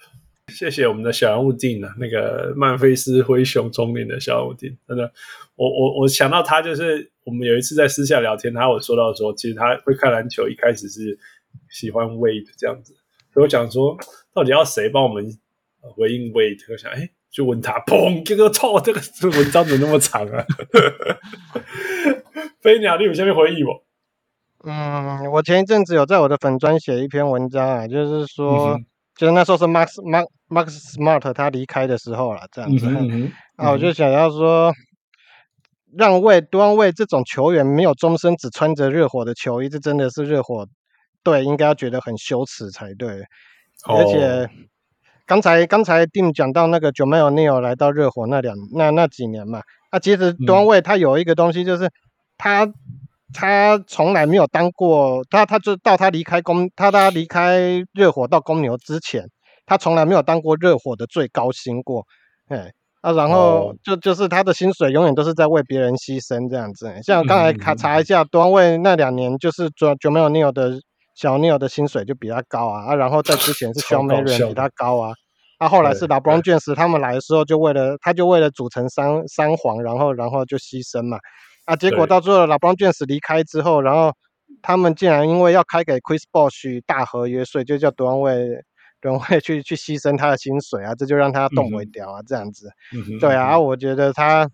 谢谢我们的小人物丁啊，那个曼菲斯灰熊聪明的小人物丁，真的，我我我想到他就是我们有一次在私下聊天，他有说到说，其实他会看篮球，一开始是喜欢 Wade 这样子，所以我想说，到底要谁帮我们回应 Wade？我想，哎，就问他，砰，这个操，这个文章怎么那么长啊？*laughs* 飞鸟，你有下面回应我？嗯，我前一阵子有在我的粉专写一篇文章啊，就是说。嗯就是那时候是 Max Max Max Smart 他离开的时候了，这样子。嗯啊，我就想要说，让位端位这种球员没有终身只穿着热火的球衣，这真的是热火队应该要觉得很羞耻才对。哦、而且刚才刚才 Dim 讲到那个 Jermaine O'Neal 来到热火那两那那几年嘛，啊，其实端位他有一个东西就是他他从来没有当过他，他就到他离开公，他他离开热火到公牛之前，他从来没有当过热火的最高薪过，哎啊，然后就就是他的薪水永远都是在为别人牺牲这样子。像刚才卡查一下，端位那两年就是卓卓梅尔尼尔的小尼尔的薪水就比他高啊，啊，然后在之前是小梅人比他高啊，啊，后来是拉布朗詹姆斯他们来的时候，就为了他就为了组成三三皇，然后然后就牺牲嘛。啊！结果到最后，LeBron James 离开之后，然后他们竟然因为要开给 Chris Bosh 大合约，所以就叫端位夺位去去牺牲他的薪水啊！这就让他动不了啊！这样子，嗯、对啊，我觉得他，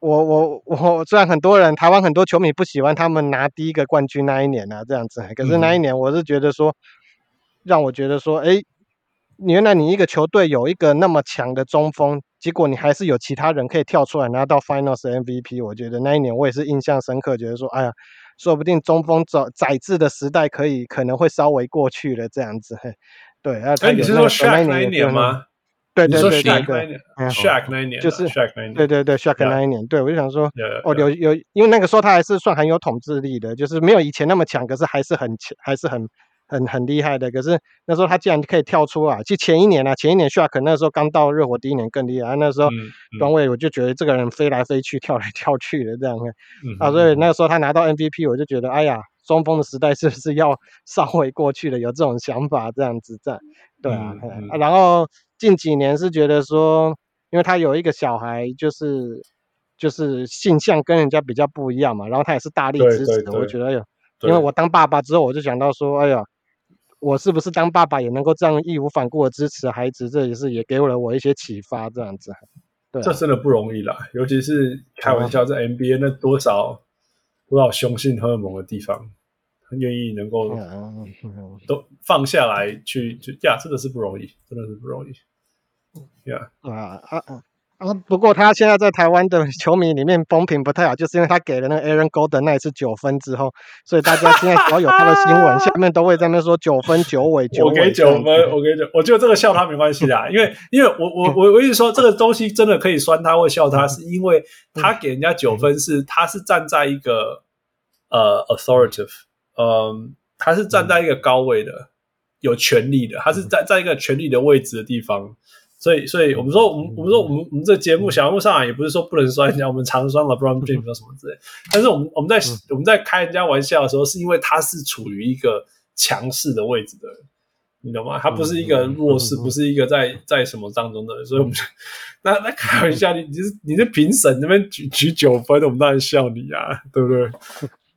我我我虽然很多人台湾很多球迷不喜欢他们拿第一个冠军那一年啊，这样子，可是那一年我是觉得说，让我觉得说，哎，原来你一个球队有一个那么强的中锋。结果你还是有其他人可以跳出来拿到 Finals MVP，我觉得那一年我也是印象深刻，觉得说，哎呀，说不定中锋宰宰制的时代可以可能会稍微过去了这样子。对，啊，哎，你是说 Shaq 那一年吗？对对对对对，Shaq 那一年就是 Shaq 那一年，对对对，Shaq 那一年，对我就想说，哦，有有，因为那个时候他还是算很有统治力的，就是没有以前那么强，可是还是很强，还是很。很很厉害的，可是那时候他竟然可以跳出啊！就前一年啊，前一年 Shaq 那时候刚到热火，第一年更厉害。那时候段位我就觉得这个人飞来飞去、跳来跳去的这样的、嗯、啊，所以那个时候他拿到 MVP，我就觉得哎呀，中锋的时代是不是要稍微过去了？有这种想法这样子在，对啊，嗯嗯啊。然后近几年是觉得说，因为他有一个小孩，就是就是性向跟人家比较不一样嘛，然后他也是大力支持的，我觉得哎呦，因为我当爸爸之后，我就想到说，哎呀。我是不是当爸爸也能够这样义无反顾的支持孩子？这也是也给了我一些启发，这样子。对，这真的不容易啦，尤其是开玩笑，在 NBA 那多少多少雄性荷尔蒙的地方，很愿意能够都放下来去，就呀，真的是不容易，真的是不容易。呀啊啊啊！啊，不过他现在在台湾的球迷里面风评不太好，就是因为他给了那个 Aaron Golden 那一次九分之后，所以大家现在只要有他的新闻，下面都会在那说九分九尾九尾。我给九分，我给九，我觉得这个笑他没关系啊，因为因为我我我我一直说这个东西真的可以酸他或笑他，是因为他给人家九分是他是站在一个呃 authoritative，嗯，他是站在一个高位的有权力的，他是在在一个权力的位置的地方。所以，所以我们说，我们我们说，我们我们这节目小人物上来也不是说不能酸人家，我们常酸 LeBron James *laughs* 什么之类。但是我们我们在我们在开人家玩笑的时候，是因为他是处于一个强势的位置的人，你懂吗？他不是一个弱势，不是一个在在什么当中的人。所以我们就 *laughs* 那那开玩笑，你你是你是评审那边举举九分，我们当然笑你啊，对不对？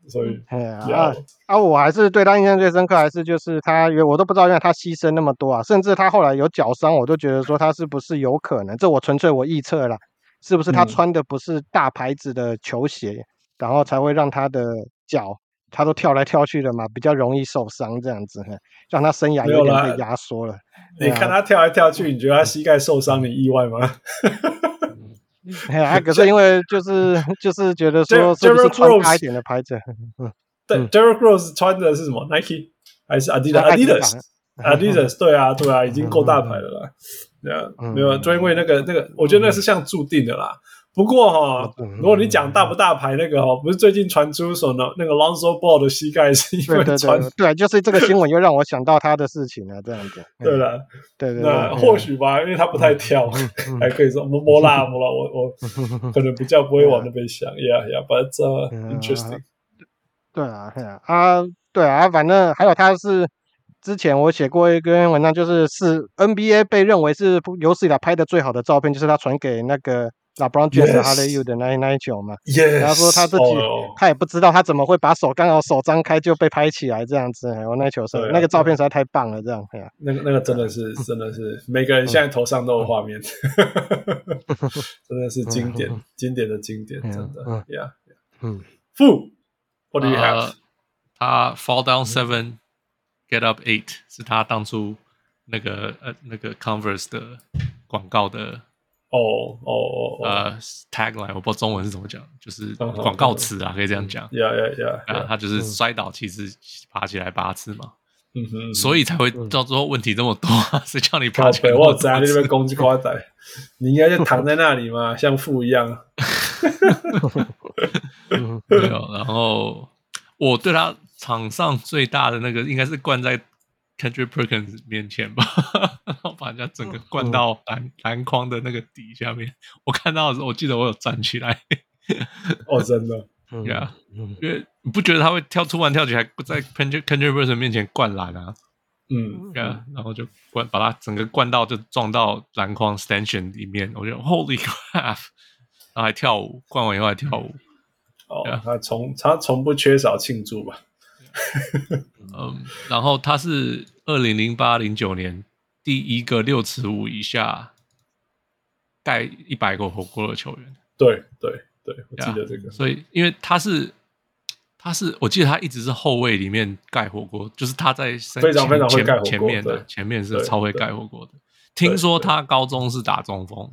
所以，哎呀啊啊！我还是对他印象最深刻，还是就是他，我都不知道，因为他牺牲那么多啊，甚至他后来有脚伤，我都觉得说他是不是有可能？这我纯粹我臆测了，是不是他穿的不是大牌子的球鞋，嗯、然后才会让他的脚，他都跳来跳去的嘛，比较容易受伤这样子，让他生涯有点被压缩了。你看他跳来跳去，你觉得他膝盖受伤，你意外吗？*laughs* *laughs* 哎呀，可是因为就是 *laughs* 就是觉得说是不是穿大一点的牌子？嗯，对，Derrick Rose 穿的是什么？Nike 还是 Adidas？Adidas，Adidas，对啊，对啊，已经够大牌了啦。对啊，没有，就因为那个那个，我觉得那是像注定的啦。不过哈，如果你讲大不大牌那个哈，不是最近传出说呢，那个 Lonzo Ball 的膝盖是因为传对，就是这个新闻又让我想到他的事情了，这样子。对 *laughs* 了，对对，那或许吧，因为他不太跳，*laughs* 还可以说摸摸啦摸啦，我我可能比较不会往那边想，*laughs* Yeah yeah，but interesting。对啊，对啊，啊，对啊，反正还有他是之前我写过一篇文章，就是是 NBA 被认为是有史以来拍的最好的照片，就是他传给那个。LeBron James 哈雷 U 的那那一球嘛，然后说他自己他也不知道他怎么会把手刚好手张开就被拍起来这样子，我那球是那个照片实在太棒了，这样，那个那个真的是 *laughs* 真的是每个人现在头上都有画面，*laughs* 真的是经典 *laughs* 经典的经典，真的，Yeah，嗯，负，What do you have？他 Fall down seven, get up eight 是他当初那个呃那个 Converse 的广告的。哦哦哦，呃，tagline 我不知道中文是怎么讲，就是广告词啊，可以这样讲。Yeah yeah yeah，啊，他就是摔倒，其实爬起来八次嘛。嗯哼，所以才会到最后问题这么多，*laughs* 谁叫你爬起来？我在你那边攻击夸仔，你应该就躺在那里嘛，*laughs* 像负一样。*laughs* 没有。然后我对他场上最大的那个，应该是灌在 Kendrick Perkins 面前吧，*laughs* 然后把人家整个灌到篮篮筐的那个底下面。*laughs* 我看到的时候，我记得我有站起来。哦，真的，*laughs* 对啊，因为你不觉得他会跳突然跳起来，不在 Kendrick Perkins 面前灌篮啊？嗯，对啊，然后就灌，把他整个灌到就撞到篮筐 stanchion 里面。我觉得 Holy crap！然后还跳舞，灌完以后还跳舞。哦，啊、他从他从不缺少庆祝吧？嗯，然后他是二零零八零九年第一个六尺五以下盖一百个火锅的球员。对对对，我记得这个。所以，因为他是。他是，我记得他一直是后卫里面盖火锅，就是他在前非常非常会盖火锅前面的前面是超会盖火锅的。听说他高中是打中锋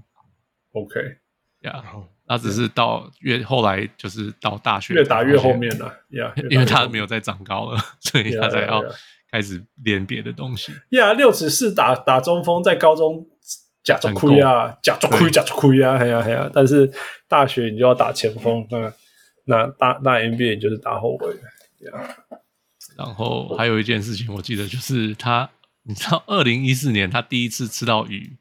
，OK，呀，他只是到越后来就是到大学越打越后面了，*laughs* 呀，因为他没有再长高了，所以他才要开始练别的东西。呀，六尺四打打中锋，在高中假装亏啊，假装亏假装亏啊，哎呀哎呀，但是大学你就要打前锋，那。那大那 NBA 就是打后卫，yeah. 然后还有一件事情，我记得就是他，你知道，二零一四年他第一次吃到鱼，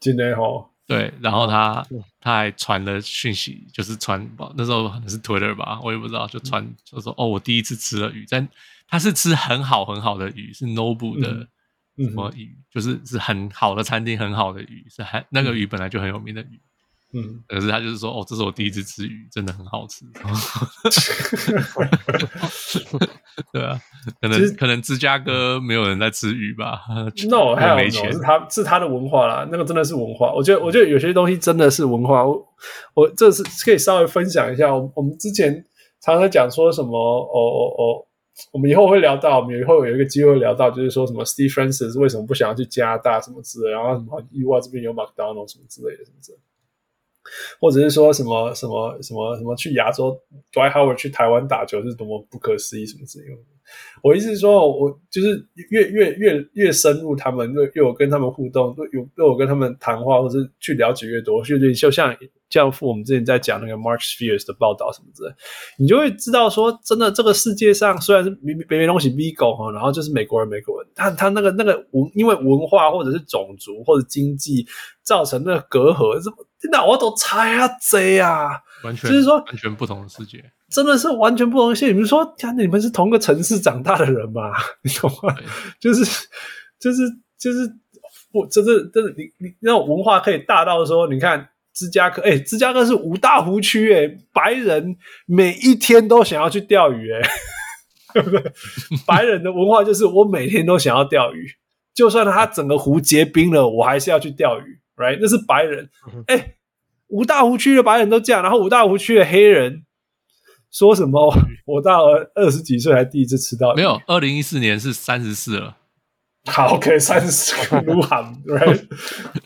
今年齁，对，然后他他还传了讯息，就是传那时候可能是 Twitter 吧，我也不知道，就传就说哦，我第一次吃了鱼，但他是吃很好很好的鱼，是 Nobu 的什么鱼，嗯、就是是很好的餐厅，很好的鱼，是很那个鱼本来就很有名的鱼。嗯，可是他就是说，哦，这是我第一次吃鱼，真的很好吃。*laughs* 对啊，可能可能芝加哥没有人在吃鱼吧？No，*laughs* 还有没钱，是他是他的文化啦，那个真的是文化。我觉得，我觉得有些东西真的是文化。我我这是可以稍微分享一下。我我们之前常常讲说什么，哦哦哦，我们以后会聊到，我们以后有一个机会聊到，就是说什么 Steve Francis 为什么不想要去加拿大什么之类，然后什么意外这边有 McDonald 什么之类的，什么之类的。或者是说什么什么什么什么去亚洲，Dwight Howard 去台湾打球是多么不可思议什么之类的。我意思是说，我就是越越越越深入他们，越越有跟他们互动，越有越有跟他们谈话，或者是去了解越多，就就像教父我们之前在讲那个 Mark Spears 的报道什么之类，你就会知道说，真的这个世界上虽然是没没东西 Vigo 哈，然后就是美国人美国人，他他那个那个文因为文化或者是种族或者经济造成那个隔阂，那我都猜啊贼啊，完全就是说完全不同的世界。真的是完全不同的世界。你们说，看你们是同个城市长大的人吗？*laughs* 你懂吗？就是，就是，就是，我真的，真的，你你那种文化可以大到说，你看芝加哥，哎、欸，芝加哥是五大湖区，哎，白人每一天都想要去钓鱼，哎，对不对？白人的文化就是我每天都想要钓鱼，就算他整个湖结冰了，我还是要去钓鱼，right？那是白人，哎、欸，五大湖区的白人都这样，然后五大湖区的黑人。说什么？*laughs* 我到了二十几岁还第一次吃到。没有，二零一四年是三十四了。好，OK，三十四个 *laughs* 卢汉，right？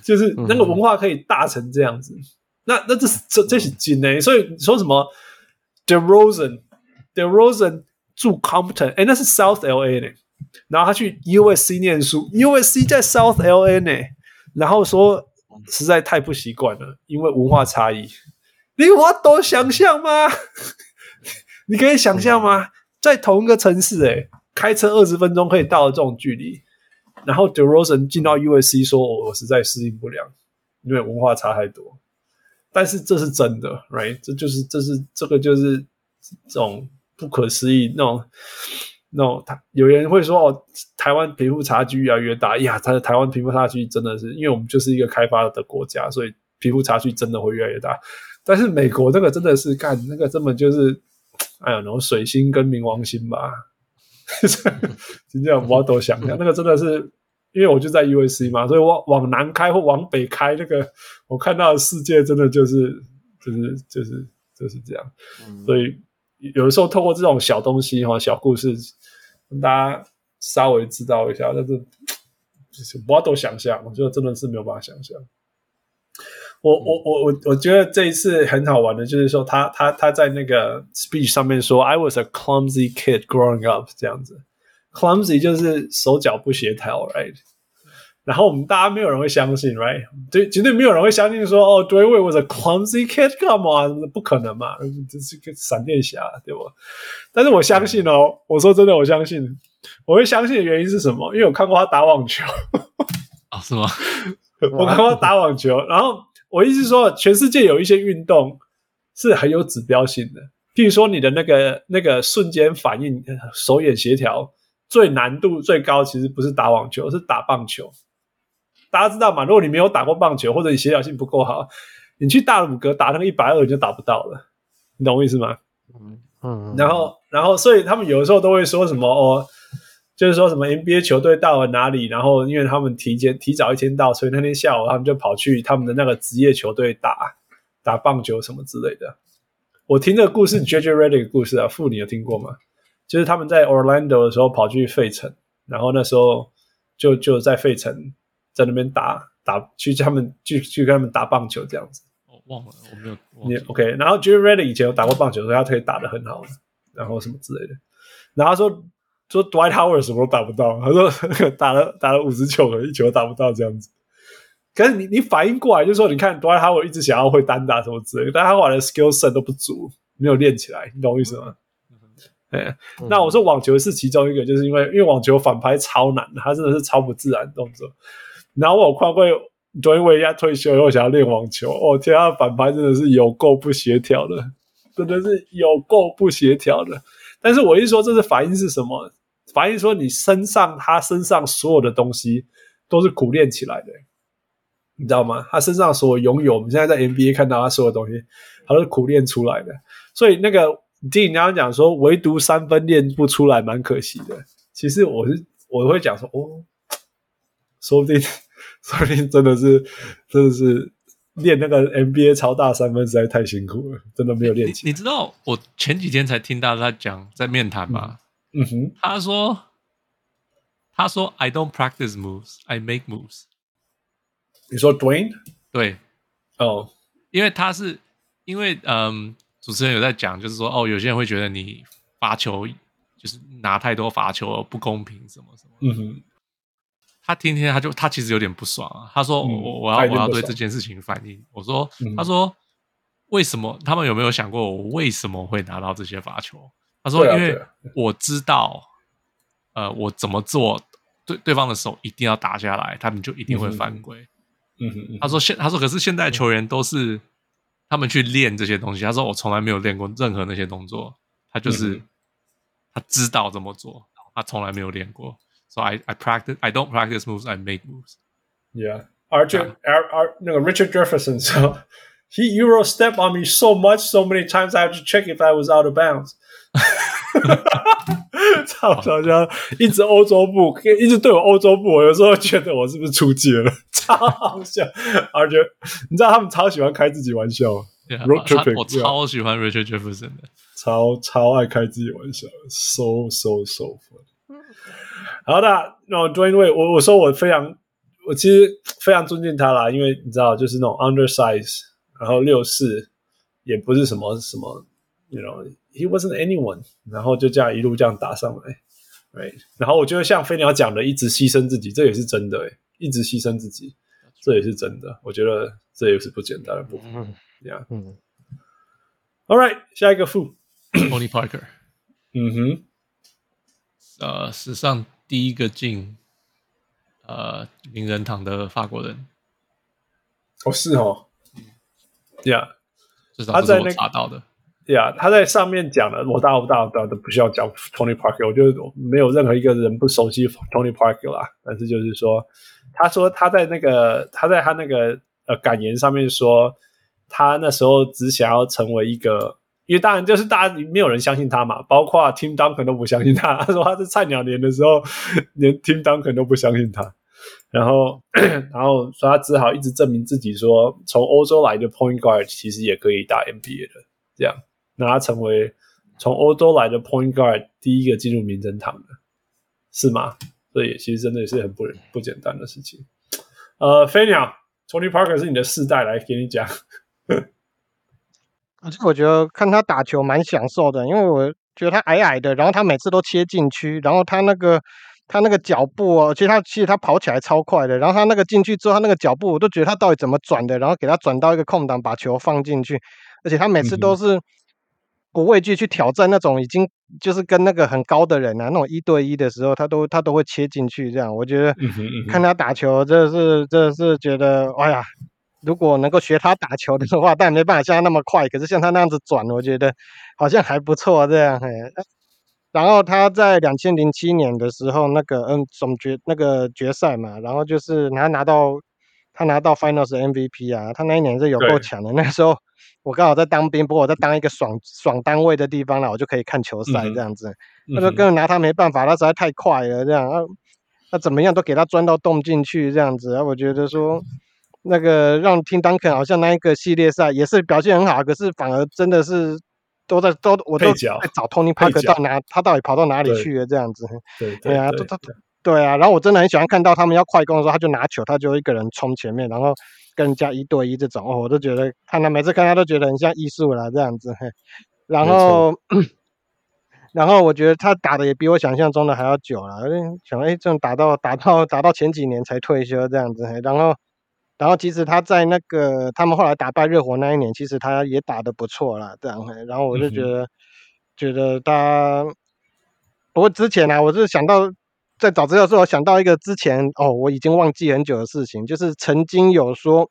就是那个文化可以大成这样子。那那这是这这是真的。所以说什么 d e r o s e n d e r o s e n 住 Compton，哎，那是 South LA 呢。然后他去 USC 念书，USC 在 South LA 呢。然后说实在太不习惯了，因为文化差异。你我都想象吗？*laughs* 你可以想象吗？在同一个城市，欸，诶开车二十分钟可以到的这种距离，然后 d e r o s e n 进到 USC 说：“我我实在适应不了，因为文化差太多。”但是这是真的，right？这就是这是这个就是这种不可思议那种那种。他有人会说：“哦，台湾贫富差距越来越大。”呀，他的台湾贫富差距真的是，因为我们就是一个开发的国家，所以贫富差距真的会越来越大。但是美国那个真的是干那个根本就是。哎呀，然后水星跟冥王星吧，真这样我都想想，那个真的是，因为我就在 USC 嘛，所以我往南开或往北开，那个我看到的世界真的就是就是就是就是这样。嗯、所以有的时候透过这种小东西哈，小故事，大家稍微知道一下，但是就是我都想象，我觉得真的是没有办法想象。我我我我我觉得这一次很好玩的，就是说他他他在那个 speech 上面说，I was a clumsy kid growing up 这样子，clumsy 就是手脚不协调，right？然后我们大家没有人会相信，right？对，绝对没有人会相信说，哦 Wade was a clumsy kid，come on，不可能嘛，这是个闪电侠，对吧？但是我相信哦，我说真的，我相信，我会相信的原因是什么？因为我看过他打网球，啊、哦，是吗？*laughs* 我看过他打网球，然后我意思是说，全世界有一些运动是很有指标性的，譬如说你的那个那个瞬间反应、手眼协调，最难度最高，其实不是打网球，是打棒球。大家知道吗？如果你没有打过棒球，或者你协调性不够好，你去大鲁阁打那个一百二，你就打不到了。你懂我意思吗？嗯嗯。然后，然后，所以他们有的时候都会说什么哦，就是说什么 NBA 球队到了哪里，然后因为他们提前提早一天到，所以那天下午他们就跑去他们的那个职业球队打打棒球什么之类的。我听这个故事，JJ Redick 的故事啊，父你有听过吗？就是他们在 Orlando 的时候跑去费城，然后那时候就就在费城。在那边打打去他们去去跟他们打棒球这样子，我忘了我没有。你 OK？然后 Jerry Redick 以前有打过棒球，所以他可以打得很好，然后什么之类的。然后他说说 Dwight Howard 什么都打不到，他说打了 *laughs* 打了五十球了，一球都打不到这样子。可是你你反应过来，就是说你看 Dwight Howard 一直想要会单打什么之类的，但他后来的 skill set 都不足，没有练起来，你懂我意思吗？哎、嗯嗯，那我说网球是其中一个，就是因为因为网球反拍超难，他真的是超不自然动作。然后我看过，昨天我一下退休以后想要练网球，哦天啊，反拍真的是有够不协调的，*laughs* 真的是有够不协调的。但是我一说这是反应是什么？反应说你身上他身上所有的东西都是苦练起来的，你知道吗？他身上所拥有，我们现在在 NBA 看到他所有东西，他都是苦练出来的。所以那个听人家讲说，唯独三分练不出来，蛮可惜的。其实我是我会讲说，哦，说不定。说不定真的是，真的是练那个 NBA 超大三分实在太辛苦了，真的没有练起。你知道我前几天才听到他讲在面谈吗？嗯哼，他说，他说 I don't practice moves, I make moves。你说 Dwyane？对，哦，因为他是因为嗯，主持人有在讲，就是说哦，有些人会觉得你罚球就是拿太多罚球不公平什么什么。嗯哼。他天天他就他其实有点不爽啊，他说我、嗯、我要我要对这件事情反应。我说、嗯、他说为什么他们有没有想过我为什么会拿到这些罚球？他说因为我知道，呃，我怎么做对对方的手一定要打下来，他们就一定会犯规。嗯哼嗯，他说现他说可是现在球员都是他们去练这些东西。他说我从来没有练过任何那些动作，他就是、嗯、他知道怎么做，他从来没有练过。So I I practice I don't practice moves I make moves. Yeah, Archer, yeah. Ar, Ar, 那个 Richard Jefferson 说，*laughs* He Euro step on me so much, so many times I have to check if I was out of bounds *laughs* *laughs* 超好笑，一直欧洲步，一直对我欧洲步，我有时候觉得我是不是出界了？超好笑，而且你知道他们超喜欢开自己玩笑，yeah, 我超喜欢 Richard Jefferson 的，超超爱开自己玩笑，so so so fun。 好的，那 Dwyane Wade，我我说我非常，我其实非常尊敬他啦，因为你知道，就是那种 undersize，然后六四，也不是什么什么，you know，he wasn't anyone，然后就这样一路这样打上来，right，然后我觉得像飞鸟讲的，一直牺牲自己，这也是真的，诶，一直牺牲自己，这也是真的，我觉得这也是不简单的部分，嗯，这样，嗯，All right，下一个副，Tony Parker，嗯哼，呃，史上。第一个进呃名人堂的法国人，哦是哦，呀、yeah，他在那查到的，呀、yeah，他在上面讲了，我大我大我大都不需要讲 Tony Parker，我觉得没有任何一个人不熟悉 Tony Parker 啦。但是就是说，他说他在那个他在他那个呃感言上面说，他那时候只想要成为一个。因为当然就是大家没有人相信他嘛，包括 Tim Duncan 都不相信他。*laughs* 他说他是菜鸟年的时候，连 Tim Duncan 都不相信他。然后，*clears throat* 然后说他只好一直证明自己说，说从欧洲来的 Point Guard 其实也可以打 NBA 的。这样，那他成为从欧洲来的 Point Guard 第一个进入名人堂的，是吗？所以其实真的也是很不不简单的事情。呃，飞鸟，Tony Parker 是你的世代，来给你讲。*laughs* 我觉得看他打球蛮享受的，因为我觉得他矮矮的，然后他每次都切禁区，然后他那个他那个脚步哦，其实他其实他跑起来超快的。然后他那个进去之后，他那个脚步我都觉得他到底怎么转的，然后给他转到一个空档，把球放进去。而且他每次都是不畏惧去挑战那种已经就是跟那个很高的人啊，那种一对一的时候，他都他都会切进去。这样我觉得看他打球，真的是真的是觉得，哎呀。如果能够学他打球的话，但没办法像他那么快。可是像他那样子转，我觉得好像还不错。这样，嘿。然后他在两千零七年的时候，那个嗯总决那个决赛嘛，然后就是他拿到他拿到 Finals MVP 啊，他那一年是有够强的。那时候我刚好在当兵，不过我在当一个爽爽单位的地方了，我就可以看球赛这样子。那时候根本拿他没办法，他实在太快了。这样，啊，那怎么样都给他钻到洞进去这样子。啊，我觉得说。那个让 Tim Duncan 好像那一个系列赛也是表现很好，可是反而真的是都在都我都在找 Tony Parker 到哪他到底跑到哪里去了这样子。对对，对啊，对啊，然后我真的很喜欢看到他们要快攻的时候，他就拿球，他就一个人冲前面，然后跟人家一对一这种哦，我都觉得看他每次看他都觉得很像艺术了这样子。*laughs* 然后 *coughs* 然后我觉得他打的也比我想象中的还要久了，想哎这种打到打到打到前几年才退休这样子，然后。然后其实他在那个他们后来打败热火那一年，其实他也打得不错啦，这样。然后我就觉得，嗯、觉得他，不过之前呢、啊，我是想到在找资料的时候，我想到一个之前哦，我已经忘记很久的事情，就是曾经有说，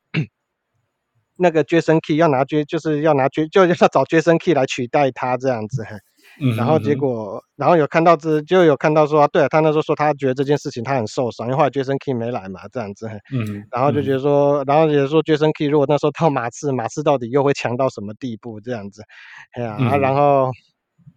那个 Jason Kidd 要拿 J，就是要拿 J，就要找 Jason Kidd 来取代他这样子。然后结果，然后有看到这，就有看到说，对啊，他那时候说他觉得这件事情他很受伤，因为后来 Jason Kidd 没来嘛，这样子。嗯。然后就觉得说，然后也说 Jason Kidd 如果那时候到马刺，马刺到底又会强到什么地步？这样子。哎呀，然后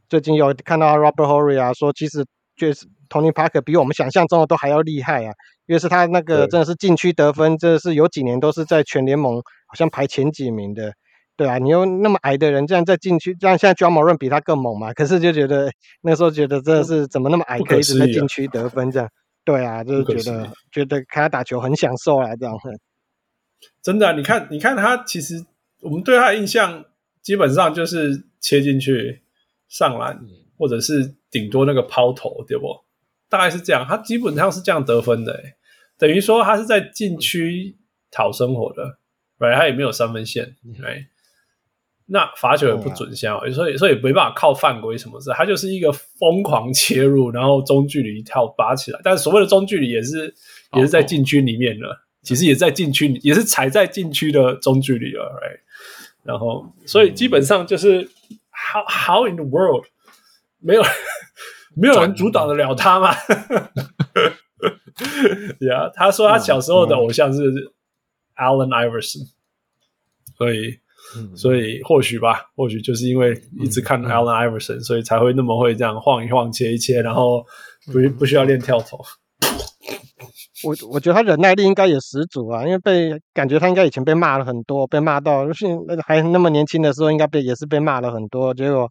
最近有看到 Robert Horry 啊，说其实就是 Tony Parker 比我们想象中的都还要厉害啊，因为是他那个真的是禁区得分，真的是有几年都是在全联盟好像排前几名的。对啊，你又那么矮的人，这样在禁区，这样现在 Ja Morant 比他更猛嘛？可是就觉得那时候觉得真的是怎么那么矮，可以一直在禁区得分这样？对啊，就是觉得觉得看他打球很享受啊，这样。真的啊，你看，你看他其实我们对他的印象基本上就是切进去上篮，或者是顶多那个抛投，对不？大概是这样，他基本上是这样得分的，等于说他是在禁区讨生活的，本来，他也没有三分线，对。那罚球也不准项，所以所以没办法靠犯规什么事，他就是一个疯狂切入，然后中距离一跳拔起来。但是所谓的中距离也是也是在禁区里面了，其实也在禁区，也是踩在禁区的中距离了。Right? 然后所以基本上就是 how how in the world 没有 *laughs* 没有人阻挡得了他吗？对啊，他说他小时候的偶像是 Allen Iverson，所以。所以或许吧，或许就是因为一直看 Allen Iverson，、嗯、所以才会那么会这样晃一晃、切一切，然后不不需要练跳投。我我觉得他忍耐力应该也十足啊，因为被感觉他应该以前被骂了很多，被骂到就是还那么年轻的时候，应该被也是被骂了很多。结果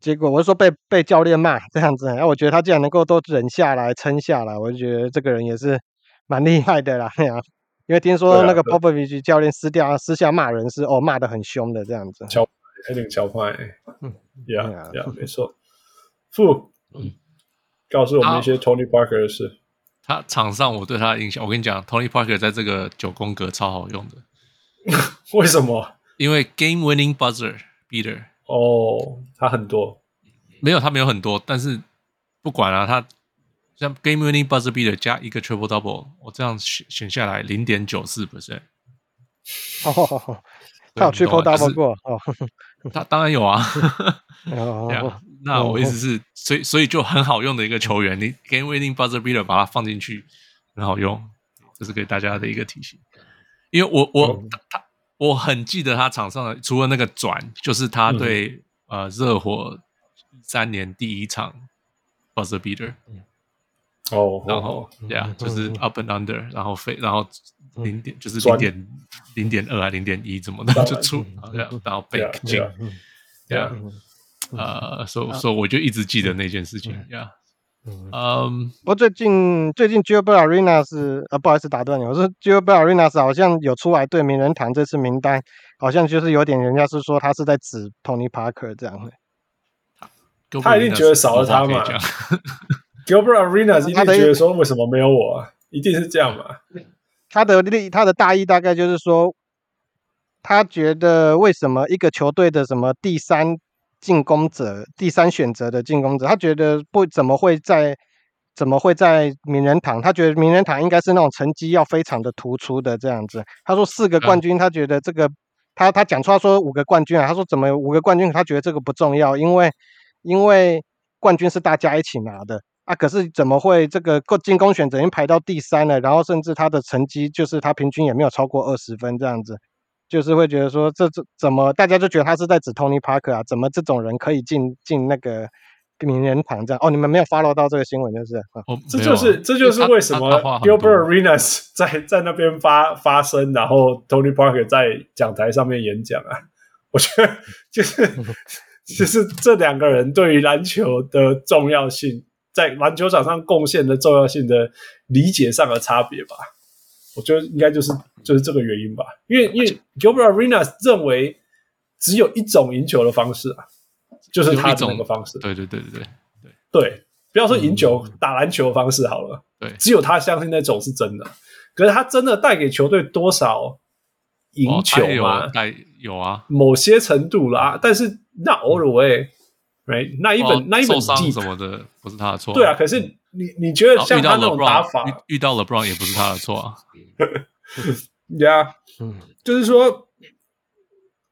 结果我是说被被教练骂这样子，然后我觉得他既然能够都忍下来、撑下来，我就觉得这个人也是蛮厉害的啦。因为听说那个 Popovich 教练私掉私下骂人是哦骂得很凶的这样子，超有点超派，嗯，Yeah Yeah，没错。负，告诉我们一些 Tony Parker 的事。他场上我对他的印象，我跟你讲，Tony Parker 在这个九宫格超好用的。*laughs* 为什么？因为 Game Winning Buzzer Beater。哦，他很多，没有他没有很多，但是不管了、啊、他。像 Game Winning Buzzer Beater 加一个 Triple Double，我这样选选下来零点九四 percent。哦，他有 Triple Double 过哦，*laughs* 他当然有 *laughs* 啊。哦，那我意思是，所以所以就很好用的一个球员，你 Game Winning Buzzer Beater 把它放进去很好用，这是给大家的一个提醒。因为我我他我很记得他场上的，除了那个转，就是他对呃热火三年第一场 Buzzer Beater。哦，oh, 然后呀，就是 up and under，、嗯、然后飞，然后零点、嗯、就是零点零点二啊，零点一怎么的 *laughs* 就出，然后然后被进，呀，啊，所以所以我就一直记得那件事情，呀，嗯，我最近最近 Gilbert Arenas 啊，不好意思打断你，我说 Gilbert Arenas 好像有出来对名人堂这次名单，好像就是有点人家是说他是在指 Tony Parker 这样的，他一定觉得少了他嘛。Gilbert Arenas 一定觉得说，为什么没有我啊？一定是这样嘛？他的立，他的大意大概就是说，他觉得为什么一个球队的什么第三进攻者、第三选择的进攻者，他觉得不怎么会在。怎么会在名人堂？他觉得名人堂应该是那种成绩要非常的突出的这样子。他说四个冠军，他觉得这个、嗯、他他讲出来说五个冠军啊。他说怎么五个冠军？他觉得这个不重要，因为因为冠军是大家一起拿的啊。可是怎么会这个进攻选择已经排到第三了？然后甚至他的成绩就是他平均也没有超过二十分这样子，就是会觉得说这这怎么大家就觉得他是在指 Tony Parker 啊？怎么这种人可以进进那个？名人堂这样哦，你们没有 follow 到这个新闻就是，哦、这就是这就是为什么 Gilbert Arenas 在在那边发发声，然后 Tony Parker 在讲台上面演讲啊，我觉得就是 *laughs* 就是这两个人对于篮球的重要性，在篮球场上贡献的重要性的理解上的差别吧，我觉得应该就是就是这个原因吧，因为因为 Gilbert Arenas 认为只有一种赢球的方式啊。就是他这个方式，对对对对对对对，不要说赢球、嗯、打篮球的方式好了，对，只有他相信那种是真的。可是他真的带给球队多少赢球吗？带、哦、有啊，某些程度啦，但是那 all the way，right？那一本那一本受伤什么的不是他的错，对啊。可是你你觉得像他那种打法，遇到 LeBron 也不是他的错啊。Yeah，嗯，就是说。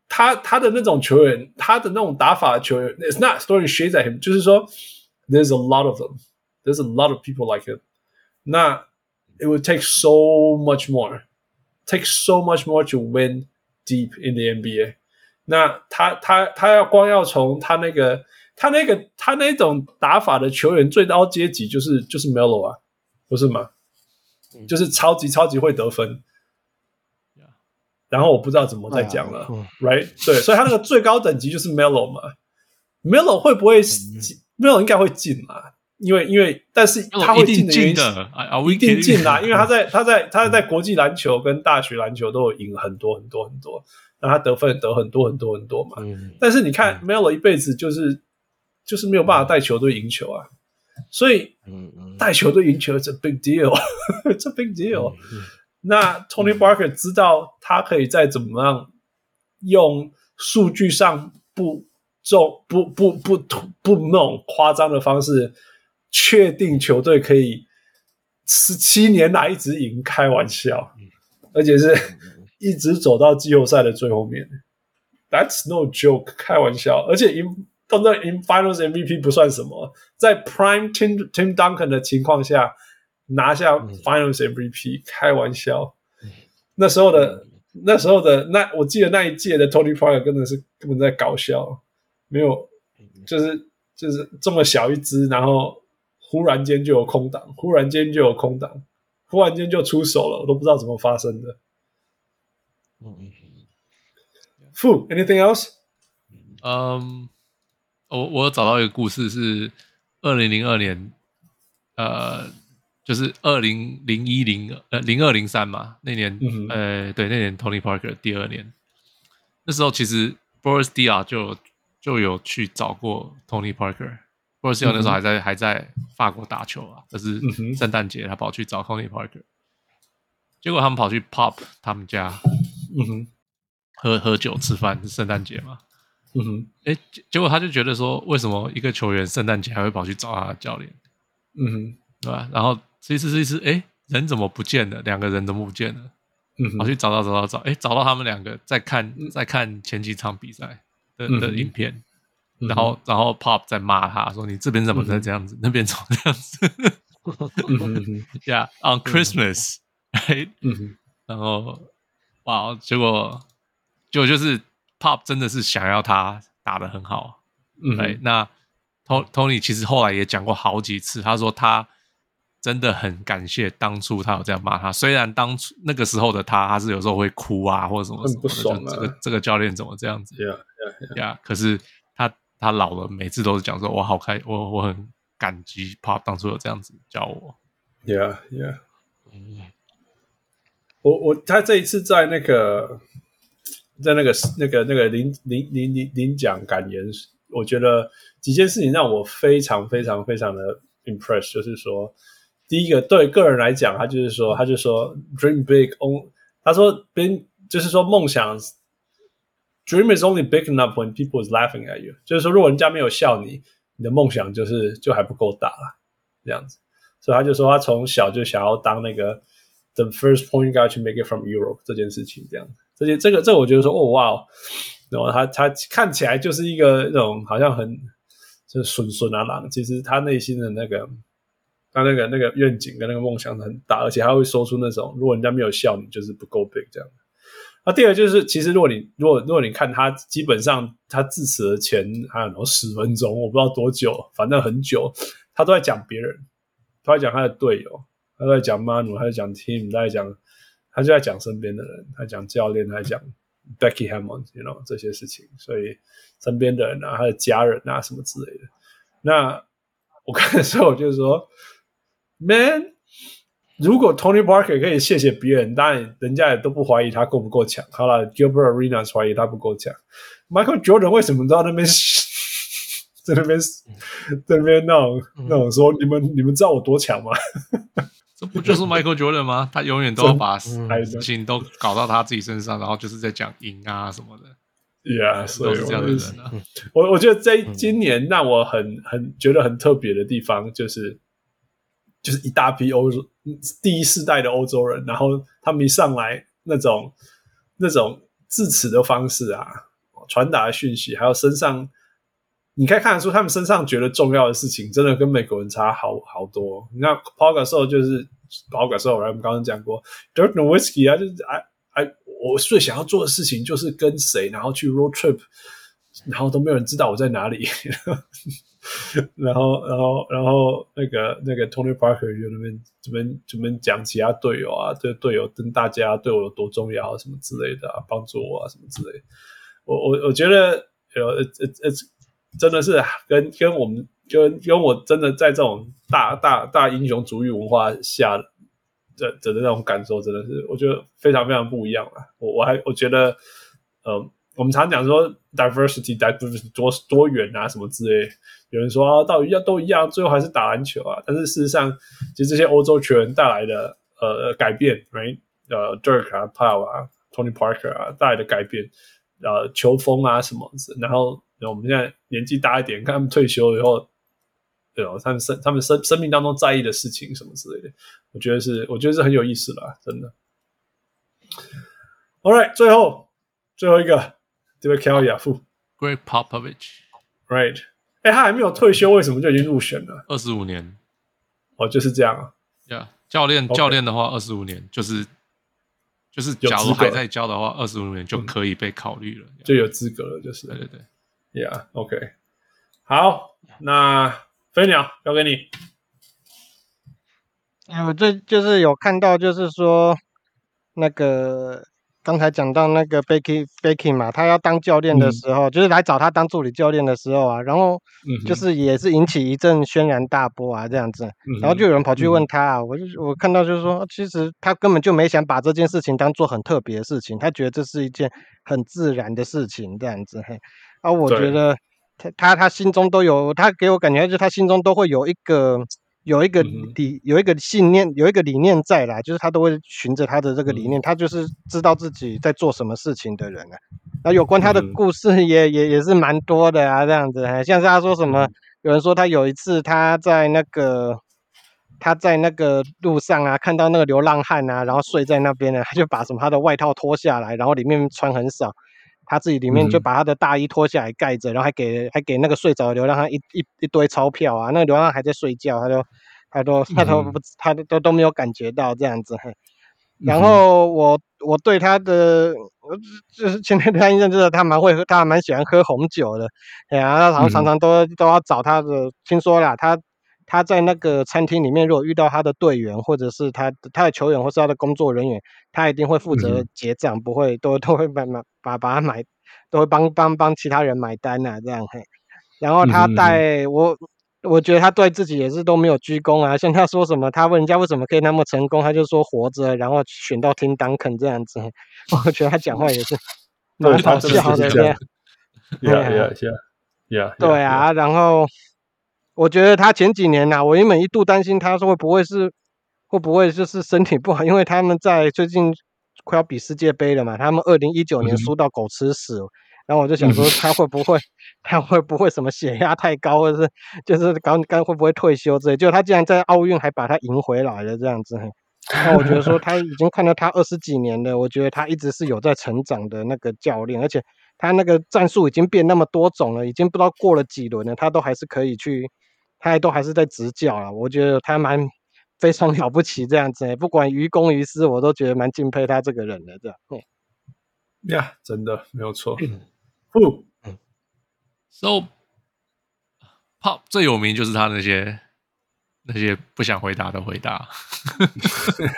他他的那种球员，他的那种打法的球员，It's *laughs* not throwing shades at him，就是说，There's a lot of them, there's a lot of people like him。那 it would take so much more, take so much more to win deep in the NBA。那他他他要光要从他那个 他那个他那种打法的球员最高阶级就是就是 Melo 啊，不是吗？就是超级超级会得分。然后我不知道怎么再讲了、哎、，right？对，所以他那个最高等级就是 Melo 嘛，Melo 会不会、嗯、Melo 应该会进嘛？因为因为但是他会进的原因一定进啦，因为他在他在他在国际篮球跟大学篮球都有赢很多很多很多，那他得分得很多很多很多嘛。嗯、但是你看、嗯、Melo 一辈子就是就是没有办法带球队赢球啊，所以带球队赢球是 a big deal，it's a big deal。*laughs* 那 Tony Parker 知道他可以再怎么样用数据上不重不不不不不那种夸张的方式确定球队可以十七年来一直赢，开玩笑，而且是一直走到季后赛的最后面。That's no joke，开玩笑。而且赢当然赢 Finals MVP 不算什么，在 Prime Tim Tim Duncan 的情况下。拿下 Finals MVP，嗯、开玩笑，那时候的、嗯、那时候的那，我记得那一届的 Tony Parker 真的是根本在搞笑，没有，就是就是这么小一只，然后忽然间就有空档，忽然间就有空档，忽然间就出手了，我都不知道怎么发生的。嗯，Fu，anything else？嗯，我我找到一个故事是二零零二年，呃。就是二零零一零呃零二零三嘛，那年、嗯、呃对那年 Tony Parker 第二年，那时候其实 Boris Diaw 就就有去找过 Tony Parker。Boris Diaw 那时候还在、嗯、还在法国打球啊，可是圣诞节他跑去找 Tony Parker，结果他们跑去 Pop 他们家，嗯哼，喝喝酒吃饭是圣诞节嘛，嗯哼，哎结果他就觉得说，为什么一个球员圣诞节还会跑去找他的教练，嗯哼，对吧？然后。这一次，这一次，哎，人怎么不见了？两个人怎么不见了？嗯，我去找到，找到，找，哎，找到他们两个在看，在看前几场比赛的、嗯、的影片，然后，然后 Pop 在骂他说：“你这边怎么在这样子？嗯、那边怎么这样子？” *laughs* *laughs* 嗯 Yeah，on Christmas，right？嗯，然后，哇，结果，结果就是 Pop 真的是想要他打得很好，嗯，哎，那 Tony 其实后来也讲过好几次，他说他。真的很感谢当初他有这样骂他，虽然当初那个时候的他，他是有时候会哭啊，或者什么什么的，很不爽啊，这个这个教练怎么这样子？呀呀呀！可是他他老了，每次都是讲说，我好开，我我很感激 Pop 当初有这样子教我。Yeah yeah，嗯，我我他这一次在那个在那个那个那个领领领领领奖感言，我觉得几件事情让我非常非常非常的。impressed，就是说，第一个对个人来讲，他就是说，他就说 dream big，on，他说 big 就是说梦想，dream is only big enough when people is laughing at you，就是说，如果人家没有笑你，你的梦想就是就还不够大了，这样子。所以他就说，他从小就想要当那个 the first point guy to make it from Europe 这件事情，这样子。这些这个这个，我觉得说，哦哇哦，然后他他看起来就是一个那种好像很就是顺顺啊狼，其实他内心的那个他那个那个愿景跟那个梦想很大，而且他会说出那种如果人家没有笑你，就是不够 big 这样。那第二就是，其实如果你如果如果你看他，基本上他致辞的前还有十分钟，我不知道多久，反正很久，他都在讲别人。他在讲他的队友，他在讲 man，他在讲 Team，他在讲，他就在讲身边的人，他讲教练，他讲 Becky Hammon，you know 这些事情，所以身边的人啊，他的家人啊，什么之类的。那我看的时候，我就说，Man，如果 Tony Parker 可以谢谢别人，当然人家也都不怀疑他够不够强。好了，Gilbert Arenas 怀疑他不够强，Michael Jordan 为什么都在那边？*laughs* 在那边，在那边那种那种说，你们你们知道我多强吗？这不就是 Michael Jordan 吗？他永远都要把 *laughs* 事情都搞到他自己身上，然后就是在讲赢啊什么的。Yeah，所以都是这样的人啊。我我觉得在今年让我很很觉得很特别的地方，就是就是一大批欧洲第一世代的欧洲人，然后他们一上来那种那种致辞的方式啊，传达的讯息，还有身上。你可以看得出，他们身上觉得重要的事情，真的跟美国人差好好多。你看 p a u g a s o 就是 p a u g a s o 我们刚刚讲过，Dirk Nowitzki 啊，就是哎哎，我最想要做的事情就是跟谁，然后去 road trip，然后都没有人知道我在哪里。*laughs* 然后，然后，然后那个那个 Tony Parker 就那边这边这边讲其他队友啊，对队友跟大家对我有多重要，什么之类的啊，帮助我啊，什么之类的。我我我觉得呃呃呃。真的是跟跟我们跟跟我真的在这种大大大英雄主义文化下的的那种感受，真的是我觉得非常非常不一样了。我我还我觉得，呃，我们常讲说 diversity diversity 多多元啊什么之类，有人说啊，到底要都一样，最后还是打篮球啊。但是事实上，其实这些欧洲球员带来的呃改变，right？呃，Dirk 啊，Paul 啊，Tony Parker 啊带来的改变，呃，球风啊什么，然后。我们现在年纪大一点，看他们退休以后，对哦，他们生他们生生命当中在意的事情什么之类的，我觉得是，我觉得是很有意思的，真的。All right，最后最后一个，这位 Kel 亚夫，Greg Popovich，Right，哎，他还没有退休，为什么就已经入选了？二十五年，哦，就是这样啊。Yeah，教练.教练的话，二十五年就是就是，假如还在教的话，二十五年就可以被考虑了，就有资格了，就是，对对对。Yeah，OK，、okay. 好，那飞鸟交给你。哎，我这就是有看到，就是说那个刚才讲到那个 Becky Becky 嘛，他要当教练的时候，嗯、就是来找他当助理教练的时候啊，然后就是也是引起一阵轩然大波啊，这样子，嗯、然后就有人跑去问他啊，嗯、我就我看到就是说，其实他根本就没想把这件事情当做很特别的事情，他觉得这是一件很自然的事情，这样子嘿。啊，我觉得他他他心中都有，他给我感觉就是他心中都会有一个有一个理、嗯、有一个信念有一个理念在啦，就是他都会循着他的这个理念，嗯、他就是知道自己在做什么事情的人啊。那有关他的故事也、嗯、也也是蛮多的啊，这样子，像是他说什么，嗯、有人说他有一次他在那个他在那个路上啊，看到那个流浪汉啊，然后睡在那边呢，他就把什么他的外套脱下来，然后里面穿很少。他自己里面就把他的大衣脱下来盖着，嗯、然后还给还给那个睡着的流浪汉一一一堆钞票啊，那个流浪汉还在睡觉，他都他都他都不他都都没有感觉到这样子。然后我我对他的就是现在他印象就是他蛮会喝，他还蛮喜欢喝红酒的，哎呀，然后常常都都要找他的，听说啦，他。他在那个餐厅里面，如果遇到他的队员，或者是他他的球员，或是他的工作人员，他一定会负责结账，嗯、不会都都会把把把把他买，都会帮帮帮其他人买单呐、啊，这样嘿。然后他带、嗯、我，我觉得他对自己也是都没有鞠躬啊。像他说什么，他问人家为什么可以那么成功，他就说活着，然后选到 Tim Duncan 这样子。*laughs* 我觉得他讲话也是蛮好笑的，这样。*laughs* Yeah, yeah, yeah, yeah. 对啊，然后。我觉得他前几年呐、啊，我原本一度担心他说会不会是会不会就是身体不好，因为他们在最近快要比世界杯了嘛，他们二零一九年输到狗吃屎，嗯、然后我就想说他会不会、嗯、*laughs* 他会不会什么血压太高，或者是就是刚刚会不会退休之类，就他竟然在奥运还把他赢回来了这样子。那我觉得说他已经看到他二十几年了，我觉得他一直是有在成长的那个教练，而且他那个战术已经变那么多种了，已经不知道过了几轮了，他都还是可以去，他还都还是在执教啊。我觉得他蛮非常 *laughs* 了不起这样子，不管于公于私，我都觉得蛮敬佩他这个人的这样。呀，yeah, 真的没有错。嗯，So Pop 最有名就是他那些。那些不想回答的回答，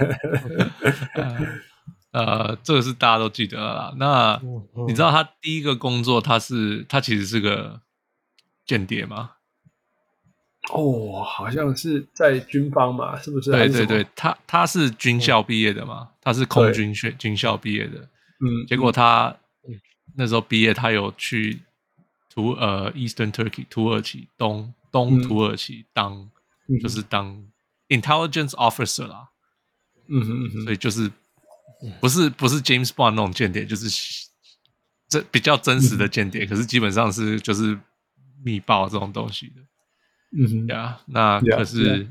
*laughs* 呃，这个是大家都记得了啦。那你知道他第一个工作，他是他其实是个间谍吗？哦，好像是在军方嘛，是不是？对对对，他他是军校毕业的嘛，他是空军学军校毕业的。嗯，结果他那时候毕业，他有去土呃 Eastern Turkey 土耳其东东土耳其当。就是当 intelligence officer 啦，嗯哼嗯哼，所以就是不是不是 James Bond 那种间谍，就是这比较真实的间谍，嗯、可是基本上是就是密报这种东西的，嗯哼。呀，yeah, 那可是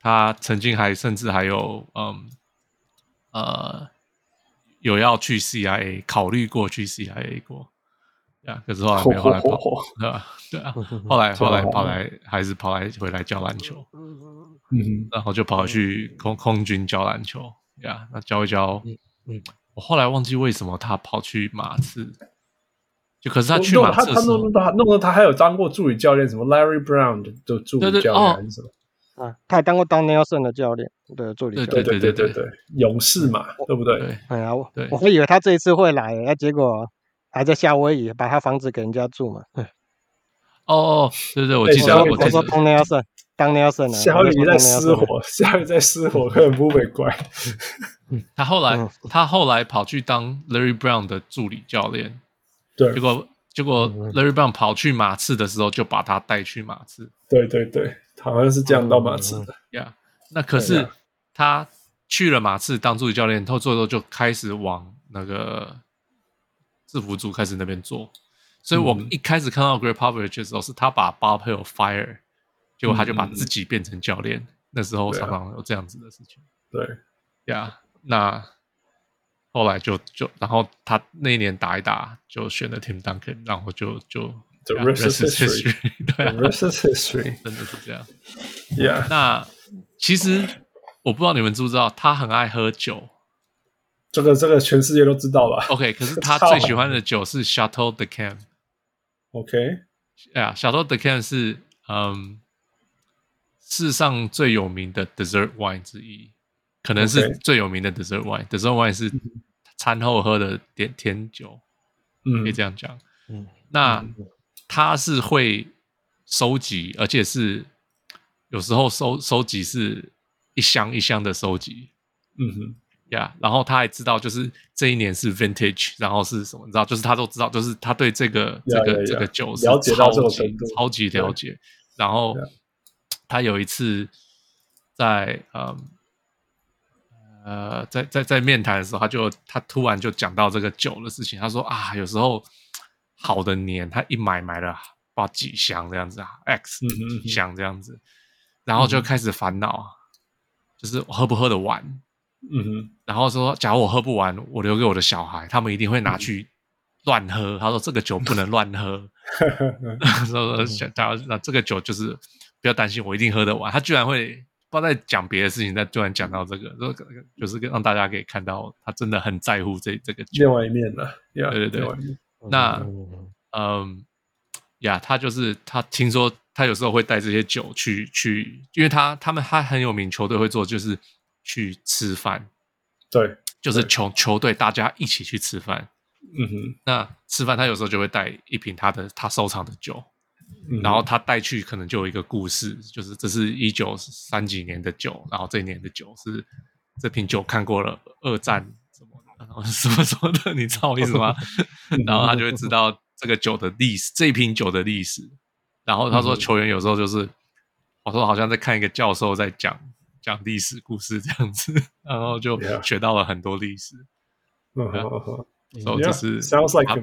他曾经还甚至还有嗯呃有要去 CIA 考虑过去 CIA 过。呀，可是后来没有后来跑，对吧？对啊，后来后来跑来还是跑来回来教篮球，嗯，然后就跑去空空军教篮球，呀，那教一教，嗯，我后来忘记为什么他跑去马刺，就可是他去马刺，他弄他弄了他还有当过助理教练，什么 Larry Brown 的助理教练还是什么，啊，他还当过 Don Nelson 的教练的助理教练，对对对对对，勇士嘛，对不对？哎呀，我我会以为他这一次会来，那结果。还在夏威夷把他房子给人家住嘛？*laughs* 哦哦，对对，我记得，我说当年要胜，当年要胜了。夏威夷在失火，夏威夷在失火，可能不会怪。*laughs* 他后来，他后来跑去当 Larry Brown 的助理教练。对，结果结果 Larry Brown 跑去马刺的时候，就把他带去马刺。对对对，好像是这样到马刺的。呀，那可是他去了马刺当助理教练，后做后就开始往那个。制服组开始那边做，所以我们一开始看到 Popovich 的时候，是他把 Bob Hill fire，结果他就把自己变成教练。嗯、那时候常常有这样子的事情。对，呀，yeah, 那后来就就，然后他那一年打一打就选了 Tim Duncan，然后就就 The rest is history，对啊，The rest is history，真的是这样。Yeah，那其实我不知道你们知不知道，他很爱喝酒。这个这个全世界都知道吧？OK，可是他最喜欢的酒是 Chateau d'Yquem。OK，哎呀，Chateau d'Yquem 是嗯世上最有名的 dessert wine 之一，可能是最有名的 dessert wine。dessert wine 是餐后喝的点甜酒，嗯，可以这样讲。嗯，那他是会收集，而且是有时候收收集是一箱一箱的收集。嗯哼。呀，yeah, 然后他还知道，就是这一年是 vintage，然后是什么？你知道，就是他都知道，就是他对这个 yeah, 这个 yeah, 这个酒是超级超级了解。然后他有一次在嗯呃在在在面谈的时候，他就他突然就讲到这个酒的事情。他说啊，有时候好的年，他一买买了不知道几箱这样子啊，X 箱这样子，然后就开始烦恼，就是喝不喝得完。嗯哼，然后说，假如我喝不完，我留给我的小孩，他们一定会拿去乱喝。他说这个酒不能乱喝，*laughs* 说说假如那这个酒就是不要担心，我一定喝得完。他居然会不知道在讲别的事情，但突然讲到这个，说就是让大家可以看到他真的很在乎这这个酒。另外一面了，对对对。那嗯呀，他就是他听说他有时候会带这些酒去去，因为他他们他很有名，球队会做就是。去吃饭，对，就是球球队大家一起去吃饭。嗯哼，那吃饭他有时候就会带一瓶他的他收藏的酒，嗯、然后他带去可能就有一个故事，就是这是一九三几年的酒，然后这一年的酒是这瓶酒看过了二战什么的，然后什么什么的，你知道我意思吗？然后他就会知道这个酒的历史，这一瓶酒的历史。然后他说球员有时候就是，我说好像在看一个教授在讲讲历史故事这样子，*laughs* 然后就学到了很多历史。嗯嗯嗯，所以这是 sounds like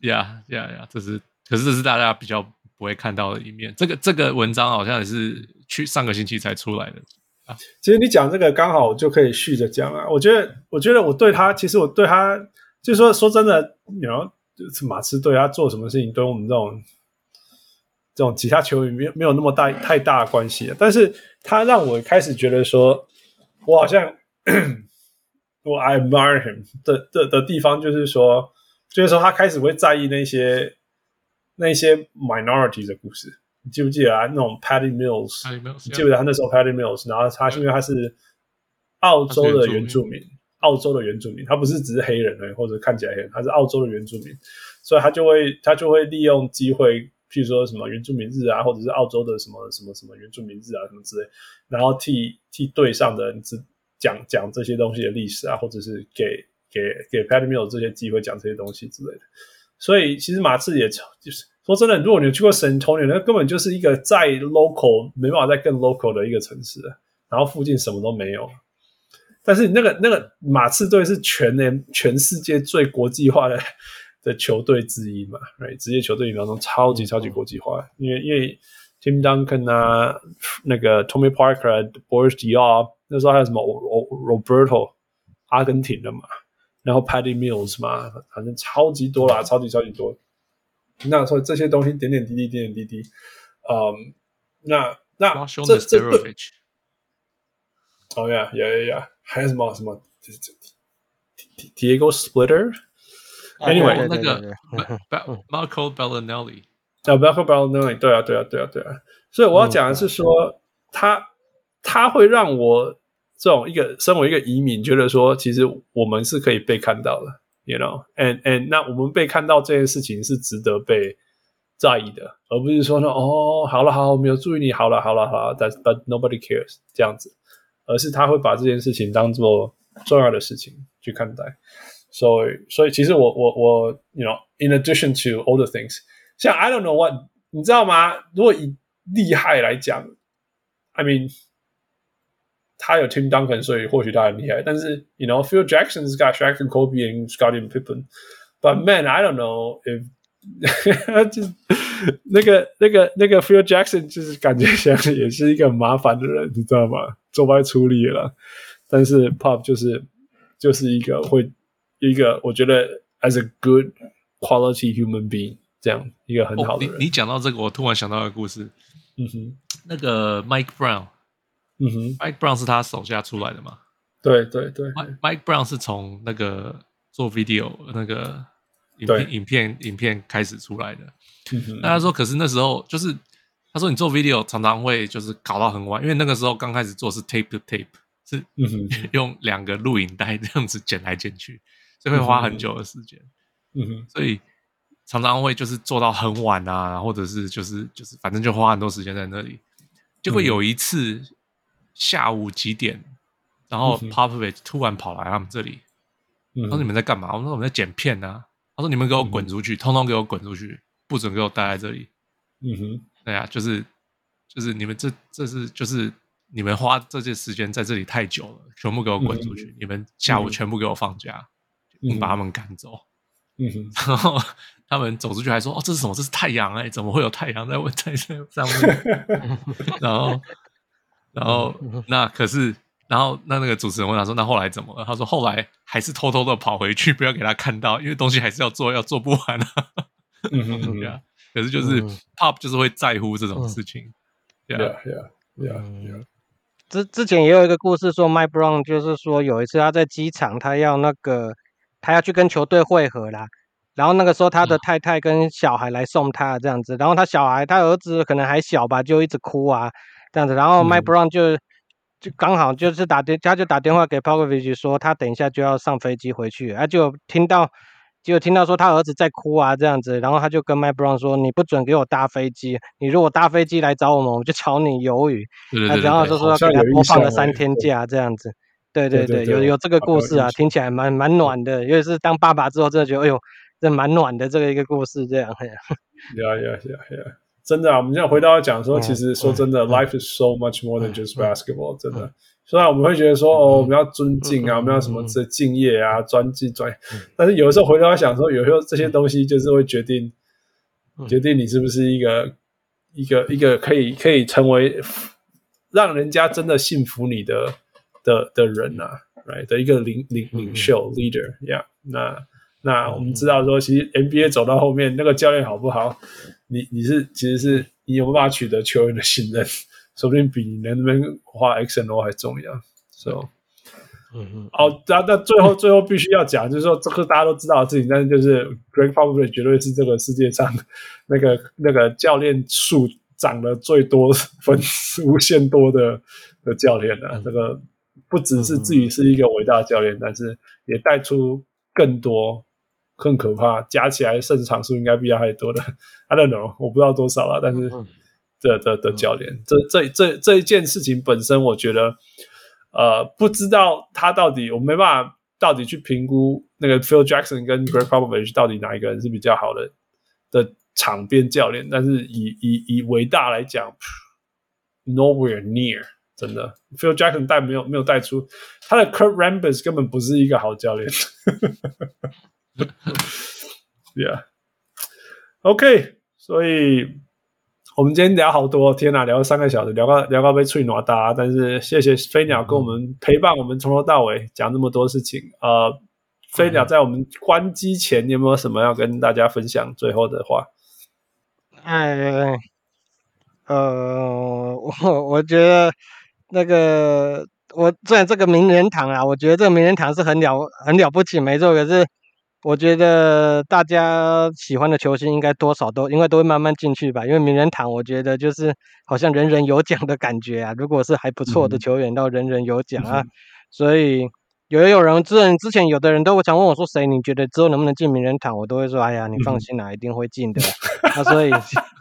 yeah yeah yeah，这是可是这是大家比较不会看到的一面。这个这个文章好像也是去上个星期才出来的啊。其实你讲这个刚好就可以续着讲啊。我觉得，我觉得我对他，其实我对他，就是说说真的，然后马刺对他做什么事情，对我们这种这种其他球员没有没有那么大太大的关系。但是他让我开始觉得说，我好像 *clears throat* 我 admire him 的的的地方，就是说，就是说他开始会在意那些那些 minorities 的故事。你记不记得啊？那种 Patty Mills，Patty Mills 你记不记得他那时候 Patty Mills？然后他是因为他是澳洲的原住民，澳洲的原住民，他不是只是黑人而已，或者看起来黑人，他是澳洲的原住民，所以他就会他就会利用机会，譬如说什么原住民日啊，或者是澳洲的什么什么什么原住民日啊什么之类，然后替替队上的人讲讲这些东西的历史啊，或者是给给给 Patty Mills 这些机会讲这些东西之类的。所以其实马刺也就是。说真的，如果你去过 San Antonio，那根本就是一个再 local 没办法再更 local 的一个城市，然后附近什么都没有。但是那个那个马刺队是全年全世界最国际化的的球队之一嘛，对，职业球队当中超级超级国际化。因为因为 Tim Duncan 啊，那个 Tommy Parker、Boris Diaw，那时候还有什么 Roberto，阿根廷的嘛，然后 Patty Mills 嘛，反正超级多啦，超级超级多。那所以这些东西点点滴滴，点点滴滴，嗯，那那这这这，哦呀呀呀呀，还有什么什么，Diego Splitter，Anyway，那个 *laughs* Marco Belinelli，啊，Marco Belinelli，对啊，对啊，对啊，对啊，所以我要讲的是说，他他会让我这种一个身为一个移民，觉得说，其实我们是可以被看到的。You know, and and 那我们被看到这件事情是值得被在意的，而不是说呢，哦，好了，好，我没有注意你，好了，好了，好了，that but nobody cares 这样子，而是他会把这件事情当做重要的事情去看待。所以，所以其实我我我，you know, in addition to all the things，像 I don't know what，你知道吗？如果以厉害来讲，I mean。他有 Tim Duncan，所以或许他很厉害。但是，you know，Phil Jackson's got Shaq and Kobe and Scottie Pippen。But man，I don't know if *laughs* 就是那个那个那个 Phil Jackson，就是感觉像也是一个很麻烦的人，你知道吗？做不来处理了。但是 Pop 就是就是一个会一个，我觉得 as a good quality human being 这样一个很好的人。哦、你你讲到这个，我突然想到一个故事。嗯哼，那个 Mike Brown。 嗯哼，Mike Brown 是他手下出来的嘛？对对对，Mike Brown 是从那个做 video 那个影片影片影片开始出来的。嗯哼，那他说，可是那时候就是他说你做 video 常常会就是搞到很晚，因为那个时候刚开始做是 tape to tape，是 *laughs* 用两个录影带这样子剪来剪去，所以会花很久的时间。嗯哼，所以常常会就是做到很晚啊，或者是就是就是反正就花很多时间在那里。结果有一次。下午几点？然后 Popovich 突然跑来他们这里，他说：“你们在干嘛？”我说：“我们在剪片啊。”他说：“你们给我滚出去，通通给我滚出去，不准给我待在这里。”嗯哼，对啊，就是就是你们这这是就是你们花这些时间在这里太久了，全部给我滚出去！你们下午全部给我放假，你把他们赶走。嗯哼，*laughs* 然后他们走出去还说：“哦，这是什么？这是太阳哎！怎么会有太阳在我在这上面？” *laughs* 然后。然后那可是，然后那那个主持人问他说：“那后来怎么了？”他说：“后来还是偷偷的跑回去，不要给他看到，因为东西还是要做，要做不完啊。”嗯哼 *laughs* 嗯哼，可是就是 Pop 就是会在乎这种事情。Yeah, yeah, yeah, yeah. 之之前也有一个故事说，Mike Brown 就是说有一次他在机场，他要那个他要去跟球队会合啦，然后那个时候他的太太跟小孩来送他这样子，然后他小孩他儿子可能还小吧，就一直哭啊。这样子，然后 Mike Brown 就就刚好就是打电，他就打电话给 Popovich 说他等一下就要上飞机回去，他就听到就听到说他儿子在哭啊这样子，然后他就跟 Mike Brown 说，你不准给我搭飞机，你如果搭飞机来找我们，我就炒你鱿鱼。对对对。然后就说要给他多放了三天假这样子。对对对，有有这个故事啊，听起来蛮蛮暖的，尤其是当爸爸之后，真的觉得哎呦，这蛮暖的这个一个故事这样。呀呀呀呀。真的啊，我们现在回到讲说，其实说真的，life is so much more than just basketball。真的，虽然我们会觉得说，哦，我们要尊敬啊，我们要什么这敬业啊，专技专，但是有的时候回头想说，有时候这些东西就是会决定，决定你是不是一个一个一个可以可以成为让人家真的信服你的的的人啊，right？的一个领领领袖 leader，yeah，那。那我们知道说，其实 NBA 走到后面，那个教练好不好，你你是其实是你有没有办法取得球员的信任，说不定比你能不能花 X and O 还重要。So，嗯嗯，好，那那最后最后必须要讲，就是说这个大家都知道的事情，但是就是 Greg Popovich 绝对是这个世界上那个那个教练数涨得最多分无限多的的教练了。这个不只是自己是一个伟大的教练，但是也带出更多。更可怕，加起来胜场数应该比他还多的。*laughs* I don't know，我不知道多少了，但是的的的教练，这这这这一件事情本身，我觉得，呃，不知道他到底，我没办法到底去评估那个 Phil Jackson 跟 Greg Popovich 到底哪一个人是比较好的的场边教练，但是以以以伟大来讲，nowhere near，真的，Phil Jackson 带没有没有带出他的 Kurt Rambis 根本不是一个好教练。*laughs* Yeah，OK，所以我们今天聊好多，天哪，聊了三个小时，聊到聊到被吹脑大，但是谢谢飞鸟跟我们陪伴我们从头到尾讲那么多事情。呃，飞鸟在我们关机前，你有没有什么要跟大家分享最后的话？哎，呃，我我觉得那个我虽然这个名人堂啊，我觉得这个名人堂是很了很了不起，没错，可是。我觉得大家喜欢的球星应该多少都应该都会慢慢进去吧，因为名人堂我觉得就是好像人人有奖的感觉啊。如果是还不错的球员，到人人有奖啊。*laughs* 所以有有人之前之前有的人都会想问我说，谁你觉得之后能不能进名人堂？我都会说，哎呀，你放心啦，一定会进的。那所以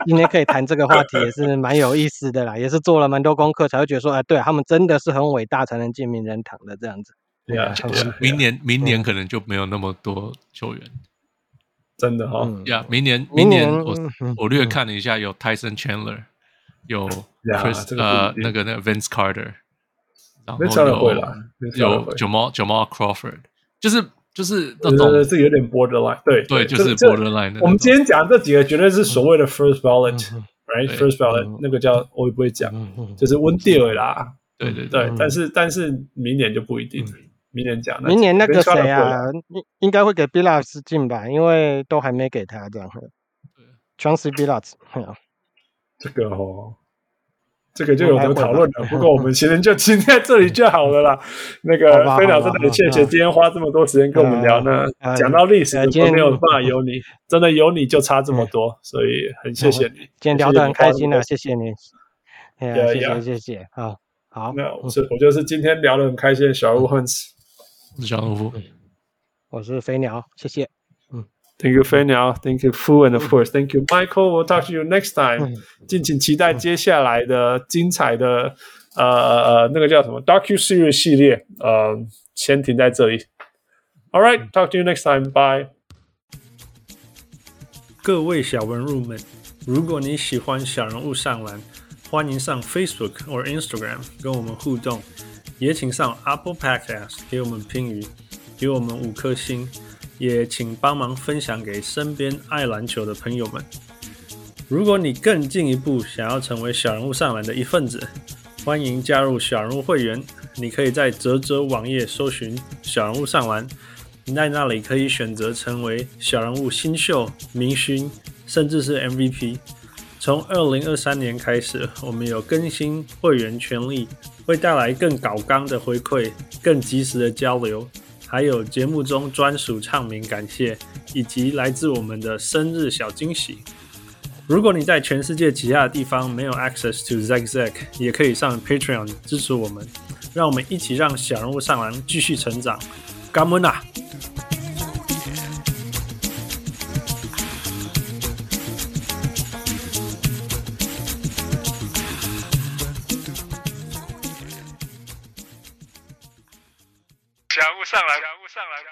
今天可以谈这个话题也是蛮有意思的啦，也是做了蛮多功课才会觉得说，哎，对他们真的是很伟大才能进名人堂的这样子。对啊，明年明年可能就没有那么多球员，真的哈。呀，明年明年我我略看了一下，有 Tyson Chandler，有 Chris 呃那个那个 Vince Carter，然后有有 Jamal Jamal Crawford，就是就是那种是有点 borderline，对对，就是 borderline。我们今天讲这几个绝对是所谓的 first ballot，right？First ballot 那个叫我也不会讲，就是温蒂尔啦。对对对，但是但是明年就不一定。明年讲，明年那个谁啊，应应该会给 Billups 进吧，因为都还没给他这样。Chauncey Billups，这个哦，这个就有得讨论了。不过我们其实就停在这里就好了啦。*laughs* 那个飞鸟真的很谢谢今天花这么多时间跟我们聊呢。讲到历史，今天没有办法有你，*laughs* 真的有你就差这么多，所以很谢谢你。今天聊得很开心了，谢谢你。谢谢谢谢，好好。那我是我就是今天聊得很开心，小人物 Hans。我是小农夫，我是飞鸟，谢谢。嗯，Thank you 飞鸟，Thank you Fu and of course Thank you Michael. We'll talk to you next time。敬请期待接下来的精彩的呃呃那个叫什么 Docu Series 系列。呃，先停在这里。All right, talk to you next time. Bye。各位小文入们，如果你喜欢小人物上篮，欢迎上 Facebook 或 Instagram 跟我们互动。也请上 Apple Podcast 给我们评语，给我们五颗星，也请帮忙分享给身边爱篮球的朋友们。如果你更进一步想要成为小人物上篮的一份子，欢迎加入小人物会员。你可以在泽泽网页搜寻小人物上篮，你在那里可以选择成为小人物新秀、明星，甚至是 MVP。从二零二三年开始，我们有更新会员权利。会带来更高纲的回馈、更及时的交流，还有节目中专属唱名感谢，以及来自我们的生日小惊喜。如果你在全世界其他的地方没有 access to Zack Zack，也可以上 Patreon 支持我们，让我们一起让小人物上篮继续成长。感恩啊！小雾上来小雾上来。